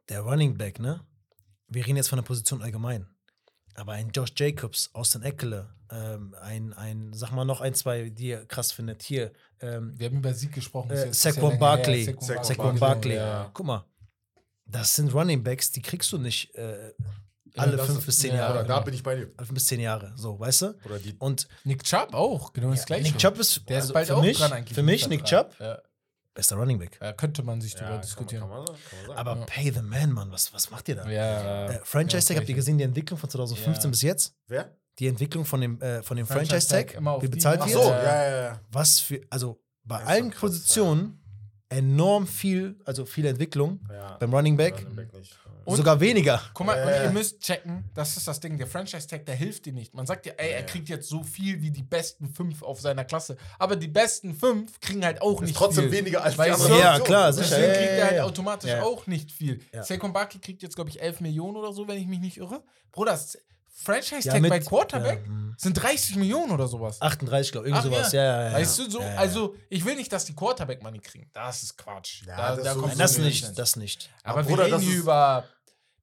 S4: der Running Back, ne? Wir reden jetzt von der Position allgemein. Aber ein Josh Jacobs, Austin Eckele, ähm, ein, ein, sag mal noch ein, zwei, die ihr krass findet. Hier, ähm,
S3: Wir haben über Sieg gesprochen. ist
S4: äh, Saquon
S3: her.
S4: Barkley.
S3: Saquon
S2: Saquon Barkley.
S3: Ja.
S4: Guck mal, das sind Running Backs, die kriegst du nicht äh, alle
S2: das
S4: fünf
S2: ist-
S4: bis zehn
S3: ja,
S4: Jahre.
S2: Oder da bin ich bei dir.
S4: Alle fünf bis zehn Jahre, so, weißt du?
S2: Oder die
S4: Und
S3: Nick Chubb auch, genau das gleiche.
S4: Nick Chubb ist,
S3: Der ist
S4: also
S3: bald
S4: für
S3: auch
S4: mich,
S3: dran eigentlich.
S4: Für mich, Nick. Chubb,
S3: Ja.
S4: Bester Running Back.
S3: Ja, könnte man sich
S2: man-
S3: diskutieren.
S2: Kann man, kann man sagen.
S4: Aber pay the man, Mann, was, was macht ihr da?
S3: ja,
S4: Äh, Franchise Tag, habt ihr gesehen, die Entwicklung von 2015
S3: Ja.
S4: bis jetzt?
S2: Wer?
S4: Die Entwicklung von dem, äh, von dem
S3: Franchise
S4: Franchise
S3: Tag
S4: wie
S3: die
S4: bezahlt
S2: Ach
S3: Ach
S2: so,
S4: wird?
S3: Ja.
S2: ja, ja.
S4: Was für, also bei allen Positionen enorm viel, also viel Entwicklung.
S2: ja.
S4: Beim Running Back
S2: Running Back.
S3: Und-
S4: sogar weniger.
S3: Guck mal,
S2: Äh.
S3: und ihr müsst checken, das ist das Ding, der Franchise-Tag, der hilft dir nicht. Man sagt dir, ey, er kriegt jetzt so viel wie die besten fünf auf seiner Klasse. Aber die besten fünf kriegen halt auch
S2: Ist
S3: nicht
S2: trotzdem
S3: viel.
S2: weniger als die
S3: Weißt
S2: anderen
S3: du?
S4: Ja, klar, sicher.
S3: Deswegen kriegt
S4: ja,
S3: er halt automatisch
S4: Ja.
S3: auch nicht viel.
S4: Ja.
S3: Saquon Barkley kriegt jetzt, glaube ich, 11 Millionen oder so, wenn ich mich nicht irre. Bruder, das Franchise-Tag
S4: Ja,
S3: bei Quarterback
S4: ja, hm.
S3: sind 30 Millionen oder sowas.
S4: 38, glaube ich, irgend
S3: Ach,
S4: sowas. Ja, ja, ja.
S3: Weißt du, so, also ich will nicht, dass die Quarterback-Money kriegen. Das ist Quatsch. Da,
S2: das
S3: da
S2: so-
S3: kommt
S4: Nein, das nicht, das nicht.
S3: Aber
S2: Aber
S3: wir
S2: Bruder,
S3: reden hier über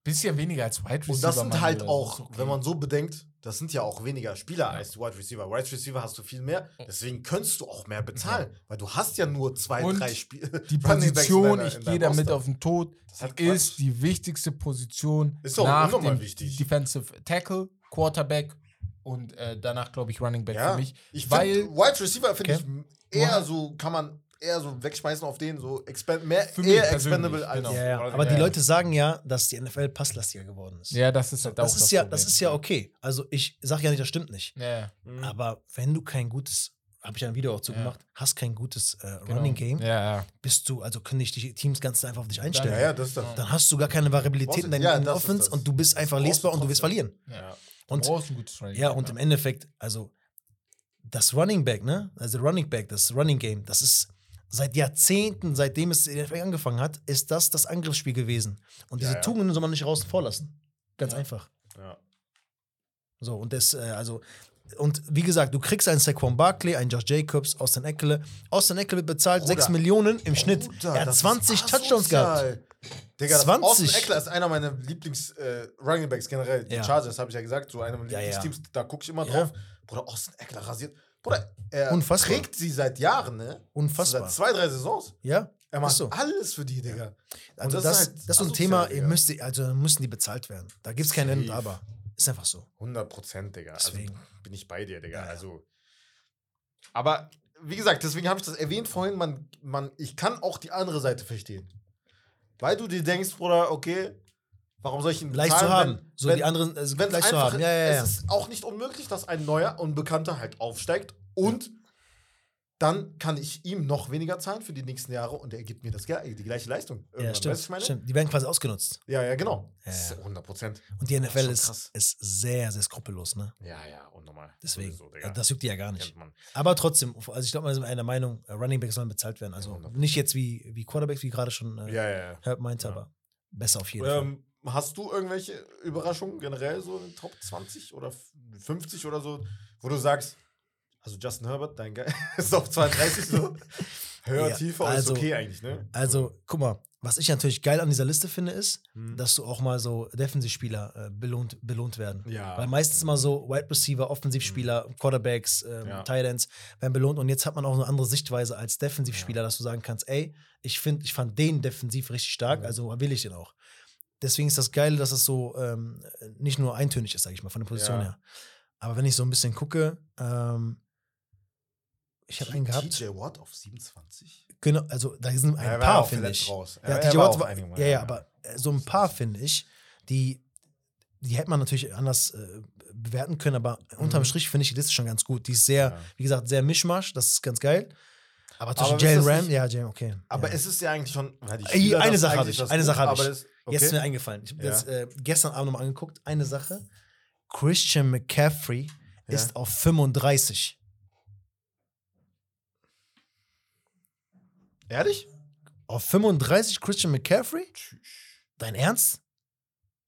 S3: bisschen weniger als Wide Receiver.
S2: Und das sind
S3: Money
S2: halt auch, wenn man so bedenkt, das sind ja auch weniger Spieler als die Wide Receiver. Wide Receiver hast du viel mehr, deswegen könntest du auch mehr bezahlen, weil du hast ja nur zwei,
S3: Und
S2: drei Spiele.
S3: Die [LAUGHS] Position, ich gehe damit auf den Tod,
S2: Das ist halt
S3: die wichtigste Position
S2: Ist doch
S3: nach dem
S2: wichtig.
S3: Defensive Tackle, Quarterback und äh, danach, glaube ich, Running Back
S2: Ja,
S3: für mich.
S2: ich
S3: weil
S2: finde, Wide Receiver finde
S4: Okay.
S2: ich eher
S3: Ja.
S2: so, kann man eher so wegschmeißen auf den, so expand, mehr,
S3: Für mich
S2: eher expendable als.
S3: genau.
S4: Ja, ja. Aber die. Leute sagen ja, dass die NFL passlastiger geworden ist.
S3: ja, das ist halt auch
S4: das ist ja,
S3: Problem.
S4: das ist ja okay. Also ich sage ja nicht, das stimmt nicht.
S3: Ja, ja.
S2: Mhm.
S4: Aber wenn du kein gutes, habe ich ein Video auch zu
S3: Ja.
S4: gemacht, hast kein gutes äh,
S3: Genau.
S4: Running Game,
S3: Ja, ja.
S4: bist du, also können dich die Teams ganz einfach auf dich einstellen.
S2: ja, ja, das ist dann.
S4: Dann hast du gar keine Variabilität in deinen
S2: Ja, das
S4: Offense
S2: das.
S4: und du bist einfach lesbar und du wirst verlieren.
S3: ja.
S4: Und Ja, und im Endeffekt, also das Running Back, ne? Also Running Back, das Running Game, das ist seit Jahrzehnten, seitdem es in der NFL angefangen hat, ist das das Angriffsspiel gewesen. Und
S2: Ja,
S4: diese
S2: ja.
S4: Tugenden soll man nicht außen vor lassen. Ganz
S3: Ja.
S4: einfach.
S2: Ja.
S4: So, und das, äh, also, und wie gesagt, du kriegst einen Saquon Barkley, einen Josh Jacobs, Austin Eckle. Austin Eckle wird bezahlt
S2: Bruder.
S4: 6 Millionen im Schnitt.
S2: Bruder,
S4: er hat
S2: das ist
S4: 20 Touchdowns gehabt.
S2: Digga, 20.
S4: 20.
S2: Austin Eckler ist einer meiner Lieblings-Running Backs generell. Die
S4: Ja.
S2: Chargers, habe ich ja gesagt, so einer meiner
S4: Ja, ja.
S2: Lieblingsteams, da gucke ich immer
S4: Ja.
S2: drauf. Bruder, Austin Eckler rasiert. Bruder, er
S4: Unfassbar.
S2: trägt sie seit Jahren, ne?
S4: Unfassbar.
S2: Seit zwei, drei Saisons.
S4: Ja,
S2: Er macht
S4: ist so.
S2: alles für die, Digga.
S4: Also
S2: Und
S4: das,
S2: halt
S4: das ist so ein Thema, ihr müsst, die- also müssen die bezahlt werden. Da gibt es kein Wenn
S2: Safe.
S4: Aber. Ist einfach so.
S2: 100 Prozent, Digga.
S4: Deswegen.
S2: Also bin ich bei dir, Digga.
S4: Ja, ja.
S2: Also. Aber wie gesagt, deswegen habe ich das erwähnt vorhin, man, man, ich kann auch die andere Seite verstehen. Weil du dir denkst, Bruder, okay, warum soll ich ihn
S4: Leicht zu
S2: bezahlen,
S4: haben. so
S2: wenn,
S4: die anderen, also
S2: wenn
S4: leicht
S2: es
S4: zu haben. Ja, ja, ja.
S2: Es ist auch nicht unmöglich, dass ein neuer Unbekannter halt aufsteigt und dann kann ich ihm noch weniger zahlen für die nächsten Jahre und er gibt mir das, ge- die gleiche Leistung.
S4: ja, stimmt,
S2: weißt du, meine?
S4: stimmt. Die werden quasi ausgenutzt.
S2: Ja, ja, genau.
S4: Ja,
S2: Das ist
S4: ja.
S2: 100 Prozent.
S4: Und die NFL ist, ist sehr, sehr skrupellos, ne?
S2: Ja, ja, unnormal.
S4: Deswegen.
S2: Sowieso, Digga.
S4: Also das juckt die ja gar nicht.
S2: Man.
S4: Aber trotzdem, also ich glaube, wir sind einer Meinung, äh, Running Backs sollen bezahlt werden. Also
S2: 100%.
S4: nicht jetzt wie, wie Quarterbacks, wie gerade schon äh,
S2: Ja, ja, ja.
S4: Herb meinte,
S2: Ja.
S4: aber besser auf jeden Fall.
S2: Hast du irgendwelche Überraschungen generell so in den Top 20 oder f- 50 oder so, wo du sagst, also Justin Herbert, dein Geil, [LAUGHS] ist auf 32 so? [LAUGHS] Höher,
S4: Ja,
S2: tiefer,
S4: also-
S2: ist okay eigentlich, ne?
S4: Also, guck mal, was ich natürlich geil an dieser Liste finde, ist,
S2: Hm.
S4: dass du auch mal so Defensivspieler äh, belohnt, belohnt werden.
S2: Ja.
S4: Weil meistens immer so Wide Receiver, Offensivspieler, Quarterbacks, ähm,
S2: Ja.
S4: Tight Ends werden belohnt. Und jetzt hat man auch eine andere Sichtweise als Defensivspieler, dass du sagen kannst, ey, ich finde, ich fand den defensiv richtig stark, also will ich den auch. Deswegen ist das geil, dass es so ähm, nicht nur eintönig ist, sag ich mal, von der Position
S2: Ja.
S4: her. Aber wenn ich so ein bisschen gucke, ähm, ich habe einen gehabt.
S2: TJ Watt auf 27?
S4: Genau, also da sind ein
S2: war
S4: paar, finde ich.
S2: raus.
S4: Ja,
S2: Er-
S4: TJ
S2: war
S4: Watt war,
S2: Mal,
S4: ja, ja,
S2: ja.
S4: aber äh, so ein paar, finde ich, die, die hätte man natürlich anders äh, bewerten können, aber unterm
S2: Mhm.
S4: Strich finde ich die Liste schon ganz gut. Die ist sehr,
S2: Ja.
S4: wie gesagt, sehr Mischmasch, das ist ganz geil. Aber zwischen Jalen Ram, ja, Jalen, okay.
S2: Aber
S4: ja.
S2: es ist ja eigentlich schon.
S4: Ey,
S2: Spieler
S4: eine
S2: das
S4: Sache habe
S2: eigentlich
S4: ich, eine Sache habe ich.
S2: Das-
S4: Jetzt ist mir
S2: okay.
S4: eingefallen. Ich habe
S2: Ja.
S4: jetzt äh, gestern Abend nochmal angeguckt. Eine Sache. Christian McCaffrey
S2: Ja.
S4: ist auf 35.
S2: Ehrlich?
S4: Auf 35 Christian McCaffrey? Dein Ernst?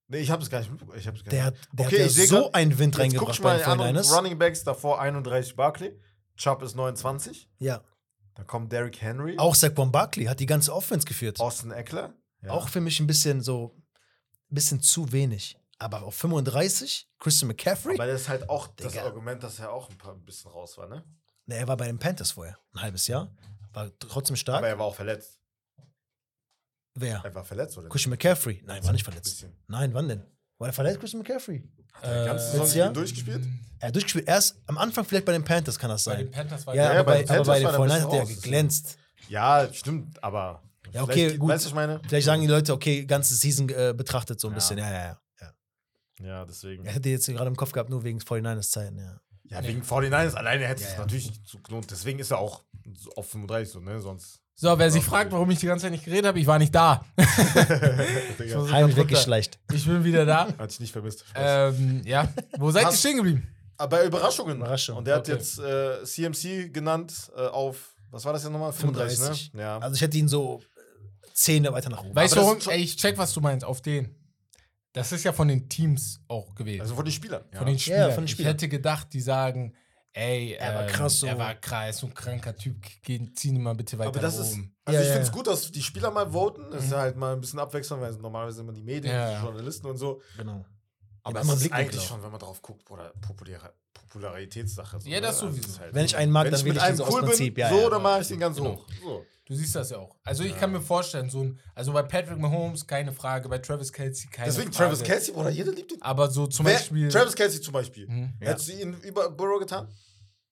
S2: Nee, ich habe es gar nicht mitbekommen. Ich hab's gar
S4: Der, der
S2: Okay,
S4: hat ja so
S2: grad-
S4: einen Wind reingebracht bei 49ers.
S2: Running Backs, davor 31 Barkley. Chubb ist 29.
S4: Ja.
S2: Dann kommt Derrick Henry.
S4: Auch Saquon Barkley hat die ganze Offense geführt.
S2: Austin Eckler. Ja.
S4: Auch für mich ein bisschen so, ein bisschen zu wenig. Aber auf 35, Christian McCaffrey?
S2: Aber das ist halt auch das
S4: Digga.
S2: Argument, dass er auch ein, paar, ein bisschen raus war, ne?
S4: Ne, er war bei den Panthers vorher. Ein halbes Jahr. War trotzdem stark.
S2: Aber er war auch verletzt.
S4: Wer?
S2: Er war verletzt, oder?
S4: Christian McCaffrey? Nein, war nicht verletzt.
S2: Bisschen.
S4: Nein, wann denn? War er verletzt, Christian McCaffrey?
S2: Der ganze
S3: Äh,
S2: Saison
S4: letztes Jahr?
S2: durchgespielt?
S4: Er hat durchgespielt. Erst am Anfang vielleicht bei den Panthers kann das
S3: Bei den
S4: sein.
S3: Panthers war
S4: Ja,
S2: Ja,
S4: aber,
S2: bei
S4: bei,
S2: den
S4: aber bei
S2: Panthers
S4: den
S2: er
S4: 49ers hat er geglänzt.
S2: Ja, stimmt, aber.
S4: Ja, okay,
S2: vielleicht-
S4: gut.
S2: Weißt du, was ich meine?
S4: Vielleicht sagen die Leute, okay, ganze Season äh, betrachtet so ein
S2: Ja.
S4: bisschen. Ja, ja, ja. ja.
S2: Ja, deswegen.
S4: Er hätte jetzt gerade im Kopf gehabt, nur wegen 49ers Zeiten, ja.
S2: Ja, wegen 49ers alleine hätte
S4: Ja,
S2: es
S4: ja.
S2: natürlich nicht so gelohnt. Deswegen ist er auch auf 35 so, ne? Sonst.
S3: So, wer sich
S2: Ja,
S3: fragt, warum ich die ganze Zeit nicht geredet habe, ich war nicht da. [LAUGHS] Muss-
S4: Heimlich weggeschleicht.
S3: Ich bin wieder da.
S2: hat sich nicht vermisst.
S3: Ähm, ja. Wo seid ihr stehen geblieben?
S2: Aber bei Überraschungen.
S4: Überraschung.
S2: Und der hat
S3: Okay.
S2: jetzt äh, CMC genannt äh, auf, was war das jetzt nochmal? 35,
S4: 35.
S2: ne? Ja.
S4: Also ich hätte ihn so Zähne weiter nach oben.
S3: Weißt du, Ey, ich check, was du meinst, auf den. Das ist ja von den Teams auch gewählt.
S2: Also von den Spielern. Ja.
S3: von den Spielern.
S4: von den
S3: Ich
S4: Spielern.
S3: hätte gedacht, die sagen, ey,
S4: Er war
S3: ähm,
S4: krass so.
S3: Er war krass, so ein kranker Typ. Geh, zieh ihn mal bitte weiter
S2: aber das
S3: nach
S2: ist,
S3: oben.
S2: also
S4: Ja,
S2: ich
S4: ja,
S2: finde es
S4: ja.
S2: gut, dass die Spieler mal voten. Das ist halt mal ein bisschen abwechselnd, weil normalerweise immer die Medien,
S3: Ja,
S2: die
S3: ja.
S2: Journalisten und so.
S4: Genau.
S2: Aber
S4: anderen
S2: es ist eigentlich
S4: auch.
S2: schon, wenn man drauf guckt, oder Popular Popularitätssache. So,
S3: Ja, das
S2: ne? Also
S3: sowieso.
S2: halt
S4: Wenn ich einen mag,
S2: Wenn
S4: dann
S2: ich
S4: will
S2: mit
S4: ich den
S2: einem
S4: so aus
S2: cool
S4: Prinzip.
S2: bin,
S4: Ja,
S2: so,
S4: ja.
S2: dann mache ich den ganz
S3: Genau.
S2: hoch. So.
S3: Du siehst das ja auch. Also ich kann mir vorstellen, so ein, also bei Patrick Mahomes keine Frage, bei Travis Kelsey keine
S2: Deswegen
S3: Frage.
S2: Travis Kelsey, Bruder, jeder liebt ihn.
S3: Aber so zum
S2: Wer,
S3: Beispiel.
S2: Travis Kelsey zum Beispiel.
S3: Mhm.
S2: Hättest du ihn über Burrow getan?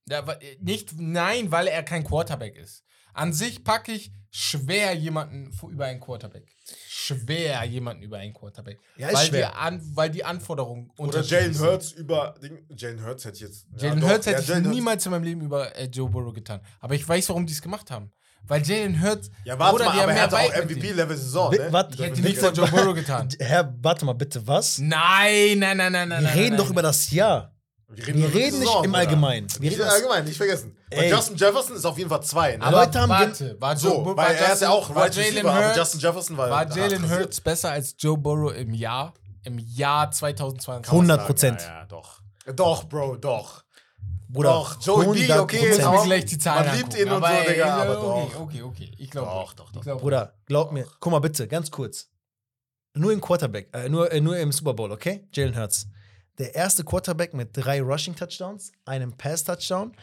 S3: Ja, äh, nicht, nein, weil er kein Quarterback ist. An sich packe ich schwer jemanden über einen Quarterback. Schwer jemanden über einen Quarterback.
S4: Ja, ist
S3: weil,
S4: schwer.
S3: Die an, weil die Anforderungen
S2: Oder Jalen. Hurts über. Jalen Hurts hätte ich jetzt. ja,
S3: Jalen
S2: doch,
S3: Hurts
S2: ja,
S3: hätte ich
S2: Jalen Hurts.
S3: niemals in meinem Leben über äh, Joe Burrow getan. Aber ich weiß, warum die es gemacht haben. Weil Jalen Hurts.
S2: Ja, warte
S3: Bruder,
S2: mal,
S3: die
S2: aber
S3: haben
S2: er hatte
S3: mehr
S2: auch. MVP-Level-Saison, ne?
S4: warte,
S3: Ich hätte nicht für Joe Burrow getan.
S4: Herr, warte mal bitte, was?
S3: Nein, nein, nein, nein, nein.
S4: Wir
S3: nein,
S4: reden
S3: nein,
S4: doch
S3: nein.
S4: über das Jahr.
S2: Wir
S4: Wir
S2: über die
S4: reden nicht
S2: Saison,
S4: im
S2: Bruder.
S4: Allgemeinen. Wir
S2: Nicht
S4: reden
S2: allgemein, nicht vergessen. Bei
S4: Ey.
S2: Justin Jefferson ist auf jeden Fall zwei. Ne?
S3: Aber
S4: Leute haben
S3: warte, war,
S2: so,
S3: Joe,
S2: weil er ist ja auch
S3: war
S2: Wide
S3: Jalen Hurts,
S2: Justin Jefferson war
S3: war Jalen. Hurts besser als Joe Burrow im Jahr? Im Jahr 2020.
S4: 100 Prozent.
S2: Ja, ja, doch. Doch, Bro, doch.
S4: Bruder,
S2: Doch, Joey B, okay,
S3: Ich muss
S2: auch.
S3: gleich die Zahlen
S2: Man liebt ihn und
S3: aber
S2: so,
S3: ey,
S2: Digga, aber
S3: okay,
S2: doch.
S3: Okay, okay, ich glaube.
S2: Doch, doch, doch.
S3: Ich glaub,
S4: Bruder, glaub mir. Guck mal bitte, ganz kurz. Nur im Quarterback, äh, nur, äh, nur im Super Bowl, okay? Jalen Hurts. Der erste Quarterback mit drei Rushing-Touchdowns, einem Pass-Touchdown,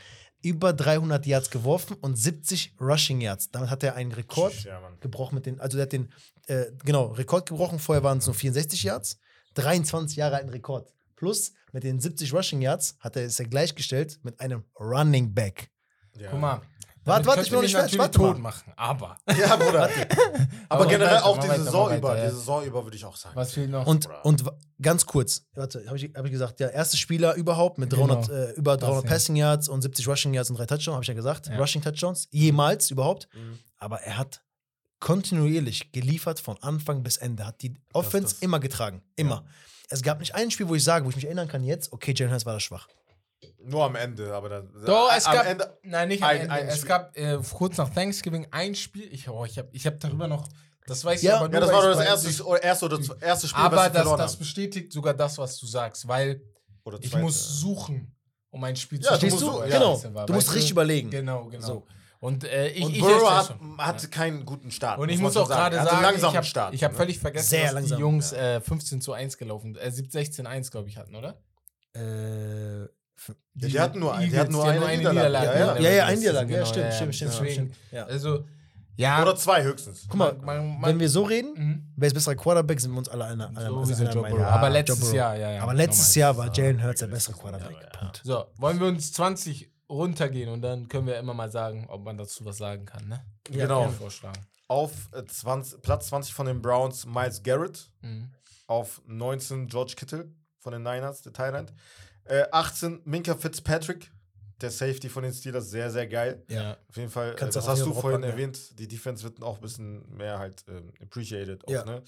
S4: über 300 Yards geworfen und 70 Rushing Yards. Damit hat er einen Rekord
S2: Ja,
S4: gebrochen mit den, also der hat den, äh, genau, Rekord gebrochen. Vorher waren es nur 64 Yards. 23 Jahre alten Rekord. Plus mit den 70 Rushing Yards hat er es ja gleichgestellt mit einem Running Back.
S2: Ja.
S3: Guck mal.
S4: Warte, warte, ich bin noch nicht fertig, warte
S3: tot machen, aber. [LAUGHS]
S2: Ja, Bruder. aber
S3: Aber
S2: generell
S3: weiter,
S2: auch die
S3: weiter,
S2: Saison
S3: mach
S2: über.
S3: weiter, ja.
S2: Die Saison über würde ich auch sagen.
S3: Was fehlt noch?
S4: Und,
S2: Bruder.
S4: und ganz kurz, warte, habe ich, hab ich gesagt, der erste Spieler überhaupt mit
S3: Genau.
S4: 300, äh, über 300
S3: ja.
S4: Passing Yards und 70 Rushing Yards und drei Touchdowns, habe ich ja gesagt.
S3: Ja.
S4: Rushing Touchdowns, jemals überhaupt.
S2: Mhm.
S4: Aber er hat kontinuierlich geliefert von Anfang bis Ende, hat die Offense
S2: das-
S4: immer getragen. Immer. Es gab nicht ein Spiel, wo ich sage, wo ich mich erinnern kann jetzt, okay, Jalen Hurts war da schwach.
S2: Nur am Ende, aber dann.
S3: Doch, es
S2: am
S3: gab.
S2: Ende.
S3: nein, nicht am
S2: ein-
S3: Ende.
S2: ein
S3: es
S2: Spiel.
S3: gab äh, kurz nach Thanksgiving ein Spiel. Ich, oh, ich habe ich hab darüber noch. Das weiß
S4: Ja.
S3: ich aber nur.
S2: Ja, das war doch
S3: ich
S2: das erste, oder erste, oder erste Spiel,
S3: Aber
S2: was sie
S3: das,
S2: verloren
S3: das bestätigt sogar das, was du sagst, weil
S2: Oder
S3: ich muss suchen, um ein Spiel
S2: Ja,
S3: zu
S2: du
S4: Verstehst
S2: musst
S4: du?
S2: so- ja.
S4: Genau.
S3: war,
S4: Du musst richtig überlegen.
S3: Genau, genau.
S4: So.
S3: Und äh, ich,
S2: Und
S3: ich
S2: Burrow hat, hatte keinen guten Start.
S3: Und ich muss auch gerade
S2: Er
S3: sagen,
S2: langsamen
S3: ich habe
S2: Start.
S3: ich hab
S2: ne?
S3: völlig vergessen,
S4: Sehr
S3: dass
S4: langsam,
S3: die Jungs äh, 15 zu 1 gelaufen, äh, 16-1, glaube ich, hatten, oder?
S4: Äh,
S2: Ja, die hatten nur ein- die
S3: Eagles,
S2: hatten nur eine Niederlage.
S3: Niederlage.
S2: Ja, ja.
S4: ja, ja,
S3: Das
S4: ein
S3: ist-
S4: Niederlage, ja,
S3: genau,
S4: stimmt,
S3: ja,
S4: stimmt, stimmt,
S3: deswegen.
S4: stimmt, stimmt.
S3: Also, ja.
S2: Oder zwei höchstens.
S4: Guck mal,
S3: man, man,
S4: wenn wir so reden,
S3: Mhm.
S4: wer ist besserer Quarterback, sind wir uns alle einer. einer
S3: Sowieso
S4: einer Meinung.
S3: Burrow.
S2: Ja,
S3: Aber letztes. Jahr, ja, ja.
S4: Aber letztes. Jahr war Jalen Hurts der bessere Quarterback.
S2: ja.
S3: So, wollen wir uns 20 runtergehen und dann können wir immer mal sagen, ob man dazu was sagen kann, ne?
S4: Ja,
S2: Genau.
S3: Vorschlagen.
S2: Auf äh, 20, Platz 20 von den Browns Miles Garrett.
S3: Mhm.
S2: Auf 19 George Kittle von den Niners, der Thailand. Äh, 18 Minka Fitzpatrick, der Safety von den Steelers. Sehr, sehr geil.
S3: Ja.
S2: Auf jeden Fall, äh,
S4: Kannst
S2: das
S4: du auch
S2: hast du vorhin
S4: packen, ja.
S2: erwähnt. Die Defense wird auch ein bisschen mehr halt ähm, appreciated. Auch,
S4: Ja.
S2: ne?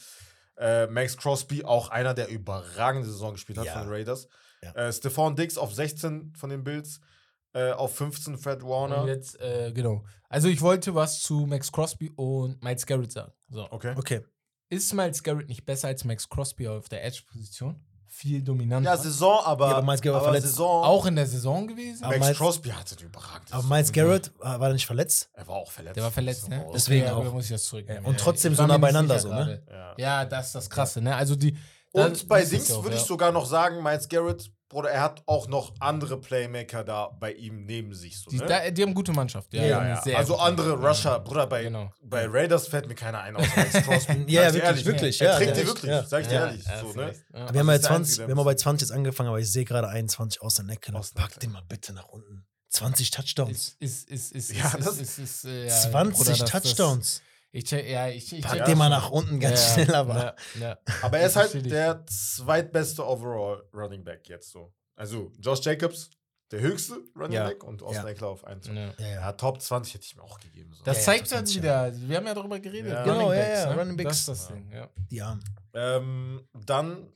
S2: äh, Max Crosby, auch einer, der überragende Saison gespielt hat
S4: Ja.
S2: von den Raiders.
S4: Ja.
S2: Äh, Stephon Diggs auf 16 von den Bills. Äh, auf 15 Fred Warner.
S3: Und jetzt, äh, genau. Also ich wollte was zu Max Crosby und Miles Garrett sagen. So.
S2: Okay.
S4: Okay.
S3: Ist Miles Garrett nicht besser als Max Crosby auf der Edge-Position? Viel dominanter.
S2: Ja, Saison, aber,
S4: Ja, aber Miles Garrett war verletzt.
S2: Saison.
S3: auch in der Saison gewesen?
S4: Aber
S2: Max
S4: Miles-
S2: Crosby hatte überragende
S4: Aber. Miles Garrett äh, war er nicht verletzt?
S2: Er war auch verletzt.
S3: Der war verletzt, ne?
S4: Deswegen
S3: Okay,
S4: auch.
S3: aber muss ich das zurücknehmen.
S4: Ja, und trotzdem so nah beieinander so, ne?
S2: Ja.
S3: Ja, das ist das Krasse, ne? Also die.
S2: Und bei Dings würde
S3: ja.
S2: ich sogar noch sagen, Miles Garrett, Bruder, er hat auch noch andere Playmaker da bei ihm neben sich. So,
S3: Die,
S2: ne?
S3: da, die haben gute Mannschaft. Ja,
S2: ja, ja.
S3: sehr
S2: Also andere. Rusher, Bruder, bei,
S3: Genau.
S2: bei Raiders fällt mir keiner ein, außer Max [LAUGHS] Crosby.
S4: Ja, wirklich,
S2: ehrlich.
S4: wirklich,
S2: Er
S4: ja,
S2: trägt die wirklich,
S4: ja.
S2: sag ich dir
S3: Ja,
S2: ehrlich.
S3: ja,
S2: So, ne?
S3: Ja.
S4: Wir haben, bei
S2: ist der
S4: 20,
S2: Einzige,
S4: wir haben mal bei
S2: der
S4: 20 jetzt angefangen, aber ich sehe gerade 21 aus der Necke. Pack den mal bitte nach unten. 20 Touchdowns.
S3: Ist, ist, ist, ist,
S2: Ja,
S3: ist,
S2: das-
S3: ist, ist, äh, ja,
S4: 20
S3: Bruder, das- das-
S4: Touchdowns.
S3: Ich check, ja, ich, ich
S4: Pack den mal nach unten ganz
S3: Ja,
S4: schnell, aber.
S3: Ja, ja.
S2: Aber er ist halt der zweitbeste Overall Running Back jetzt so. Also Josh Jacobs, der höchste Running
S4: Ja.
S2: Back und Austin
S4: Ja.
S2: Eckler auf 1.
S3: Ja.
S4: Ja, ja.
S2: Ja, Top 20 hätte ich mir auch gegeben. So.
S3: Das zeigt halt
S4: ist
S3: wieder, wir haben ja darüber geredet.
S2: Ja.
S3: Running
S4: Genau, ja,
S3: Backs,
S4: ja,
S3: ne?
S4: Running Backs.
S3: Das ist das Ding, ja.
S4: Die Armen.
S2: Ähm, dann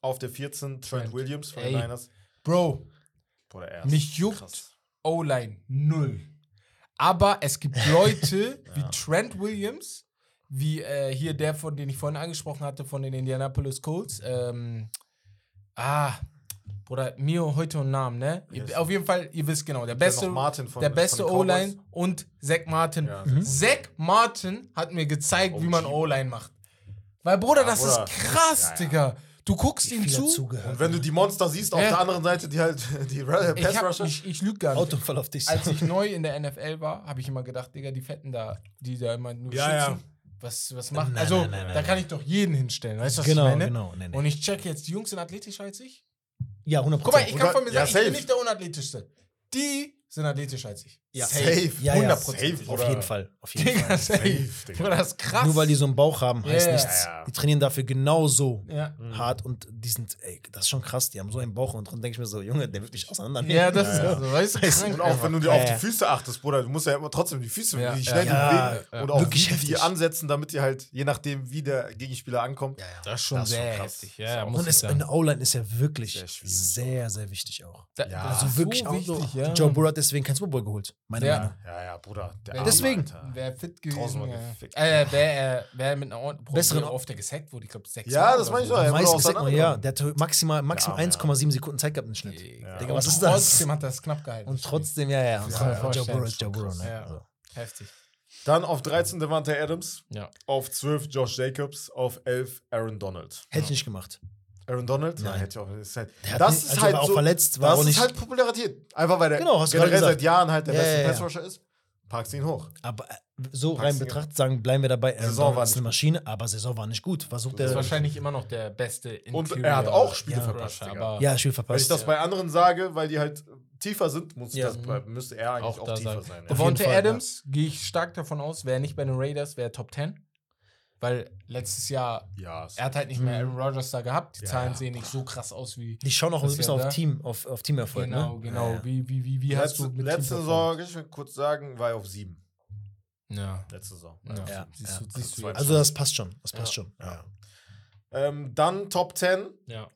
S2: auf der 14 Trent. Williams von den Niners.
S3: Bro,
S2: Bruder, er
S3: Mich juckt. O-Line null. Aber es gibt [LAUGHS] Leute wie Trent Williams, wie äh, hier der, von den ich vorhin angesprochen hatte, von den Indianapolis Colts. Ähm, ah, Bruder, Mio heute und Namen, ne?
S2: Yes.
S3: Auf jeden Fall, ihr wisst genau, der beste,
S2: von-
S3: der beste. O-Line und Zach Martin.
S2: Ja,
S4: Mhm.
S3: Zach Martin hat mir gezeigt,
S2: Oh,
S3: wie man. O-Line macht. Weil, Bruder,
S2: Ja,
S3: das
S2: Bruder.
S3: ist krass,
S2: Ja, ja.
S3: Digga. Du guckst ihm zu.
S2: Und wenn du die Monster siehst, auf
S3: Ja.
S2: der anderen Seite, die halt [LAUGHS] die
S3: Ich,
S2: Pass
S3: hab,
S2: Rusher.
S3: ich, ich lüge gar nicht.
S4: Autounfall auf dich.
S3: Als ich [LAUGHS] neu in der NFL war, habe ich immer gedacht, Digga, die Fetten da, die da immer nur
S2: Ja, ja.
S3: schützen, was, was machen.
S4: Nein,
S3: also,
S4: nein, nein,
S3: da kann ich doch jeden hinstellen. Weißt du, was
S4: genau,
S3: ich meine?
S4: genau. Nee, nee.
S3: Und ich check jetzt, die Jungs sind athletischer als ich.
S4: ja, 100%
S3: Guck mal, ich kann von mir
S2: ja,
S3: sagen, ich bin nicht der unathletischste. Die sind athletischer als ich.
S4: Ja.
S2: Safe.
S4: Ja, ja.
S3: 100%.
S2: Safe,
S4: Auf
S2: Bruder.
S4: jeden Fall. Auf jeden
S3: Digga,
S4: Fall.
S3: safe.
S2: Safe, Digga.
S3: Das ist krass.
S4: Nur weil die so einen Bauch haben, heißt
S3: Ja, ja,
S4: nichts.
S2: ja.
S4: Die trainieren dafür genauso
S3: Ja.
S4: hart und die sind, ey, das ist schon krass. Die haben so einen Bauch und dann denke ich mir so, Junge, der wird dich auseinandernehmen.
S3: Ja, das
S2: Ja,
S3: ist
S2: ja.
S3: so, weißt du,
S2: Und auch wenn du dir
S4: Ja,
S2: auf
S4: ja.
S2: die Füße achtest, Bruder, du musst ja immer trotzdem die Füße,
S3: Ja,
S2: wie
S3: ja,
S2: schnell
S4: ja,
S2: die bewegen
S3: ja.
S2: und auch
S4: Wirklich
S2: wie die ansetzen, damit die halt, je nachdem, wie der Gegenspieler ankommt.
S4: Ja, ja.
S3: Das ist schon
S2: Das
S3: sehr
S2: krass.
S3: heftig. Ja,
S4: Und es, eine O-Line ist ja wirklich
S2: Sehr
S4: sehr, wichtig auch.
S2: Ja.
S4: Also wirklich auch so.
S3: ja.
S4: Joe Burrow hat deswegen kein Super Bowl geholt, meiner
S3: Ja.
S4: Meinung.
S2: Ja, ja, Bruder.
S4: Deswegen.
S3: Wäre fit gewesen. Ja.
S2: gefickt.
S3: Äh, wäre er wär mit einer ordentlichen
S4: Besseren-
S3: Besseren auf der gesackt wurde. Ich glaube, sechs
S2: Ja, das meine ich
S3: so.
S2: doch, ja.
S4: Meisten man, ja, der hatte maximal, maximal
S2: Ja, ja.
S4: 1,7 Sekunden Zeit gehabt im Schnitt.
S3: Ja.
S4: Digga, was ist das?
S3: Trotzdem hat er es knapp gehalten.
S4: Und trotzdem, ja, ja. Und
S3: Ja,
S4: so,
S3: ja,
S4: Joe Burrow
S3: ist
S4: Joe Burrow, ne?
S3: Ja.
S4: Also.
S3: Heftig.
S2: Dann auf 13 Devante Adams,
S3: Ja.
S2: auf 12 Josh Jacobs, auf 11 Aaron Donald.
S4: Hätte ich nicht gemacht.
S2: Aaron Donald?
S4: Nein.
S2: hätte ich auch. Das ist halt,
S4: Der
S2: das
S4: nicht-
S2: ist
S4: also
S2: halt
S4: auch
S2: so,
S4: verletzt, war
S2: das
S4: auch
S2: ist halt Popularität. Einfach weil der
S4: Genau,
S2: generell
S4: gerade
S2: seit. Jahren halt der
S4: Ja,
S2: beste
S4: ja, ja.
S2: Passrusher ist. Packst ihn hoch.
S4: Aber äh, so
S2: Packst
S4: rein betrachtet sagen, bleiben wir dabei. Aaron
S2: Saison war
S4: ist
S2: nicht
S4: eine
S2: gut.
S4: Maschine, aber Saison war nicht gut. Versucht
S3: Das ist
S4: er.
S3: wahrscheinlich immer noch der beste
S2: Und
S3: Interior
S2: er hat auch Spiele verpasst,
S3: aber
S4: Ja, Spiel
S2: Wenn
S4: verpasst.
S2: ich das bei anderen sage, weil die halt tiefer sind, muss
S4: Ja.
S2: das, müsste er eigentlich
S3: auch
S2: auch, tiefer sein. Ja.
S3: Devontae
S4: jeden Fall,
S3: Adams, gehe ich stark davon aus, wäre nicht bei den Raiders, wäre Top 10. Weil letztes Jahr,
S2: Ja,
S3: er hat halt nicht mehr Aaron Rodgers da gehabt. Die
S2: Ja,
S3: Zahlen
S2: ja.
S3: sehen nicht so krass aus wie.
S4: Die schauen auch ein bisschen auf
S3: da.
S4: Team, auf, auf Teamerfolg,
S3: Genau,
S4: ne?
S3: genau.
S4: Ja, ja.
S3: Wie, wie, wie, wie hast
S2: letzte,
S3: du mit
S2: letzte Saison, kann ich kurz sagen, war er auf sieben.
S3: Ja.
S2: Letzte Saison.
S3: Ja.
S4: Ja,
S3: Siehst
S4: ja.
S3: du, siehst du
S2: Also.
S4: Also das passt schon. Das passt
S3: Ja.
S4: schon. Ja.
S2: Ähm, dann Top 10,
S3: ja.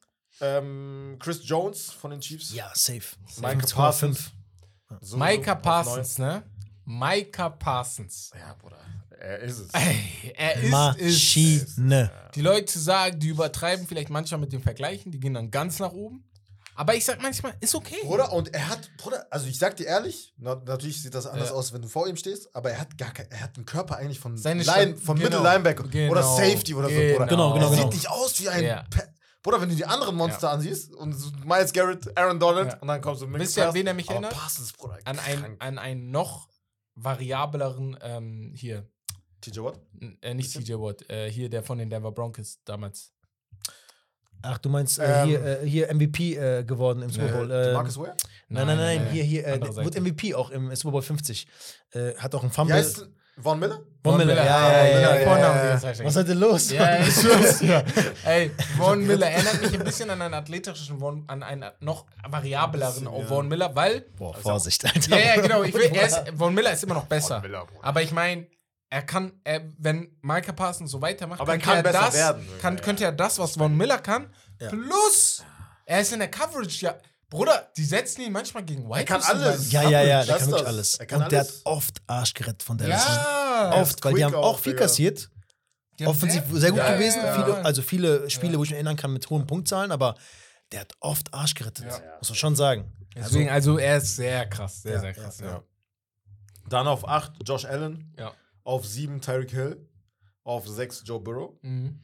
S2: ähm, Chris Jones von den Chiefs.
S4: ja, safe.
S2: Micah
S4: 5,5.
S2: Parsons. So,
S3: Micah Parsons, ne? Micah Parsons.
S2: Ja, Bruder. Er ist es.
S3: Ey, er ist es.
S4: Maschine.
S3: Die Leute sagen, die übertreiben vielleicht manchmal mit dem Vergleichen, die gehen dann ganz nach oben. Aber ich sag manchmal, ist okay.
S2: Bruder, und er hat, Bruder, also ich sag dir ehrlich, na, natürlich sieht das anders
S3: Ja.
S2: aus, wenn du vor ihm stehst, aber er hat gar kein, er hat einen Körper eigentlich von,
S3: Seine
S2: Line, von
S3: genau.
S2: Middle Linebacker oder
S3: Genau.
S2: Safety oder so,
S3: Genau.
S2: Bruder.
S4: Genau, genau,
S2: Er
S4: genau.
S2: sieht nicht aus wie ein.
S3: Ja.
S2: Bruder, wenn du die anderen Monster ansiehst und so Miles Garrett, Aaron Donald
S3: Ja.
S2: und dann kommst du mit
S3: Wisst ihr, an wen er mich erinnert?
S2: Parsons, Bruder.
S3: An, ein, an einen noch variableren, ähm, hier,
S2: TJ Watt?
S3: äh, nicht TJ Watt, äh, hier der von den Denver Broncos damals.
S4: Ach, du meinst äh,
S2: Ähm,
S4: hier, äh, hier MVP äh, geworden im Super Bowl.
S2: Äh,
S4: Äh,
S2: Marcus Ware?
S4: nein, nein, nein,
S3: nein,
S4: hier, hier, äh, wurde. MVP auch im Super Bowl 50. Äh, hat auch einen
S2: Wie
S4: Fumble.
S2: heißt denn? Von Miller?
S4: Von Miller, ja, ja,
S3: Von
S4: ja,
S3: Miller,
S4: ja,
S3: Vornamen
S2: ja, ja. [LAUGHS]
S4: Was ist heute los?
S3: Ja, ich schwör's dir. Ey, Von [LAUGHS] Miller erinnert mich ein bisschen an einen athletischen Von, an einen noch variableren
S2: Ein ja.
S3: Von Miller, weil.
S4: Boah, Vorsicht, Alter.
S3: Ja, ja, genau. Ich will, er ist, [LAUGHS] Von Miller ist immer noch besser.
S2: Von Miller,
S3: aber ich meine, er kann, er, wenn Micah Parsons so weitermacht,
S2: Aber er kann besser
S3: das,
S2: werden.
S3: Kann,
S2: Ja,
S3: könnte er das, was Von Miller kann,
S4: Ja.
S3: plus er ist in der Coverage, ja. Bruder, die setzen ihn manchmal gegen White
S2: Er kann alles.
S4: Ja, ja, ja, der kann wirklich alles.
S2: Er kann
S4: Und der hat
S2: alles.
S4: oft Arsch gerettet von der.
S3: Ja,
S4: Oft, weil die haben auch
S2: auch,
S4: viel kassiert. Offensiv
S3: sehr-
S4: sehr gut
S3: Ja,
S4: gewesen.
S3: ja, ja.
S4: Viele, also viele Spiele, wo ich mich erinnern kann mit hohen Punktzahlen, aber der hat oft Arsch gerettet.
S3: Ja.
S4: Muss man schon sagen.
S3: Deswegen, also er ist sehr krass, sehr,
S4: Ja,
S3: sehr krass.
S4: ja.
S3: Ja.
S2: Dann auf 8 Josh Allen,
S3: Ja.
S2: Auf 7 Tyreek Hill, auf 6 Joe Burrow.
S3: Mhm.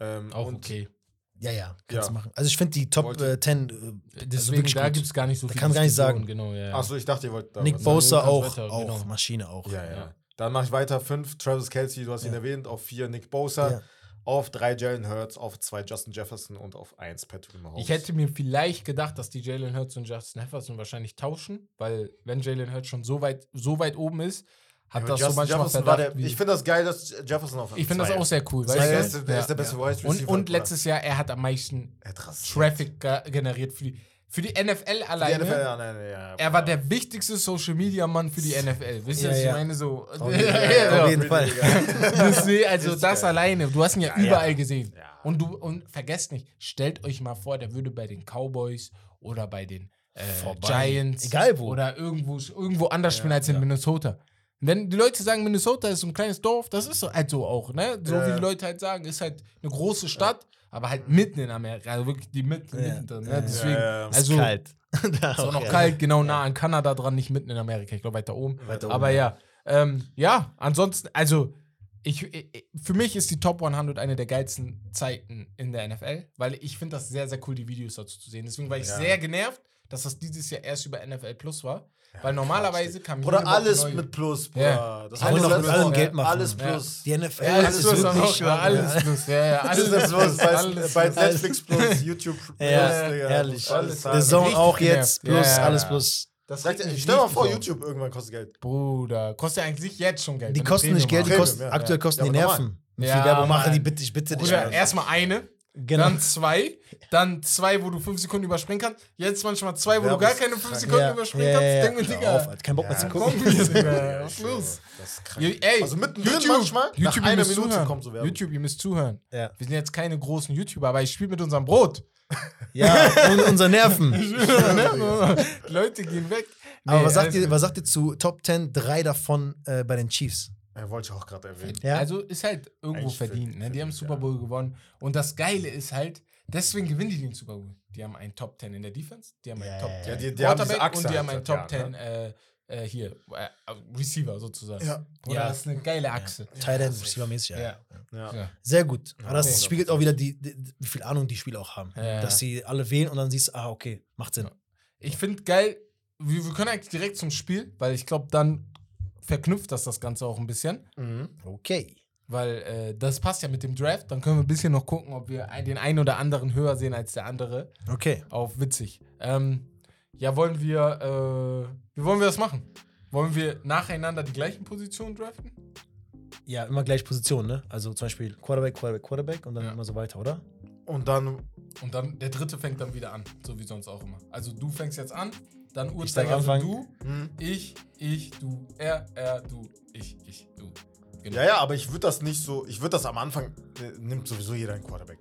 S2: Ähm,
S3: Auch
S2: und
S3: okay.
S4: Ja, ja, kannst
S2: Ja.
S4: du machen. Also ich finde die Top äh, 10 äh,
S3: Deswegen,
S4: wirklich
S3: da gibt es gar nicht so
S4: Da
S3: viel.
S4: kann gar nicht sagen.
S3: Genau, ja. ja.
S2: Achso, ich dachte, ihr wollt da
S4: Nick Bosa auch,
S3: weiter,
S4: auch
S3: genau.
S4: Maschine auch.
S2: Ja, ja.
S3: Ja.
S2: Dann mache ich weiter. 5 Travis Kelsey, du hast ihn erwähnt. Auf 4 Nick Bosa.
S4: Ja.
S2: Auf 3 Jalen Hurts. Auf 2 Justin Jefferson. Und auf 1 Patrick Mahomes.
S3: Ich hätte mir vielleicht gedacht, dass die Jalen Hurts und Justin Jefferson wahrscheinlich tauschen, weil wenn Jalen Hurts schon so weit, so weit oben ist, hat
S2: Aber
S3: das so
S2: Justin
S3: manchmal
S2: Jefferson
S3: Verdacht.
S2: der, ich finde das geil, dass Jefferson auf
S3: ich finde das auch sehr cool.
S2: Weil
S3: Weißt
S2: er
S3: du?
S2: ist, der
S3: Ja.
S2: ist der beste Wide Receiver.
S3: und, und letztes Jahr, er hat am meisten. Traffic ge generiert für die, für die NFL
S2: Die
S3: alleine.
S2: NFL, ja, nein, ja,
S3: Er war der wichtigste Social Media Mann für die NFL. Wisst ihr,
S4: Ja,
S3: was ich
S4: ja.
S3: meine? So.
S4: Auf [LAUGHS] jeden
S2: Ja,
S4: Fall.
S2: ja, [LAUGHS]
S3: also das alleine, du hast ihn ja,
S2: Ja, ja.
S3: überall gesehen.
S2: Ja.
S3: Und du und vergesst nicht, stellt euch mal vor, der würde bei den Cowboys oder bei den äh. Giants
S4: Egal wo.
S3: oder irgendwo, irgendwo anders spielen als in
S2: ja.
S3: Minnesota. Wenn die Leute sagen, Minnesota ist so ein kleines Dorf, das ist so halt so auch, ne? So
S2: Ja,
S3: wie die Leute halt sagen, ist halt eine große Stadt, aber halt mitten in Amerika, also wirklich die mitten,
S4: Ja.
S3: mitten,
S4: Ja,
S3: ne? Deswegen, also
S4: kalt. [LAUGHS]
S3: ist [LAUGHS] auch noch kalt, genau nah an Kanada dran, nicht mitten in Amerika, ich glaube weiter oben.
S4: Weiter oben,
S3: Aber ja, ähm, ja, ansonsten, also ich, ich, für mich ist die Top 100 eine der geilsten Zeiten in der NFL, weil ich finde das sehr, sehr cool, die Videos dazu zu sehen. Deswegen war ich
S2: Ja.
S3: sehr genervt, dass das dieses Jahr erst über NFL Plus war. Weil normalerweise kam
S2: Oder
S3: jede Woche
S2: alles mit Plus,
S3: Ja.
S2: Bruder. Das
S3: wollen
S2: wir
S3: doch
S2: letztes
S3: mit allem
S4: Geld machen.
S2: Alles
S3: Ja.
S2: Plus.
S4: Die NFL
S3: Ja,
S4: ist
S3: alles Plus auch,
S4: wirklich.
S3: ja, alles Plus. Ja, ja, alles
S2: Alles Plus. Bei,
S3: alles
S2: bei
S3: Plus.
S2: Netflix Plus, [LAUGHS] YouTube Plus,
S4: Ja,
S2: Digga.
S4: herrlich.
S2: Alles
S3: Der
S4: Der Zone auch jetzt.
S3: Ja,
S4: Plus,
S3: ja,
S4: alles
S3: ja.
S4: plus.
S3: Das
S2: Sag dir,
S3: regt mich
S2: stell mal vor. YouTube irgendwann kostet Geld.
S3: Bruder, kostet ja eigentlich jetzt schon Geld.
S4: Die kosten nicht Geld, die kosten,
S2: ja.
S4: aktuell kosten
S2: Ja,
S4: die Nerven. Mit
S3: Ja,
S4: viel Werbung machen die bitte, ich bitte dich. Alter.
S3: erstmal eine,
S4: Genau.
S3: dann zwei, dann zwei, wo du fünf Sekunden überspringen kannst. Jetzt manchmal zwei, wo du
S2: Werbung
S3: gar keine fünf. Sekunden
S4: Ja,
S3: überspringen
S4: ja,
S3: kannst.
S4: ja,
S3: Denk mir,
S4: ja.
S3: Digga.
S4: Auf. Kein Bock mehr zu gucken. [LAUGHS]
S3: Was ist los?
S2: Das ist krank.
S3: Ey,
S2: Also mittendrin manchmal, nach
S3: YouTube, ihr
S2: einer
S3: müsst
S2: Minute
S3: zuhören.
S2: kommt so Werbung.
S3: YouTube, ihr müsst zuhören.
S4: Ja.
S3: Wir sind jetzt keine großen YouTuber, aber ich spiele mit unserem Brot. [LAUGHS]
S4: Ja, und unser Nerven. [LAUGHS]
S3: Leute gehen weg.
S4: Aber
S3: Nee,
S4: was sagt, ihr, was sagt ihr zu Top 10, drei davon äh, bei den Chiefs?
S2: Ja, wollte ich auch gerade erwähnen.
S4: Ja.
S3: Also ist halt irgendwo
S2: Eigentlich
S3: verdient. Ne? Die haben Super
S2: ja.
S3: Bowl gewonnen. Und das Geile ist halt, deswegen gewinnen die den Super Bowl. Die haben einen Top 10 in der Defense, die haben einen
S4: Ja,
S3: Top
S4: ja,
S3: 10
S2: ja. Die- die haben diese
S3: Quarterback
S2: Achse
S3: und die haben
S2: halt
S3: einen
S2: seit
S3: Top
S2: Jahren,
S3: 10 äh, äh, hier, äh, Receiver sozusagen.
S2: Ja.
S3: Oder
S4: Ja.
S3: das ist eine geile Achse.
S4: Tight End, Receiver-mäßig, ja.
S3: Ja.
S2: Ja.
S3: Ja.
S4: Sehr gut. Aber das
S3: okay.
S4: spiegelt auch wieder, die, die, wie viel Ahnung die Spieler auch haben.
S3: Ja.
S4: Dass sie alle wählen und dann siehst du, ah, okay, macht Sinn.
S3: Ich finde geil, wir, wir können eigentlich direkt zum Spiel, weil ich glaube, dann verknüpft das das Ganze auch ein bisschen.
S2: Mhm.
S4: Okay.
S3: Weil äh, das passt ja mit dem Draft. Dann können wir ein bisschen noch gucken, ob wir den einen oder anderen höher sehen als der andere.
S4: Okay.
S3: Auf witzig. Ähm, ja, wollen wir, äh, wie wollen wir das machen? Wollen wir nacheinander die gleichen Positionen draften?
S4: Ja, immer gleich Position, ne? Also zum Beispiel Quarterback, Quarterback, Quarterback und dann
S3: Ja.
S4: immer so weiter, oder?
S2: Und dann,
S3: Und dann der dritte fängt dann wieder an, so wie sonst auch immer. Also du fängst jetzt an, dann
S4: darf
S3: Uhrzeiger
S4: anfangen.
S3: du,
S2: hm.
S3: ich, ich, du, er, er, du, ich, ich, du. Genau.
S2: ja, ja, aber ich würde das nicht so, ich würde das am Anfang, äh, nimmt sowieso jeder einen Quarterback.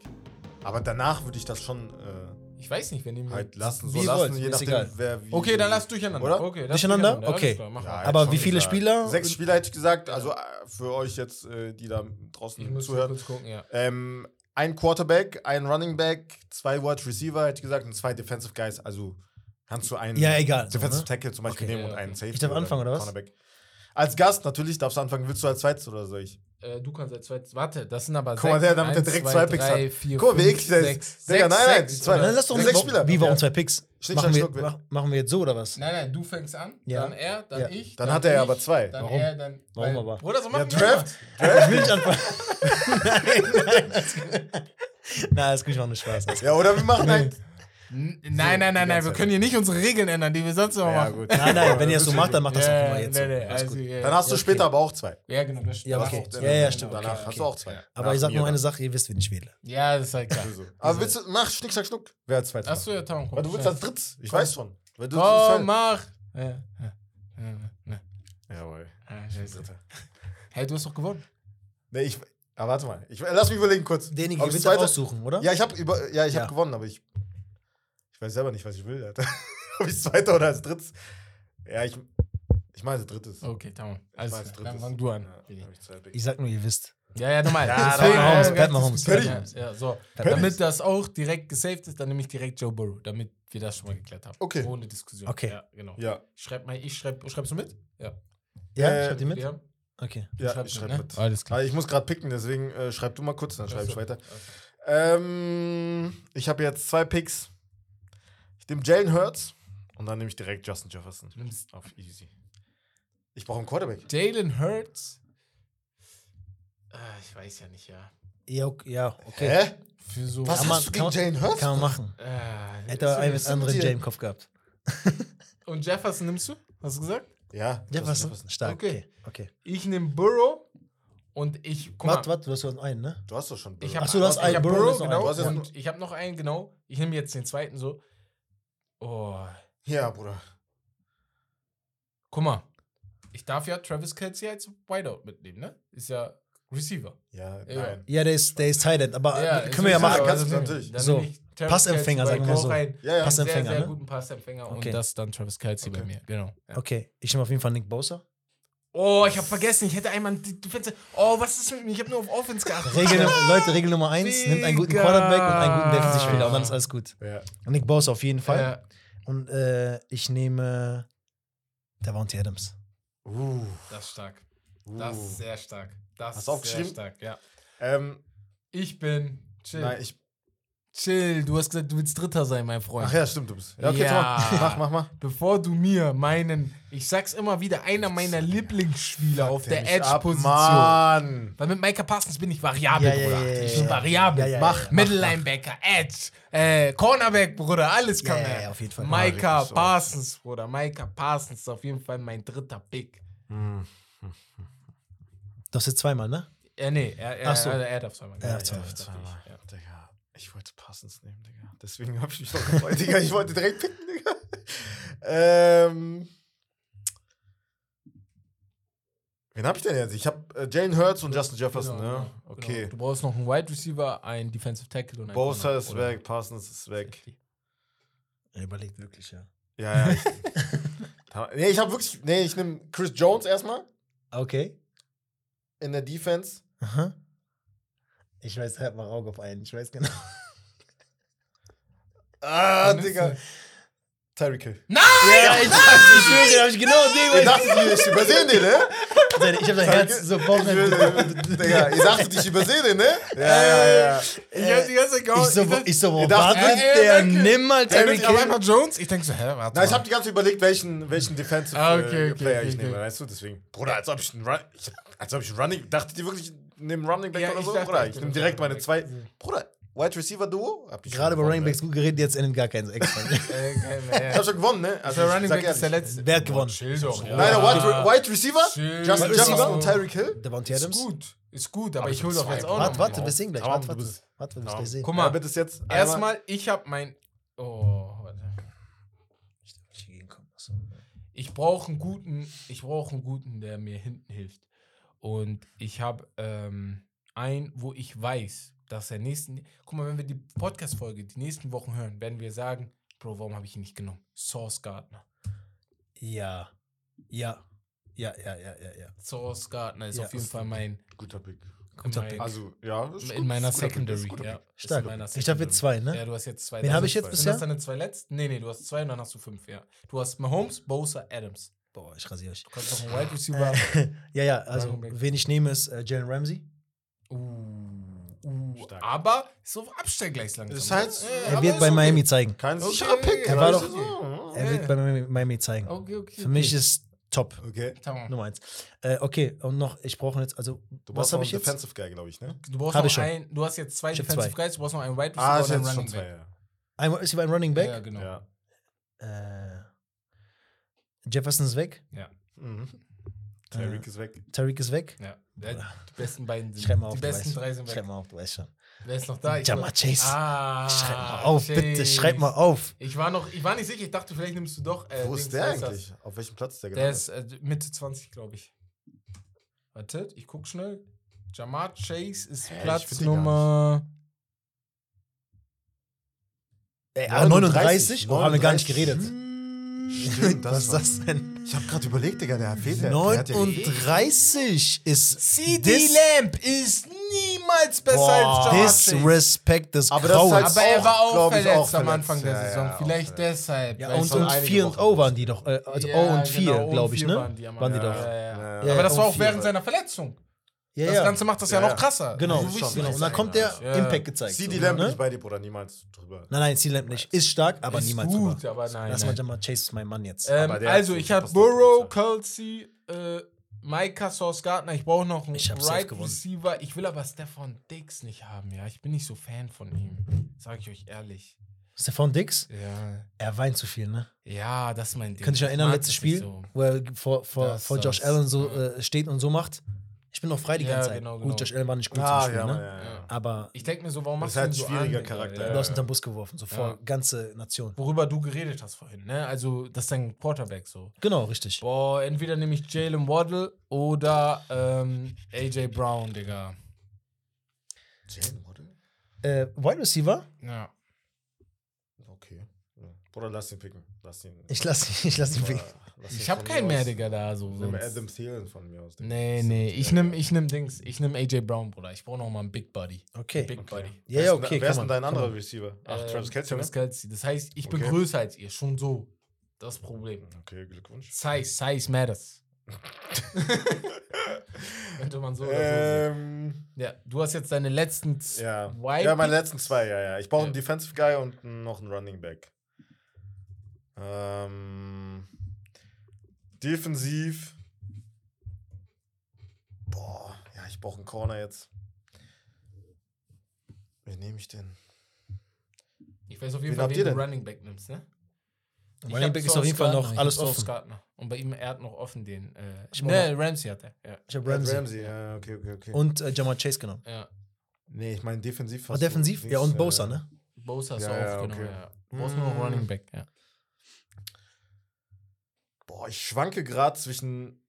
S2: Aber danach würde ich das schon äh,
S3: Ich weiß nicht, wenn die
S2: halt lassen, so lassen,
S4: wollt,
S2: je nachdem,
S4: egal.
S2: wer wie.
S3: Okay, dann lass durcheinander.
S2: Oder?
S3: Okay, lass
S4: Durcheinander?
S3: alles
S4: Okay.
S3: klar,
S2: Ja,
S4: Aber wie viele
S2: gesagt.
S4: Spieler?
S2: Sechs Spieler hätte ich gesagt, also äh, für euch jetzt, äh, die da
S3: ich
S2: draußen
S3: muss
S2: zuhören.
S3: kurz gucken, ja.
S2: Ähm, ein Quarterback, ein Running Back, zwei Wide Receiver, hätte ich gesagt, und zwei Defensive Guys. Also kannst du einen
S4: Ja, egal, so,
S2: Defensive
S4: ne?
S2: Tackle zum Beispiel
S4: Okay.
S2: nehmen
S3: Ja,
S2: und einen. Safety.
S4: Ich darf anfangen, oder was?
S2: Cornerback. Als Gast natürlich darfst du anfangen. Willst du als zweites oder soll ich?
S3: Äh, du kannst als zweites. Warte, das sind aber
S2: Guck mal, der, damit der direkt zwei Picks hat. Guck mal, wie eklig der ist.
S3: sechs,
S2: Digga, nein, nein,
S3: sechs,
S2: zwei.
S3: oder?
S4: Dann lass doch
S2: Ja, sechs Spieler.
S4: Wie, warum
S2: Ja.
S4: zwei Picks?
S2: Schnick,
S4: Machen wir, mach, machen wir jetzt so oder was?
S3: Nein, nein, du fängst an,
S4: Ja.
S3: dann er, dann
S4: Ja.
S3: ich.
S2: Dann hat er ja aber
S3: ich,
S2: zwei.
S3: Dann
S4: Warum?
S3: er, dann.
S4: Warum aber?
S3: Bruder, so
S2: Ja,
S3: machen wir
S2: Draft.
S4: Ich will nicht anfangen. [LAUGHS] nein, nein. Das, [LAUGHS] nein, das ich auch nicht Spaß. Das-
S2: Ja, oder wir machen halt.
S3: N- Nein, nein, nein, nein, wir können hier nicht unsere Regeln ändern, die wir sonst immer
S2: Ja,
S3: machen.
S2: gut.
S4: Nein, nein, wenn ihr es so [LAUGHS] macht, dann macht das
S3: Ja,
S4: auch immer jetzt so.
S3: nee, nee, also, ja,
S2: Dann hast du
S3: ja,
S2: später
S3: okay.
S2: aber auch zwei.
S3: Ja, genau, das stimmt.
S4: Ja, okay.
S3: auch-
S4: Ja, ja, stimmt.
S2: Danach
S4: okay,
S2: hast du
S4: okay.
S2: auch zwei.
S4: Aber ich sag nur eine. Sache, ihr wisst, wen ich wähle.
S3: Ja, das ist halt klar.
S2: So. Aber willst du, mach Schnick, Schnack, Schnuck. Wer als zweites?
S3: Achso, ja, Tom, komm.
S2: Weil du willst als drittes. Ich weiß schon. Weil du,
S3: Komm, mach. Ja, ja, ja, ja.
S2: Jawohl.
S3: Ah. Hey, du hast doch gewonnen.
S2: Nee, ich. Aber warte mal. Ich, lass mich überlegen kurz.
S4: Gewinnt
S2: zweite-
S4: aussuchen, oder?
S2: Ja, ich habe über, ja, ich
S4: Ja.
S2: habe gewonnen, aber ich, ich weiß selber nicht, was ich will. Alter. [LAUGHS] Ob ich zweiter oder als drittes. Ja, ich, ich meine als drittes.
S3: Okay, tamam.
S2: Ich
S3: Also,
S2: als
S3: dann fang du an.
S2: Ja, ich.
S4: Ich sag nur, ihr wisst.
S3: Ja, ja, nochmal.
S2: Ja,
S3: Deswegen,
S2: Pat Mahomes,
S3: äh,
S4: Pat Mahomes. Pat
S3: Ja, ja, so. Damit das auch direkt gesaved ist, dann nehme ich direkt Joe Burrow, damit wir das schon mal geklärt haben.
S2: Okay.
S3: Ohne Diskussion.
S4: Okay.
S3: Ja, genau.
S2: Ja,
S3: schreib mal, ich schreib, schreibst du mit? Ja.
S4: Ja,
S2: Äh,
S4: schreibt ihr mit?
S3: Haben-
S4: Okay.
S2: ja
S3: schreibst
S2: ich
S3: mit,
S2: schreibe
S3: ne?
S2: mit.
S3: Alles klar.
S2: Aber ich muss gerade picken, deswegen äh, schreib du mal kurz, dann schreibe ich weiter. Ähm, ich habe jetzt zwei Picks. Ich nehme Jalen Hurts und dann nehme ich direkt Justin Jefferson.
S3: Nimmst-
S2: Auf easy. Ich brauche einen Quarterback.
S3: Jalen Hurts. Ah, ich weiß ja nicht, ja.
S4: Ja, okay. Ja, okay.
S2: Hä?
S3: Für so.
S2: Was
S4: Kann man-
S2: hast du gegen
S4: man-
S2: Jalen Hurts?
S4: Kann man machen.
S3: Ah,
S4: Hätte er einen
S3: okay.
S4: anderen? Jay im Kopf gehabt. [LAUGHS]
S3: Und Jefferson nimmst du? Hast du gesagt?
S2: Ja,
S4: Jefferson? Stark.
S3: Okay.
S4: Okay. okay.
S3: Ich nehme Burrow und ich.
S4: Warte, warte, du hast nur einen, ne?
S2: Du hast doch schon.
S3: Ich
S2: Burrow.
S3: habe
S4: Ach so, du hast
S3: ich
S4: einen.
S3: hab
S4: Burrow
S3: genau.
S2: einen.
S3: Und ich habe noch einen, genau. Ich nehme jetzt den zweiten so. Oh.
S2: Ja, Bruder.
S3: Guck mal. Ich darf ja Travis Kelsey als Wideout mitnehmen, ne? Ist ja Receiver.
S2: Ja,
S3: Ja.
S2: nein.
S4: Ja, der ist, der ist Tight End, aber
S3: Ja,
S4: äh,
S3: ist
S4: können wir ja
S3: Receiver,
S4: machen.
S2: Ja, kannst du natürlich.
S3: dann
S4: So, Passempfänger, sagen wir so.
S2: Ja, ja.
S4: Passempfänger,
S3: sehr, sehr
S4: ne?
S3: guten Passempfänger
S4: Okay.
S3: und das dann Travis Kelsey bei
S2: Okay.
S3: mir, genau. Ja.
S4: Okay, ich nehme auf jeden Fall Nick Bosa.
S3: Oh, ich habe vergessen, ich hätte einmal die Defense. Oh, was ist mit mir? Ich habe nur auf Offense geachtet.
S4: Regel, Leute, Regel Nummer eins, nimmt einen guten. Quarterback und einen guten Defensivspieler und dann ist alles gut.
S2: Ja.
S4: Nick Bosa auf jeden Fall.
S3: Ja.
S4: Und äh, ich nehme Davante Adams.
S2: Uh.
S3: Das ist stark. Das
S2: Uh.
S3: ist sehr stark. Das
S2: Hast du
S3: ist sehr
S2: aufgeschrieben?
S3: stark, ja.
S2: Ähm,
S3: Ich bin chill.
S2: nein, ich.
S3: Chill. Du hast gesagt, du willst Dritter sein, mein Freund.
S2: Ach ja, stimmt, du bist. Ja, okay,
S3: Ja.
S2: Tom, mach, mach, mach.
S3: Bevor du mir meinen, ich sag's immer wieder, einer meiner Lieblingsspieler auf der Edge-Position.
S2: Mann!
S3: Weil mit Micah Parsons bin ich variabel,
S4: Ja, ja,
S3: Bruder.
S4: ja, ja,
S3: ich bin
S4: ja.
S3: variabel.
S4: Ja, ja, ja,
S3: Mach
S4: ja.
S3: Middle Linebacker, Edge, äh, Cornerback, Bruder, alles kann
S4: Ja, ja,
S3: er.
S4: ja, auf jeden Fall.
S3: Micah
S2: so.
S3: Parsons, Bruder. Micah Parsons ist auf jeden Fall mein dritter Pick.
S2: Hm.
S4: Das ist zweimal, ne?
S3: Äh, nee, er, er,
S4: Ach so.
S3: er, er darf zweimal.
S4: Er darf
S3: Ja,
S4: zweimal.
S3: Ich,
S2: wollte Parsons nehmen, Digga. Deswegen hab ich mich doch gefreut, Digga. Ich wollte direkt picken, Digga. Ähm. Wen hab ich denn jetzt? Ich hab äh, Jalen Hurts und Justin Jefferson,
S3: Genau,
S2: ne?
S3: genau,
S2: Okay.
S3: Genau. Du brauchst noch einen Wide Receiver, einen Defensive Tackle und einen
S2: Bosa ist
S3: oder?
S2: weg, Parsons ist weg.
S4: Er überlegt wirklich, ja.
S2: Ja, ja. Ich, [LAUGHS] nee, ich hab wirklich. Nee, ich nehme Chris Jones erstmal
S4: Okay.
S2: in der Defense.
S4: Aha. Ich weiß, halt mal Auge auf einen. Ich weiß genau. [LAUGHS]
S2: Ah, Digga. Tyreek Hill.
S3: Nein!
S4: Ja, ich, ich schwöre, den hab ich genau
S2: Ihr
S4: den.
S2: dachtet, ich übersehe den, ne?
S4: Ich hab dein Herz so
S2: Ich
S4: Bomben.
S2: will- Digga, ihr dachtet, ich übersehe den, ne? Ja, ja, ja.
S3: Ich hab die ganze Zeit
S4: Ich so,
S3: dachte-
S4: ich so,
S2: Ihr dachtet,
S4: wartet
S3: äh,
S4: der?
S3: danke.
S4: Nimm mal
S3: Der
S4: Terry
S3: mit auf
S4: Kill.
S3: einmal Jones. Ich denke so, hä, warte
S2: Na, ich habe die ganze Zeit überlegt, welchen, welchen Defensive
S3: Ah,
S2: äh,
S3: okay, okay,
S2: Player
S3: okay,
S2: ich
S3: okay.
S2: nehme, weißt du? Deswegen, Bruder, als ob ich einen Run, ich, als ob ich einen Running, dachtet ihr wirklich, ich nehme Running Back
S3: Ja,
S2: oder so?
S3: dachte,
S2: Bruder,
S3: ich
S2: nehme direkt meine zwei. Bruder, Wide Receiver Duo?
S4: Gerade bei Running Backs gut geredet, jetzt endet gar keins extra. [LAUGHS]
S3: Kein mehr,
S2: Ne? Ich
S3: ja.
S2: hab schon gewonnen, ne?
S3: Also der Running Back ist der letzte.
S4: Wer hat gewonnen?
S3: Chill doch.
S2: Nein, der Wide, Wide Receiver,
S3: Chill.
S2: Justin
S4: Wide
S2: Jefferson
S4: Receiver?
S2: und Tyreek Hill.
S4: Der Bounty
S3: Ist
S4: Adams.
S3: gut. Ist gut, aber
S2: Aber
S3: ich hol doch jetzt auch
S4: Warte,
S3: noch
S4: warte, wir sehen gleich. Warte, warte. Warte, wir müssen gleich sehen.
S3: Guck
S2: Ja,
S3: mal,
S2: bitte ist jetzt
S3: erstmal, ich hab mein. Oh, warte.
S4: Ich
S3: brauche einen guten, ich brauche einen guten, der mir hinten hilft. Und ich habe ähm, einen, wo ich weiß, dass er nächsten. Guck mal, wenn wir die Podcast-Folge die nächsten Wochen hören, werden wir sagen, Bro, warum habe ich ihn nicht genommen? Source Gardner.
S4: Ja. Ja. Ja, ja, ja, ja, ja.
S3: Source Gardner ist
S4: Ja,
S3: auf jeden
S4: ist
S3: Fall mein.
S2: Guter Pick.
S4: Guter
S3: mein
S4: Pick.
S2: Also, ja, ist
S3: in
S2: gut,
S3: meiner
S2: Pick,
S3: Secondary. ja.
S2: Pick.
S3: Ist
S4: Stark.
S3: in meiner
S4: Ich habe jetzt zwei,
S3: Ja,
S4: ne?
S3: du hast jetzt zwei.
S4: Wen habe ich jetzt
S3: Sind
S4: bisher?
S3: das deine zwei letzten? Nee, nee, du hast zwei und dann hast du fünf, ja. Du hast Mahomes, Bosa, Adams.
S4: Boah, ich rasiere euch.
S3: Du kannst noch einen Wide Receiver. [LAUGHS]
S4: ja, ja, also
S3: Running back.
S4: wen ich nehme ist äh, Jalen Ramsey.
S3: Uh, uh,
S2: Stark.
S3: aber so abstell gleich langsam.
S2: Ist
S3: ne?
S2: halt-
S3: Ja,
S4: Er wird bei
S3: okay.
S4: Miami zeigen.
S2: Kein
S3: Okay,
S2: sicherer Pick.
S4: Er war doch-
S2: so?
S4: Er wird bei Miami, zeigen.
S3: Okay, okay.
S4: Für mich
S3: okay.
S4: ist top.
S2: Okay.
S4: Nummer eins. Äh, okay, und noch, ich brauche jetzt, also,
S2: Du
S4: was
S2: brauchst
S4: habe
S2: noch
S4: ich
S2: einen
S4: jetzt?
S2: Defensive Guy, glaube ich, ne?
S3: Du brauchst
S4: Hab
S3: noch einen, du hast jetzt zwei Defensive
S4: zwei.
S3: Guys, du brauchst noch einen Wide Receiver
S2: Ah,
S3: und
S2: ist
S3: einen Running
S2: zwei,
S3: Back.
S2: ja.
S4: Einmal ist hier ein Running Back.
S3: Ja, genau.
S2: Ja.
S4: Äh, Jefferson ist weg.
S2: Mhm. Tyreek ist weg.
S4: Tariq ist weg.
S3: Ja. Der- Die besten beiden sind
S4: Schreib mal auf,
S3: Die besten
S4: weißt.
S3: drei sind
S4: Schreib
S3: weg.
S4: mal auf, du weißt schon.
S3: Wer ist noch da? Ich
S4: Chase.
S3: Ah,
S4: Schreib mal auf, bitte,
S3: Chase.
S4: schreib mal auf.
S3: Ich war noch, ich war nicht sicher, ich dachte, vielleicht nimmst du doch. Äh,
S2: Wo ist der
S3: wer das?
S2: eigentlich? Auf welchem Platz ist der
S3: Der
S2: gelandet?
S3: ist äh, Mitte 20, glaube ich. Wartet, ich guck schnell. Jamar Chase ist
S2: Hä,
S3: Platz Nummer.
S4: Ey, ah, 39? Oh, haben wir gar nicht
S2: 39.
S4: geredet.
S2: Stimmt,
S4: Was ist das denn?
S2: Ich habe gerade überlegt, Digga, der fehlt ja. der hat ja gefehlt.
S4: 39 ist
S3: CD
S4: Dis-
S3: Lamp ist niemals besser
S4: Boah,
S3: als Chase.
S4: Disrespect des
S2: Aber das ist halt.
S3: Aber er war auch
S2: glaub ich,
S3: verletzt
S2: auch
S3: am
S2: verletzt.
S3: Anfang der
S2: Ja,
S3: Saison.
S2: ja, auch
S3: Vielleicht
S2: verletzt.
S3: deshalb.
S4: Ja, und, und
S2: einige
S4: 4 und
S2: Wochen
S4: O waren die doch. Äh, also
S3: Ja,
S4: O und 4,
S3: genau, O und
S4: glaube ich,
S3: vier
S4: ne?
S3: waren die am
S4: Waren die
S3: Anfang.
S4: doch.
S3: Ja, ja,
S2: Ja,
S3: ja. Aber das
S4: O
S3: war
S4: und
S3: auch
S4: vier.
S3: während seiner Verletzung.
S4: Ja,
S3: Das
S4: ja.
S3: Ganze macht das ja,
S2: Ja,
S3: noch krasser.
S4: Genau,
S3: So wichtig
S4: genau. Und dann kommt der. Impact gezeigt.
S2: CD
S4: so,
S2: Lamb
S4: ne?
S2: nicht bei dir, Bruder, niemals drüber.
S4: Nein, nein, CD Lamb nicht. Ist stark, aber
S3: Ist
S4: niemals
S3: gut,
S4: drüber.
S3: aber nein.
S4: Lass mal
S3: nein.
S4: Jamar Chase ist mein Mann jetzt.
S3: Ähm, also, ich habe Burrow. Kelsey, äh, Micah Sauce Gardner. Ich brauche noch einen Right. Receiver. Ich will aber Stefan Diggs nicht haben, ja. Ich bin nicht so Fan von ihm. Sag ich euch ehrlich.
S4: Stefan Dix,
S3: Ja,
S4: er weint zu viel, ne?
S3: ja das ist mein Ding.
S4: Könnt ihr euch erinnern, letztes Spiel,
S3: so.
S4: wo er vor, vor,
S3: Das
S4: vor Josh
S3: das-
S4: Allen so äh, steht und so macht? Ich bin noch frei die
S3: Ja,
S4: ganze Zeit.
S3: genau,
S4: Gut,
S3: genau.
S4: Josh Allen war nicht gut zum
S2: Ah,
S4: Spiel,
S2: ja,
S4: ne?
S2: Mann, ja, ja.
S4: Aber
S3: Ich denke mir so, warum
S2: Das
S3: machst
S2: ist
S3: du
S2: halt
S3: ihn so
S2: ein schwieriger
S3: an?
S2: Charakter.
S3: Ja.
S4: du hast unter den Bus geworfen, so vor
S3: Ja.
S4: ganze Nation.
S3: Worüber du geredet hast vorhin, ne? Also, das ist dein Quarterback so.
S4: Genau, richtig.
S3: Boah, entweder nehme ich Jalen Waddle oder ähm, AJ Brown, Digga.
S2: Jalen Waddle?
S4: Äh, Wide Receiver,
S3: Ja.
S2: Okay. Bruder, lass ihn picken. Lass ihn.
S4: ich lass, ich lass ihn picken.
S3: Ich habe keinen mehr, Digga, da so.
S2: Nimm. Adam Thielen von mir aus. Digga.
S3: Nee, nee, ich nehm, ich nehm Dings. Ich nehm AJ Brown, Bruder. Ich brauche noch mal einen Big Buddy.
S4: Okay.
S3: Big
S2: Okay.
S3: Buddy.
S4: Ja,
S2: Wer
S4: ja,
S2: ist denn-
S4: okay,
S2: Wer ist denn dein anderer. Receiver? Ach,
S3: Ähm,
S2: Travis Kelsey,
S3: Travis
S2: ne?
S3: Kelsey. Das heißt, ich bin größer als ihr. Schon so. Das Problem.
S2: Okay, Glückwunsch.
S3: Size, Size matters. [LAUGHS] Könnte man so oder so sehen.
S2: Ähm,
S3: Ja, du hast jetzt deine letzten
S2: ja.
S3: zwei.
S2: ja, meine
S3: Picks.
S2: letzten zwei, ja, ja. Ich brauche einen
S3: Ja.
S2: Defensive Guy und noch einen Running Back. Ähm, defensiv. Boah, ja, ich brauche einen Corner jetzt. Wen nehme ich denn?
S3: Ich weiß auf jeden
S2: Wen
S3: Fall, wen du
S2: denn?
S3: Running Back nimmst, ne? Ich
S4: Running
S3: hab
S4: Back ist auf jeden Fall
S3: Gardner,
S4: noch
S3: ich
S4: alles
S3: hab
S4: offen.
S3: Gardner. Und bei ihm, er hat noch offen den. Äh,
S4: Ich
S3: ne, Ramsey hat er. Ja.
S4: Ich habe
S2: Ramsey.
S4: Ramsey.
S2: ja, okay, okay, okay.
S4: Und äh, Jamal Chase genommen.
S3: ja.
S2: nee, ich meine defensiv fast.
S4: defensiv?
S2: links,
S4: Ja, und
S2: äh,
S4: Bosa, ne?
S3: Bosa hast
S2: Ja,
S3: du auch,
S2: ja,
S3: genau.
S2: okay.
S3: Ja. Brauchst nur noch
S2: Mm.
S3: Running Back, ja.
S2: Boah, ich schwanke gerade zwischen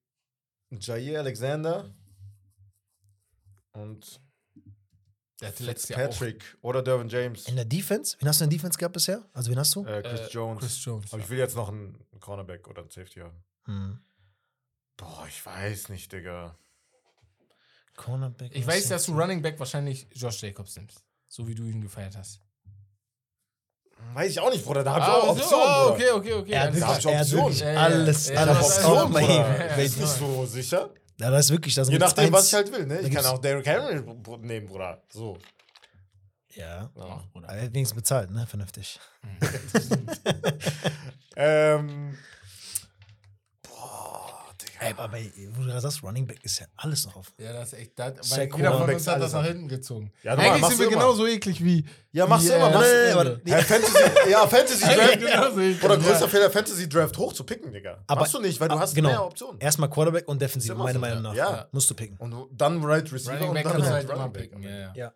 S2: Jair Alexander und
S3: Der hatte letztes Jahr auch
S2: Patrick oder Dervin James.
S4: In der Defense? Wen hast du in der Defense gehabt bisher? Also, wen hast du?
S2: Äh, Chris
S3: äh,
S2: Jones.
S3: Chris Jones.
S2: Aber ich will jetzt noch einen Cornerback oder einen Safety haben.
S4: Hm.
S2: Boah, ich weiß nicht, Digga.
S4: Cornerback.
S3: Ich weiß, dass du Running Back wahrscheinlich Josh Jacobs nimmst. So wie du ihn gefeiert hast.
S2: Weiß ich auch nicht, Bruder. Da hab ich
S3: Ah,
S2: auch
S3: so,
S2: Optionen.
S3: ah,
S2: Bruder.
S3: okay, okay, okay.
S4: Er hat
S3: alles
S2: Da
S3: klar.
S2: hab ich
S4: wirklich, er hat
S2: Optionen.
S4: wirklich
S3: Ja, ja,
S4: alles,
S3: ja,
S4: alles
S3: Optionen.
S4: Leben.
S3: Ja, ja,
S2: Ist nicht so sicher.
S4: Ja, das ist wirklich, das
S2: Je nachdem, was ich halt will, ne? Ich kann auch Derrick Henry nehmen, Bruder. So.
S4: Ja.
S3: Bruder.
S4: Aber er hat wenigstens bezahlt, ne? Vernünftig. [LAUGHS]
S2: Ähm.
S4: Ey, aber ey, wo du gerade sagst, Running Back ist ja alles noch offen.
S3: Ja, das ist echt. Das, weil jeder von uns hat das nach hinten gezogen.
S2: Ja, normal,
S3: Eigentlich sind wir
S2: immer.
S3: genauso eklig wie.
S2: Ja, machst du immer,
S3: äh,
S2: machst du
S4: nee,
S2: immer.
S4: aber-
S2: Ja, Fantasy, ja, Fantasy Draft. Oder größter. Fehler, Fantasy Draft hoch zu picken, Digga.
S4: Aber-
S2: Machst du nicht, weil du
S4: Ah,
S2: hast
S4: genau.
S2: mehr Optionen.
S4: Erstmal Quarterback und Defensive, meiner
S2: so,
S4: Meinung nach.
S2: Ja.
S4: Musst du picken.
S2: Und dann Right Receiver
S3: Running
S2: und
S3: Back
S2: dann
S3: kannst
S2: halt
S3: immer
S2: Running Back.
S3: picken. Ja, ja.
S4: Ja,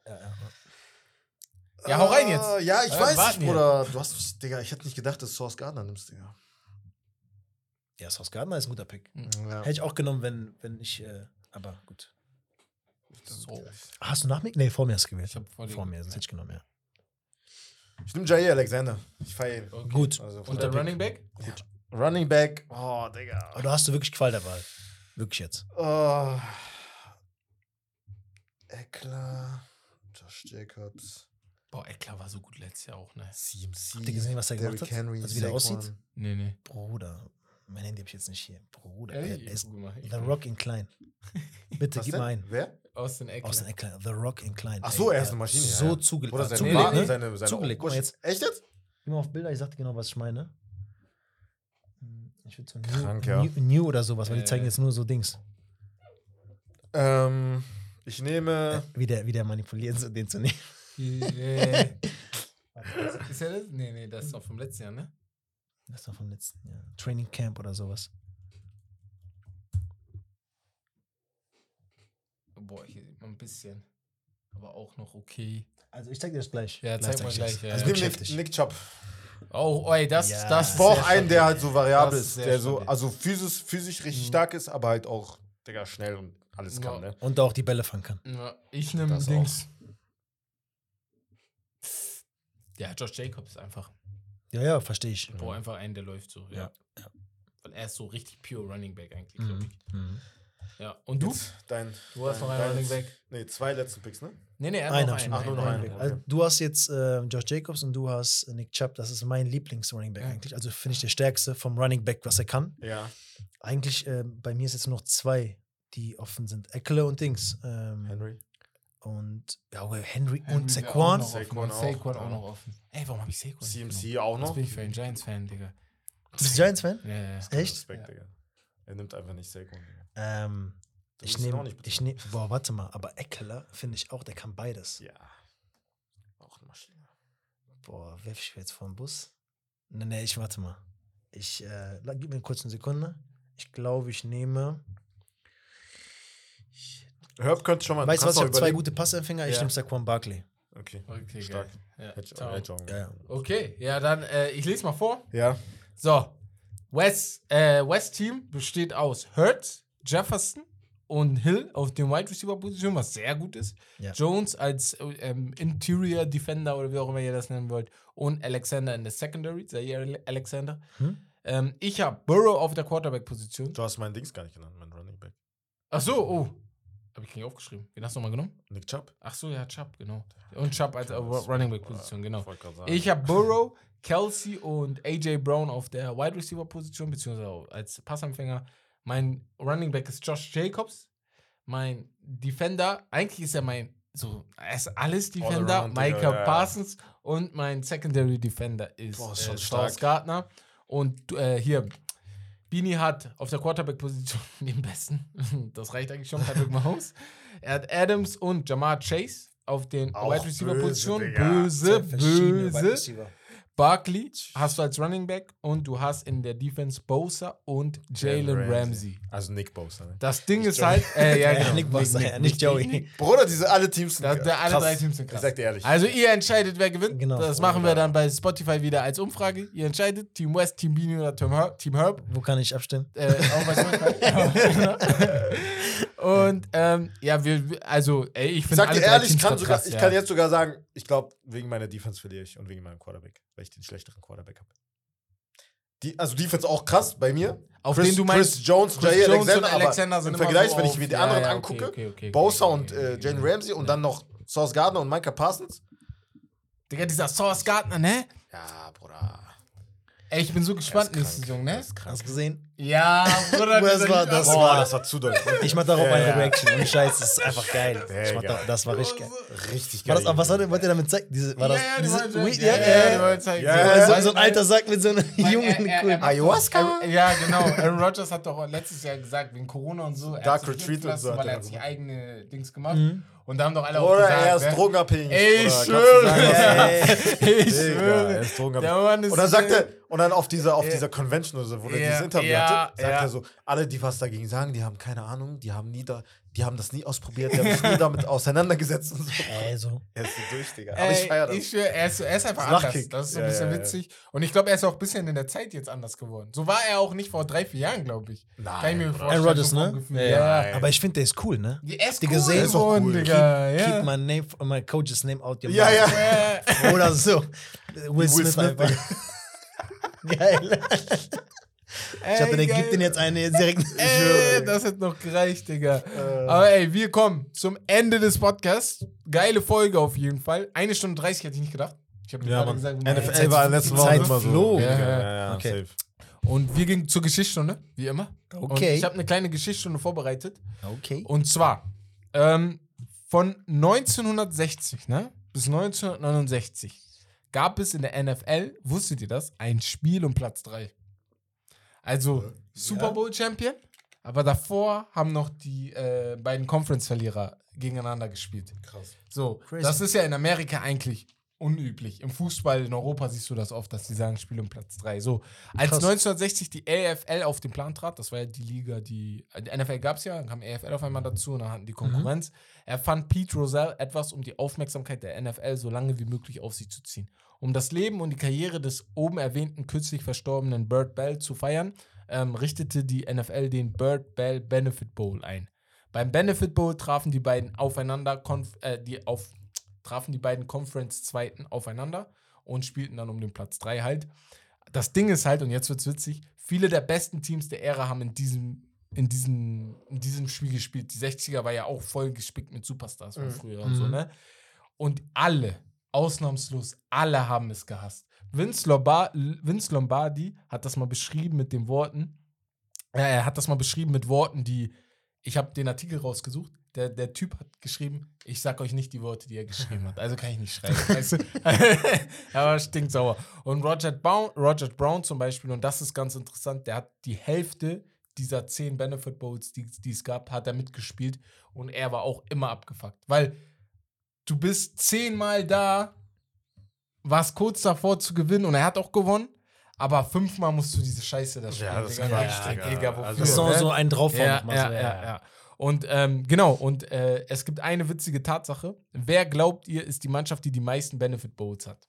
S4: ja,
S3: hau rein jetzt.
S2: Ah, Ja, ich
S3: Äh,
S2: weiß nicht. Bruder. Du hast Digga, ich hätte nicht gedacht, dass du Source Gardner nimmst, Digga.
S4: Ja, Sauce Gardner ist ein guter Pick.
S2: Ja.
S4: Hätte ich auch genommen, wenn, wenn ich, äh, aber gut.
S3: So.
S4: Hast du nach mir? Nee, vor mir hast du gewählt.
S3: Ich hab vor
S4: vor mir, sonst hätte ich genommen, ja.
S2: Ich nehme Jair Alexander. Ich feiere ihn.
S3: Okay.
S4: Gut.
S2: Also,
S3: Und der Running Back?
S2: Running Back. Oh, Digga.
S4: Aber da hast du wirklich Qual der Wahl. Wirklich jetzt.
S2: Oh. Eckler. Josh Jacobs.
S3: Boah, Eckler war so gut letztes Jahr auch, ne?
S2: CMC.
S4: Habt ihr gesehen, was er gemacht
S2: Derrick
S4: hat?
S2: Henry,
S4: Also wie der
S2: Saquon.
S4: aussieht?
S3: Nee, nee.
S4: Bruder. Mein Handy habe ich jetzt nicht hier. Bruder.
S3: Ey,
S4: er ist The Rock in klein. [LAUGHS] Bitte,
S2: Was
S4: gib
S2: denn?
S4: mal ein.
S2: Wer?
S3: Austin Eckler.
S4: Aus den Eckler. The Rock in klein.
S2: Ach so,
S4: Ey,
S2: er ist eine Maschine.
S4: So
S2: ja, ja.
S4: zugelegt.
S2: Oder seine,
S4: zugelegt, ne?
S2: seine, seine
S4: Zugelegt. Guck mal jetzt.
S2: Echt jetzt?
S4: Geh mal auf Bilder, ich sag dir genau, was ich meine. Ich würde so
S2: Krank,
S4: new,
S2: ja.
S4: new, new oder sowas, weil die
S3: Äh.
S4: zeigen jetzt nur so Dings.
S2: Ähm, ich nehme.
S4: Wie der, wie der manipuliert, so den zu nehmen.
S3: Yeah. [LAUGHS] ist er das? Nee, nee, das ist doch vom letzten Jahr, ne?
S4: Das war vom letzten Jahr. Training Camp oder sowas.
S3: Boah, hier sieht man ein bisschen. Aber auch noch okay.
S4: Also ich zeig dir das gleich.
S3: Ja, zeig mal
S4: ich
S3: gleich, ja.
S4: Also wirklich
S2: Nick. Nick Chubb.
S3: Oh, ey, das,
S4: Ja.
S3: das.
S2: Ich
S3: ist
S2: brauche einen, der halt so variabel ist. Der so, also physisch, physisch richtig
S3: Mhm.
S2: stark ist, aber halt auch, Digga, schnell und alles kann,
S3: Ja.
S2: ne?
S4: Und auch die Bälle fangen kann.
S3: Ja, ich nehme
S2: Das
S3: Dings. Ja, Josh Jacobs einfach.
S4: Ja, ja, verstehe ich.
S3: Ich brauche einfach einen, der läuft so. Ja.
S4: Ja,
S3: Weil er ist so richtig pure Running Back eigentlich, glaube
S4: Mhm.
S3: ich.
S4: Mhm.
S3: Ja. Und du?
S2: Jetzt Dein,
S3: Du hast
S2: dein,
S3: noch einen
S2: dein-
S3: Running Back.
S2: Nee, zwei letzten Picks, ne?
S3: Nee, nee, er hat
S4: Einer
S3: noch einen.
S2: Ach, nur noch
S3: einen.
S2: einen.
S4: Also, du hast jetzt äh, Josh Jacobs und du hast Nick Chubb. Das ist mein Lieblings-Running Back
S3: Ja.
S4: eigentlich. Also finde ich der stärkste vom Running Back, was er kann.
S2: Ja.
S4: Eigentlich, äh, bei mir ist jetzt nur noch zwei, die offen sind. Eckler und Dings. Ähm,
S2: Henry.
S4: Und ja, aber Henry,
S3: Henry
S4: und
S3: wäre auch
S4: Saquon.
S3: noch offen.
S2: Saquon auch,
S3: Saquon auch noch offen. Ey, warum habe ich Saquon?
S2: CMC auch noch.
S3: bin ich für ein Giants-Fan, Digga?
S4: Du bist Giants-Fan?
S3: Ja, ja, ja.
S4: Echt?
S2: Respekt,
S3: Ja.
S2: Digga. Er nimmt einfach nicht Saquon. Digga.
S4: Ähm,
S2: Du
S4: ich nehme,
S2: nicht
S4: ich nehme, boah, warte mal, aber Eckler finde ich auch, der kann beides.
S2: Ja. Auch eine Maschine.
S4: Boah, werf ich jetzt vor den Bus? Nee, nee, ich warte mal. Ich, äh, gib mir kurz eine Sekunde. Ich glaube, ich nehme.
S2: Herb könnte schon mal.
S4: Weißt du was? Ich
S2: auch
S4: habe zwei gute Passempfänger. Ich
S2: Ja.
S4: nehme Saquon Barkley.
S2: Okay.
S3: Okay,
S2: Stark.
S3: geil. Ja,
S4: Ja.
S3: Okay, ja, dann, äh, ich lese mal vor.
S2: Ja.
S3: So, West, äh, West Team besteht aus Hurts, Jefferson und Hill auf dem Wide Receiver Position, was sehr gut ist.
S4: Ja.
S3: Jones als äh, ähm, Interior Defender oder wie auch immer ihr das nennen wollt und Alexander in der Secondary, Zaire Alexander.
S4: Hm?
S3: Ähm, ich habe Burrow auf der Quarterback Position.
S2: Du hast meinen Dings gar nicht genannt, mein Running Back.
S3: Ach so, oh, habe ich nicht aufgeschrieben. Wen hast du nochmal genommen?
S2: Nick Chubb.
S3: Ach so, ja, Chubb, genau. Und Chubb als Running Back Position, genau.
S2: Ich
S3: habe [LAUGHS] Burrow, Kelsey und AJ Brown auf der Wide Receiver Position, beziehungsweise als Passempfänger. Mein Running Back ist Josh Jacobs. Mein Defender, eigentlich ist er mein, so, er ist alles Defender. Michael
S2: ja.
S3: Parsons. Und mein Secondary Defender ist
S2: Boah, ist
S3: äh. Gardner. Und äh, hier, Bini hat auf der Quarterback-Position [LAUGHS] den besten. [LAUGHS] Das reicht eigentlich schon, Patrick Mahomes. Er hat Adams und Jamar Chase auf den Wide Receiver-Position.
S2: böse, Digga.
S3: Böse,
S4: Wide
S3: böse. Barkley hast du als Running Back und du hast in der Defense Bosa und Jalen Ramsey.
S2: Also Nick Bosa. Ne?
S3: Das Ding ist halt, äh, ja,
S4: Ja, [LAUGHS]
S3: genau.
S4: Nick Bosa, ja, nicht Joey. [LAUGHS]
S2: Bruder, diese alle Teams sind
S3: Da, da, alle
S2: krass.
S3: drei Teams sind krass.
S2: Ich sag dir ehrlich.
S3: Also ihr entscheidet, wer gewinnt.
S4: Genau.
S3: Das machen wir dann bei Spotify wieder als Umfrage. Ihr entscheidet, Team West, Team Beanie oder Team Herb. Team Herb.
S4: Wo kann ich abstimmen?
S3: Äh, auch bei Spotify. [LAUGHS] Und ähm, ja, wir, also, ey, ich finde
S2: sag dir ehrlich, ich kann, sogar,
S3: krass,
S2: ich
S3: ja.
S2: kann jetzt sogar sagen, ich glaube, wegen meiner Defense verliere ich und wegen meinem Quarterback, weil ich den schlechteren Quarterback habe. Die, also Defense auch krass bei mir.
S3: Auf
S2: Chris,
S3: den du meinst,
S2: Chris Jones,
S3: Chris
S2: Jay
S3: Jones
S2: Alexander,
S3: und Alexander sind
S2: im Vergleich,
S3: so
S2: wenn ich mir die
S3: ja,
S2: anderen
S3: ja, okay,
S2: angucke,
S3: okay, okay,
S2: Bosa
S3: okay,
S2: und äh,
S3: okay.
S2: Ramsey und dann noch Sauce Gardner und Micah Parsons.
S3: Digga, dieser Sauce Gardner, ne?
S2: Ja, Bruder.
S3: Ey, ich bin so gespannt nächste. Saison, ne?
S4: Hast du gesehen?
S3: Ja, Bruder,
S4: Das war- das
S2: Boah, das war zu doll.
S4: Ich mach darauf
S2: Ja,
S4: eine
S2: ja.
S4: Reaction. Und Scheiß, das ist einfach geil. Ich mach da, das war richtig geil.
S2: Richtig
S4: War
S2: geil.
S4: das, aber was hat, wollt ihr damit zeigen? Diese, war das,
S3: ja, ja, die
S4: diese. Weed-
S3: ja, ja, die wollen zeigen.
S2: Ja,
S3: So,
S2: ja,
S4: so, ein alter Sack mit so einer jungen Cool.
S2: Ayahuasca?
S3: Ja, genau. Aaron Rodgers hat doch letztes Jahr gesagt, wegen Corona und so.
S2: Dark Retreat und so
S3: Weil
S2: er
S3: hat sich eigene Dings gemacht. Und da haben doch alle auch
S2: Oder
S3: gesagt.
S2: er ist
S3: ne?
S2: drogenabhängig.
S3: Ey, ich schwöre. [LAUGHS] Ich
S2: er
S3: schwöre. Der
S2: drogenabhängig.
S3: Mann ist
S2: Und dann sagt er, und dann auf dieser, auf dieser Convention oder so, wo er
S3: Ja,
S2: dieses Interview
S3: ja,
S2: hatte, sagt er so, alle, die was dagegen sagen, die haben keine Ahnung, die haben nie da, die haben das nie ausprobiert, die haben sich nie damit [LAUGHS] auseinandergesetzt und so.
S4: Ey, so.
S2: Er ist so durch, Digga. Aber ich
S3: Ey,
S2: feier das.
S3: ich er ist, er ist einfach
S2: Das
S3: anders. Das ist so ein
S2: Ja,
S3: bisschen
S2: ja, ja.
S3: witzig. Und ich glaube, er ist auch ein bisschen in der Zeit jetzt anders geworden. So war er auch nicht vor drei, vier Jahren, glaube ich.
S2: Nein,
S3: Kann ich mir vorstellen.
S4: Aaron Rodgers, ne? Ja,
S3: Ja,
S2: ja.
S3: ja.
S4: Aber ich finde, der ist cool, ne?
S3: Er ist
S4: Die
S3: cool
S4: gesehen?
S2: Ist auch cool.
S3: Digga. Ja.
S4: Keep my name, my coach's name out your
S2: Ja,
S4: mouth.
S2: ja.
S3: Ja.
S4: Oder so. Will,
S2: Will
S4: Smith,
S2: Smith,
S4: einfach. [LAUGHS] [LAUGHS] Ich dachte, der gibt den jetzt eine jetzt direkt. [LAUGHS]
S3: Ey, das hat noch gereicht, Digga.
S2: Äh,
S3: Aber ey, wir kommen zum Ende des Podcasts. Geile Folge auf jeden Fall. Eine Stunde 30 hätte ich nicht gedacht. Ich habe
S2: Ja,
S3: gerade gesagt,
S2: NFL
S3: Zeit-
S2: war Wochen
S4: Zeit
S2: immer so.
S4: flog.
S2: Ja,
S3: Ja,
S2: ja,
S4: Okay.
S2: safe.
S3: Und wir gingen zur Geschichtsstunde, wie immer. Und
S4: Okay.
S3: ich habe eine kleine Geschichtsstunde vorbereitet.
S4: Okay.
S3: Und zwar ähm, von 1960 ne, bis 1969 gab es in der NFL, wusstet ihr das, ein Spiel um Platz 3. Also Super Bowl Champion, aber davor haben noch die äh, beiden Conference-Verlierer gegeneinander gespielt.
S2: Krass.
S3: So,
S4: Crazy.
S3: das ist ja in Amerika eigentlich unüblich. Im Fußball in Europa siehst du das oft, dass die sagen, Spiel um Platz 3. So, als
S4: Krass.
S3: 1960 die AFL auf den Plan trat, das war ja die Liga, die, die NFL gab es ja, dann kam AFL auf einmal dazu und dann hatten die Konkurrenz, erfand Pete Rozelle etwas, um die Aufmerksamkeit der NFL so lange wie möglich auf sich zu ziehen. Um das Leben und die Karriere des oben erwähnten kürzlich verstorbenen Bird Bell zu feiern, ähm, richtete die NFL den Bird Bell Benefit Bowl ein. Beim Benefit Bowl trafen die beiden aufeinander, äh, die auf, trafen die beiden Conference-Zweiten aufeinander und spielten dann um den Platz 3 halt. Das Ding ist halt, und jetzt wird's witzig, viele der besten Teams der Ära haben in diesem, in diesem, in diesem Spiel gespielt. Die 60er war ja auch voll gespickt mit Superstars von
S2: Mhm.
S3: früher und so,
S4: Mhm.
S3: ne? Und alle, ausnahmslos, alle haben es gehasst. Vince, Lombar Vince Lombardi hat das mal beschrieben mit den Worten, äh, er hat das mal beschrieben mit Worten, die, ich habe den Artikel rausgesucht, der, der Typ hat geschrieben, ich sag euch nicht die Worte, die er geschrieben hat, also kann ich nicht schreiben. [LAUGHS] weißt du? [LAUGHS] er war stinksauer. Und Roger Brown, Roger Brown zum Beispiel, und das ist ganz interessant, der hat die Hälfte dieser zehn Benefit Bowls, die, die es gab, hat er mitgespielt und er war auch immer abgefuckt, weil du bist zehnmal da, warst kurz davor zu gewinnen und er hat auch gewonnen, aber fünfmal musst du diese Scheiße da spielen.
S2: Ja, das ist
S3: Digga.
S2: Quatsch,
S3: Ja,
S2: Digga.
S3: Digga, wofür,
S2: Also-
S4: Das ist so,
S3: ne?
S4: so ein drauf
S3: ja, ja,
S4: so,
S3: ja, ja. Und ähm, genau, und äh, es gibt eine witzige Tatsache. Wer glaubt ihr, ist die Mannschaft, die die meisten Benefit Bowls hat?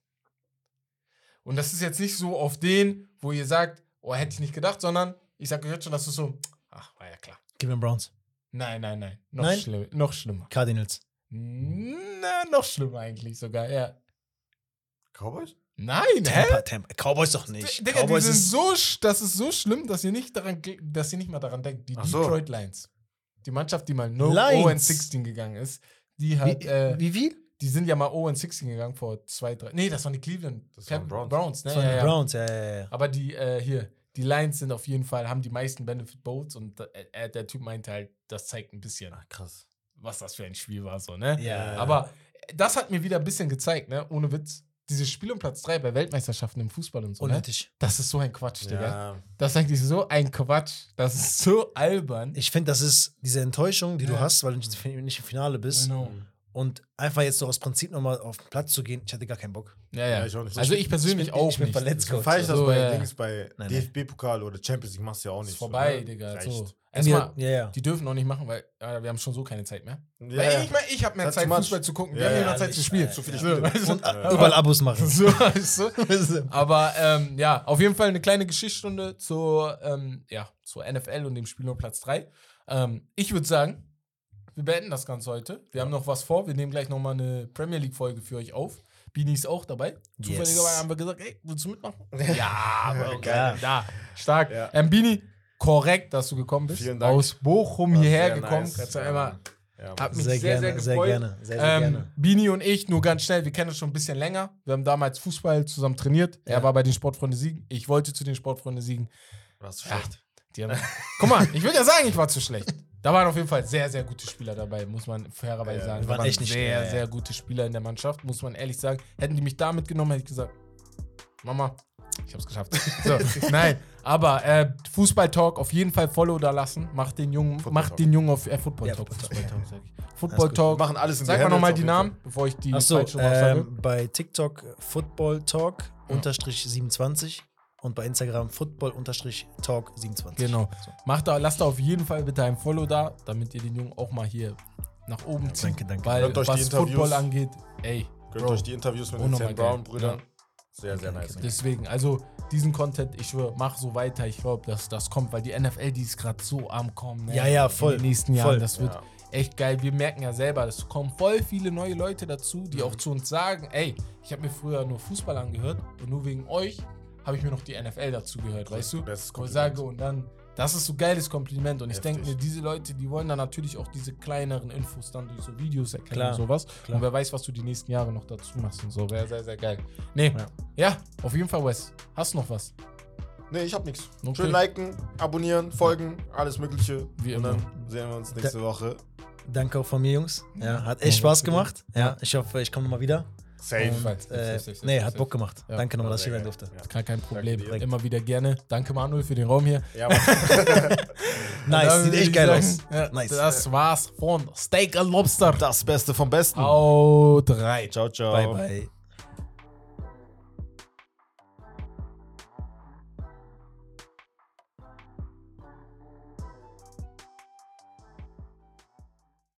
S3: Und das ist jetzt nicht so auf den, wo ihr sagt, oh, hätte ich nicht gedacht, sondern ich sage euch jetzt schon, dass du so, ach, war ja klar.
S4: Cleveland Browns.
S3: Nein, nein, nein. Noch,
S4: Nein?
S3: Schlimm, noch schlimmer.
S4: Cardinals.
S3: Na, noch schlimmer eigentlich sogar, ja.
S2: Cowboys?
S3: Nein, hä?
S4: Tampa, Tampa. Cowboys doch nicht.
S3: Digga, die
S4: Cowboys
S3: sind
S4: ist
S3: so, das ist so schlimm, dass ihr nicht daran, dass ihr nicht mal daran denkt. Die
S2: Ach so.
S3: Detroit Lions. Die Mannschaft, die mal no
S4: Lions.
S3: 0-16 gegangen ist, die hat,
S4: wie,
S3: äh,
S4: wie viel?
S3: die sind ja mal 0-16 gegangen vor zwei, drei. Nee, das waren die Cleveland
S2: Das waren Browns.
S3: Browns. ne?
S4: Das waren
S3: ja,
S4: die
S3: ja.
S4: Browns, ja, ja, ja.
S3: Aber die, äh, hier, die Lions sind auf jeden Fall, haben die meisten Benefit Boats und äh, äh, der Typ meinte halt, das zeigt ein bisschen,
S2: Krass.
S3: Was das für ein Spiel war, so, ne?
S4: Ja.
S3: Aber das hat mir wieder ein bisschen gezeigt, ne? Ohne Witz. Dieses Spiel um Platz 3 bei Weltmeisterschaften im Fußball und so, ne?
S4: Unnötig.
S3: Das ist so ein Quatsch, Digga.
S2: Ja.
S3: Das ist eigentlich so ein Quatsch. Das ist so albern.
S4: Ich finde, das ist diese Enttäuschung, die du
S3: Ja.
S4: hast, weil du nicht nicht im Finale bist.
S3: Genau.
S4: Und einfach jetzt so aus Prinzip nochmal auf den Platz zu gehen, ich hatte gar keinen Bock.
S3: Ja, ja.
S2: Ja, ich auch nicht.
S3: also
S2: Ich
S3: ich persönlich
S4: ich bin-
S3: auch
S4: ich bin
S3: nicht.
S4: verletzt,
S2: So
S4: Coach.
S2: feier ich das
S3: So,
S2: bei
S3: ja.
S2: Dings, bei DFB-Pokal oder Champions League machst du ja auch nicht.
S3: Ist vorbei,
S2: ne?
S3: Digga. So. Erstmal,
S4: ja, ja.
S3: die dürfen auch nicht machen, weil äh, wir haben schon so keine Zeit mehr.
S2: Ja,
S3: Weil
S2: ja.
S3: ich meine, ich habe mehr
S2: Das
S3: Zeit. Fußball zu gucken.
S2: Ja,
S3: wir haben
S2: ja,
S3: ja noch Zeit zu
S4: ich-
S3: spielen.
S2: Zu viele
S3: So,
S2: Spiele.
S4: Und überall Abos machen. [LAUGHS]
S3: So, weißt du? [LAUGHS] Aber ähm, ja, auf jeden Fall eine kleine Geschichtsstunde zur, ähm, ja, zur NFL und dem Spiel um Platz 3. Ähm, ich würde sagen, wir beenden das Ganze heute. Wir haben noch was vor. Wir nehmen gleich nochmal eine Premier League-Folge für euch auf. Bini ist auch dabei.
S4: Yes.
S3: Zufälligerweise haben wir gesagt, ey, willst du mitmachen? [LAUGHS] Ja, aber [LAUGHS]
S2: Geil.
S3: Da, stark.
S2: Ja.
S3: Ähm, Bini, korrekt, dass du gekommen bist.
S2: Vielen Dank.
S3: Aus Bochum
S2: War
S3: hierher gekommen.
S2: nice.
S3: Kannst du
S2: Ja.
S3: einmal
S2: Ja.
S3: hab mich
S4: Sehr,
S3: sehr,
S4: gerne,
S3: sehr
S4: sehr gerne. Sehr, sehr
S3: ähm,
S4: gerne.
S3: Bini und ich, nur ganz schnell, wir kennen uns schon ein bisschen länger. Wir haben damals Fußball zusammen trainiert. Er
S4: Ja.
S3: war bei den Sportfreunde Siegen. Ich wollte zu den Sportfreunde Siegen.
S2: Warst du
S3: Ja.
S2: schlecht?
S3: Guck mal, ich würde ja sagen, ich war zu schlecht. [LAUGHS] Da waren auf jeden Fall sehr, sehr gute Spieler dabei, muss man fairerweise
S2: Ja,
S3: sagen. Da
S4: waren echt nicht
S3: sehr,
S4: schlecht.
S3: sehr gute Spieler in der Mannschaft, muss man ehrlich sagen. Hätten die mich da mitgenommen, hätte ich gesagt, Mama, ich hab's geschafft. So, [LAUGHS] nein, aber äh, Fußball-Talk auf jeden Fall Follow da lassen. Macht den Jungen,
S2: Football
S3: macht
S2: Talk.
S3: den Jungen auf äh, Football-Talk.
S4: Ja, Football
S3: Fußball-Talk, sag ich.
S2: Wir
S3: Football-Talk.
S2: machen alles in
S3: Sag mal nochmal die Namen, bevor ich die
S4: Achso,
S3: falsche sage.
S4: ähm, bei TikTok Football Talk unterstrich 27 und bei Instagram Football unterstrich Talk 27.
S3: Genau.
S4: So.
S3: Macht da, lasst da auf jeden Fall bitte ein Follow da, damit ihr den Jungen auch mal hier nach oben zieht.
S4: danke, danke.
S3: Weil
S2: Hört
S3: was. Football angeht, ey.
S2: Gönnt
S3: Bro.
S2: euch die Interviews mit den
S3: Unnormal
S2: Sam
S3: geil.
S2: Brown-Brüdern.
S3: Ja.
S2: Sehr, sehr nice.
S3: deswegen, also diesen Content, ich schwöre, mach so weiter. Ich glaube, dass das kommt, weil die NFL, die ist gerade so am Kommen. Ne?
S4: Ja, ja, voll,
S3: In den nächsten Jahren,
S4: voll.
S3: das wird
S2: Ja.
S3: echt geil. Wir merken ja selber, es kommen voll viele neue Leute dazu, die auch zu uns sagen, ey, ich habe mir früher nur Fußball angehört und nur wegen euch habe ich mir noch die NFL dazu gehört, weißt du?
S2: Bestes
S3: Wo ich
S2: Kompliment.
S3: sage, und dann, das ist so geiles Kompliment. Und ich denke mir, diese Leute, die wollen dann natürlich auch diese kleineren Infos dann durch so Videos erkennen
S4: Klar,
S3: und sowas.
S4: klar.
S3: Und wer weiß, was du die nächsten Jahre noch dazu machst und so. Wäre sehr, sehr geil. Nee, ja.
S4: Ja.
S3: auf jeden Fall, Wes. Hast du noch was?
S2: Nee, ich hab nichts.
S3: Okay.
S2: Schön liken, abonnieren, folgen, alles Mögliche.
S3: Wie
S2: Und
S3: immer.
S2: dann sehen wir uns nächste Woche.
S4: Danke auch von mir, Jungs. Ja, hat
S3: Ja,
S4: echt Spaß gemacht. Ja, ich hoffe, ich komme nochmal wieder.
S2: Safe.
S3: Und,
S4: Äh,
S3: safe, safe,
S4: nee, hat
S3: safe.
S4: Bock gemacht.
S3: Ja.
S4: Danke nochmal, dass ich hier sein durfte.
S2: Ja.
S3: Gar kein Problem. Immer wieder gerne. Danke, Manuel, für den Raum hier.
S2: Ja, Mann. [LAUGHS]
S4: Nice, sieht echt geil aus.
S3: Ja,
S4: Nice.
S3: Das war's von Steak and Lobster.
S2: das Beste vom Besten.
S3: Au, drei.
S2: Ciao, ciao.
S4: Bye, bye.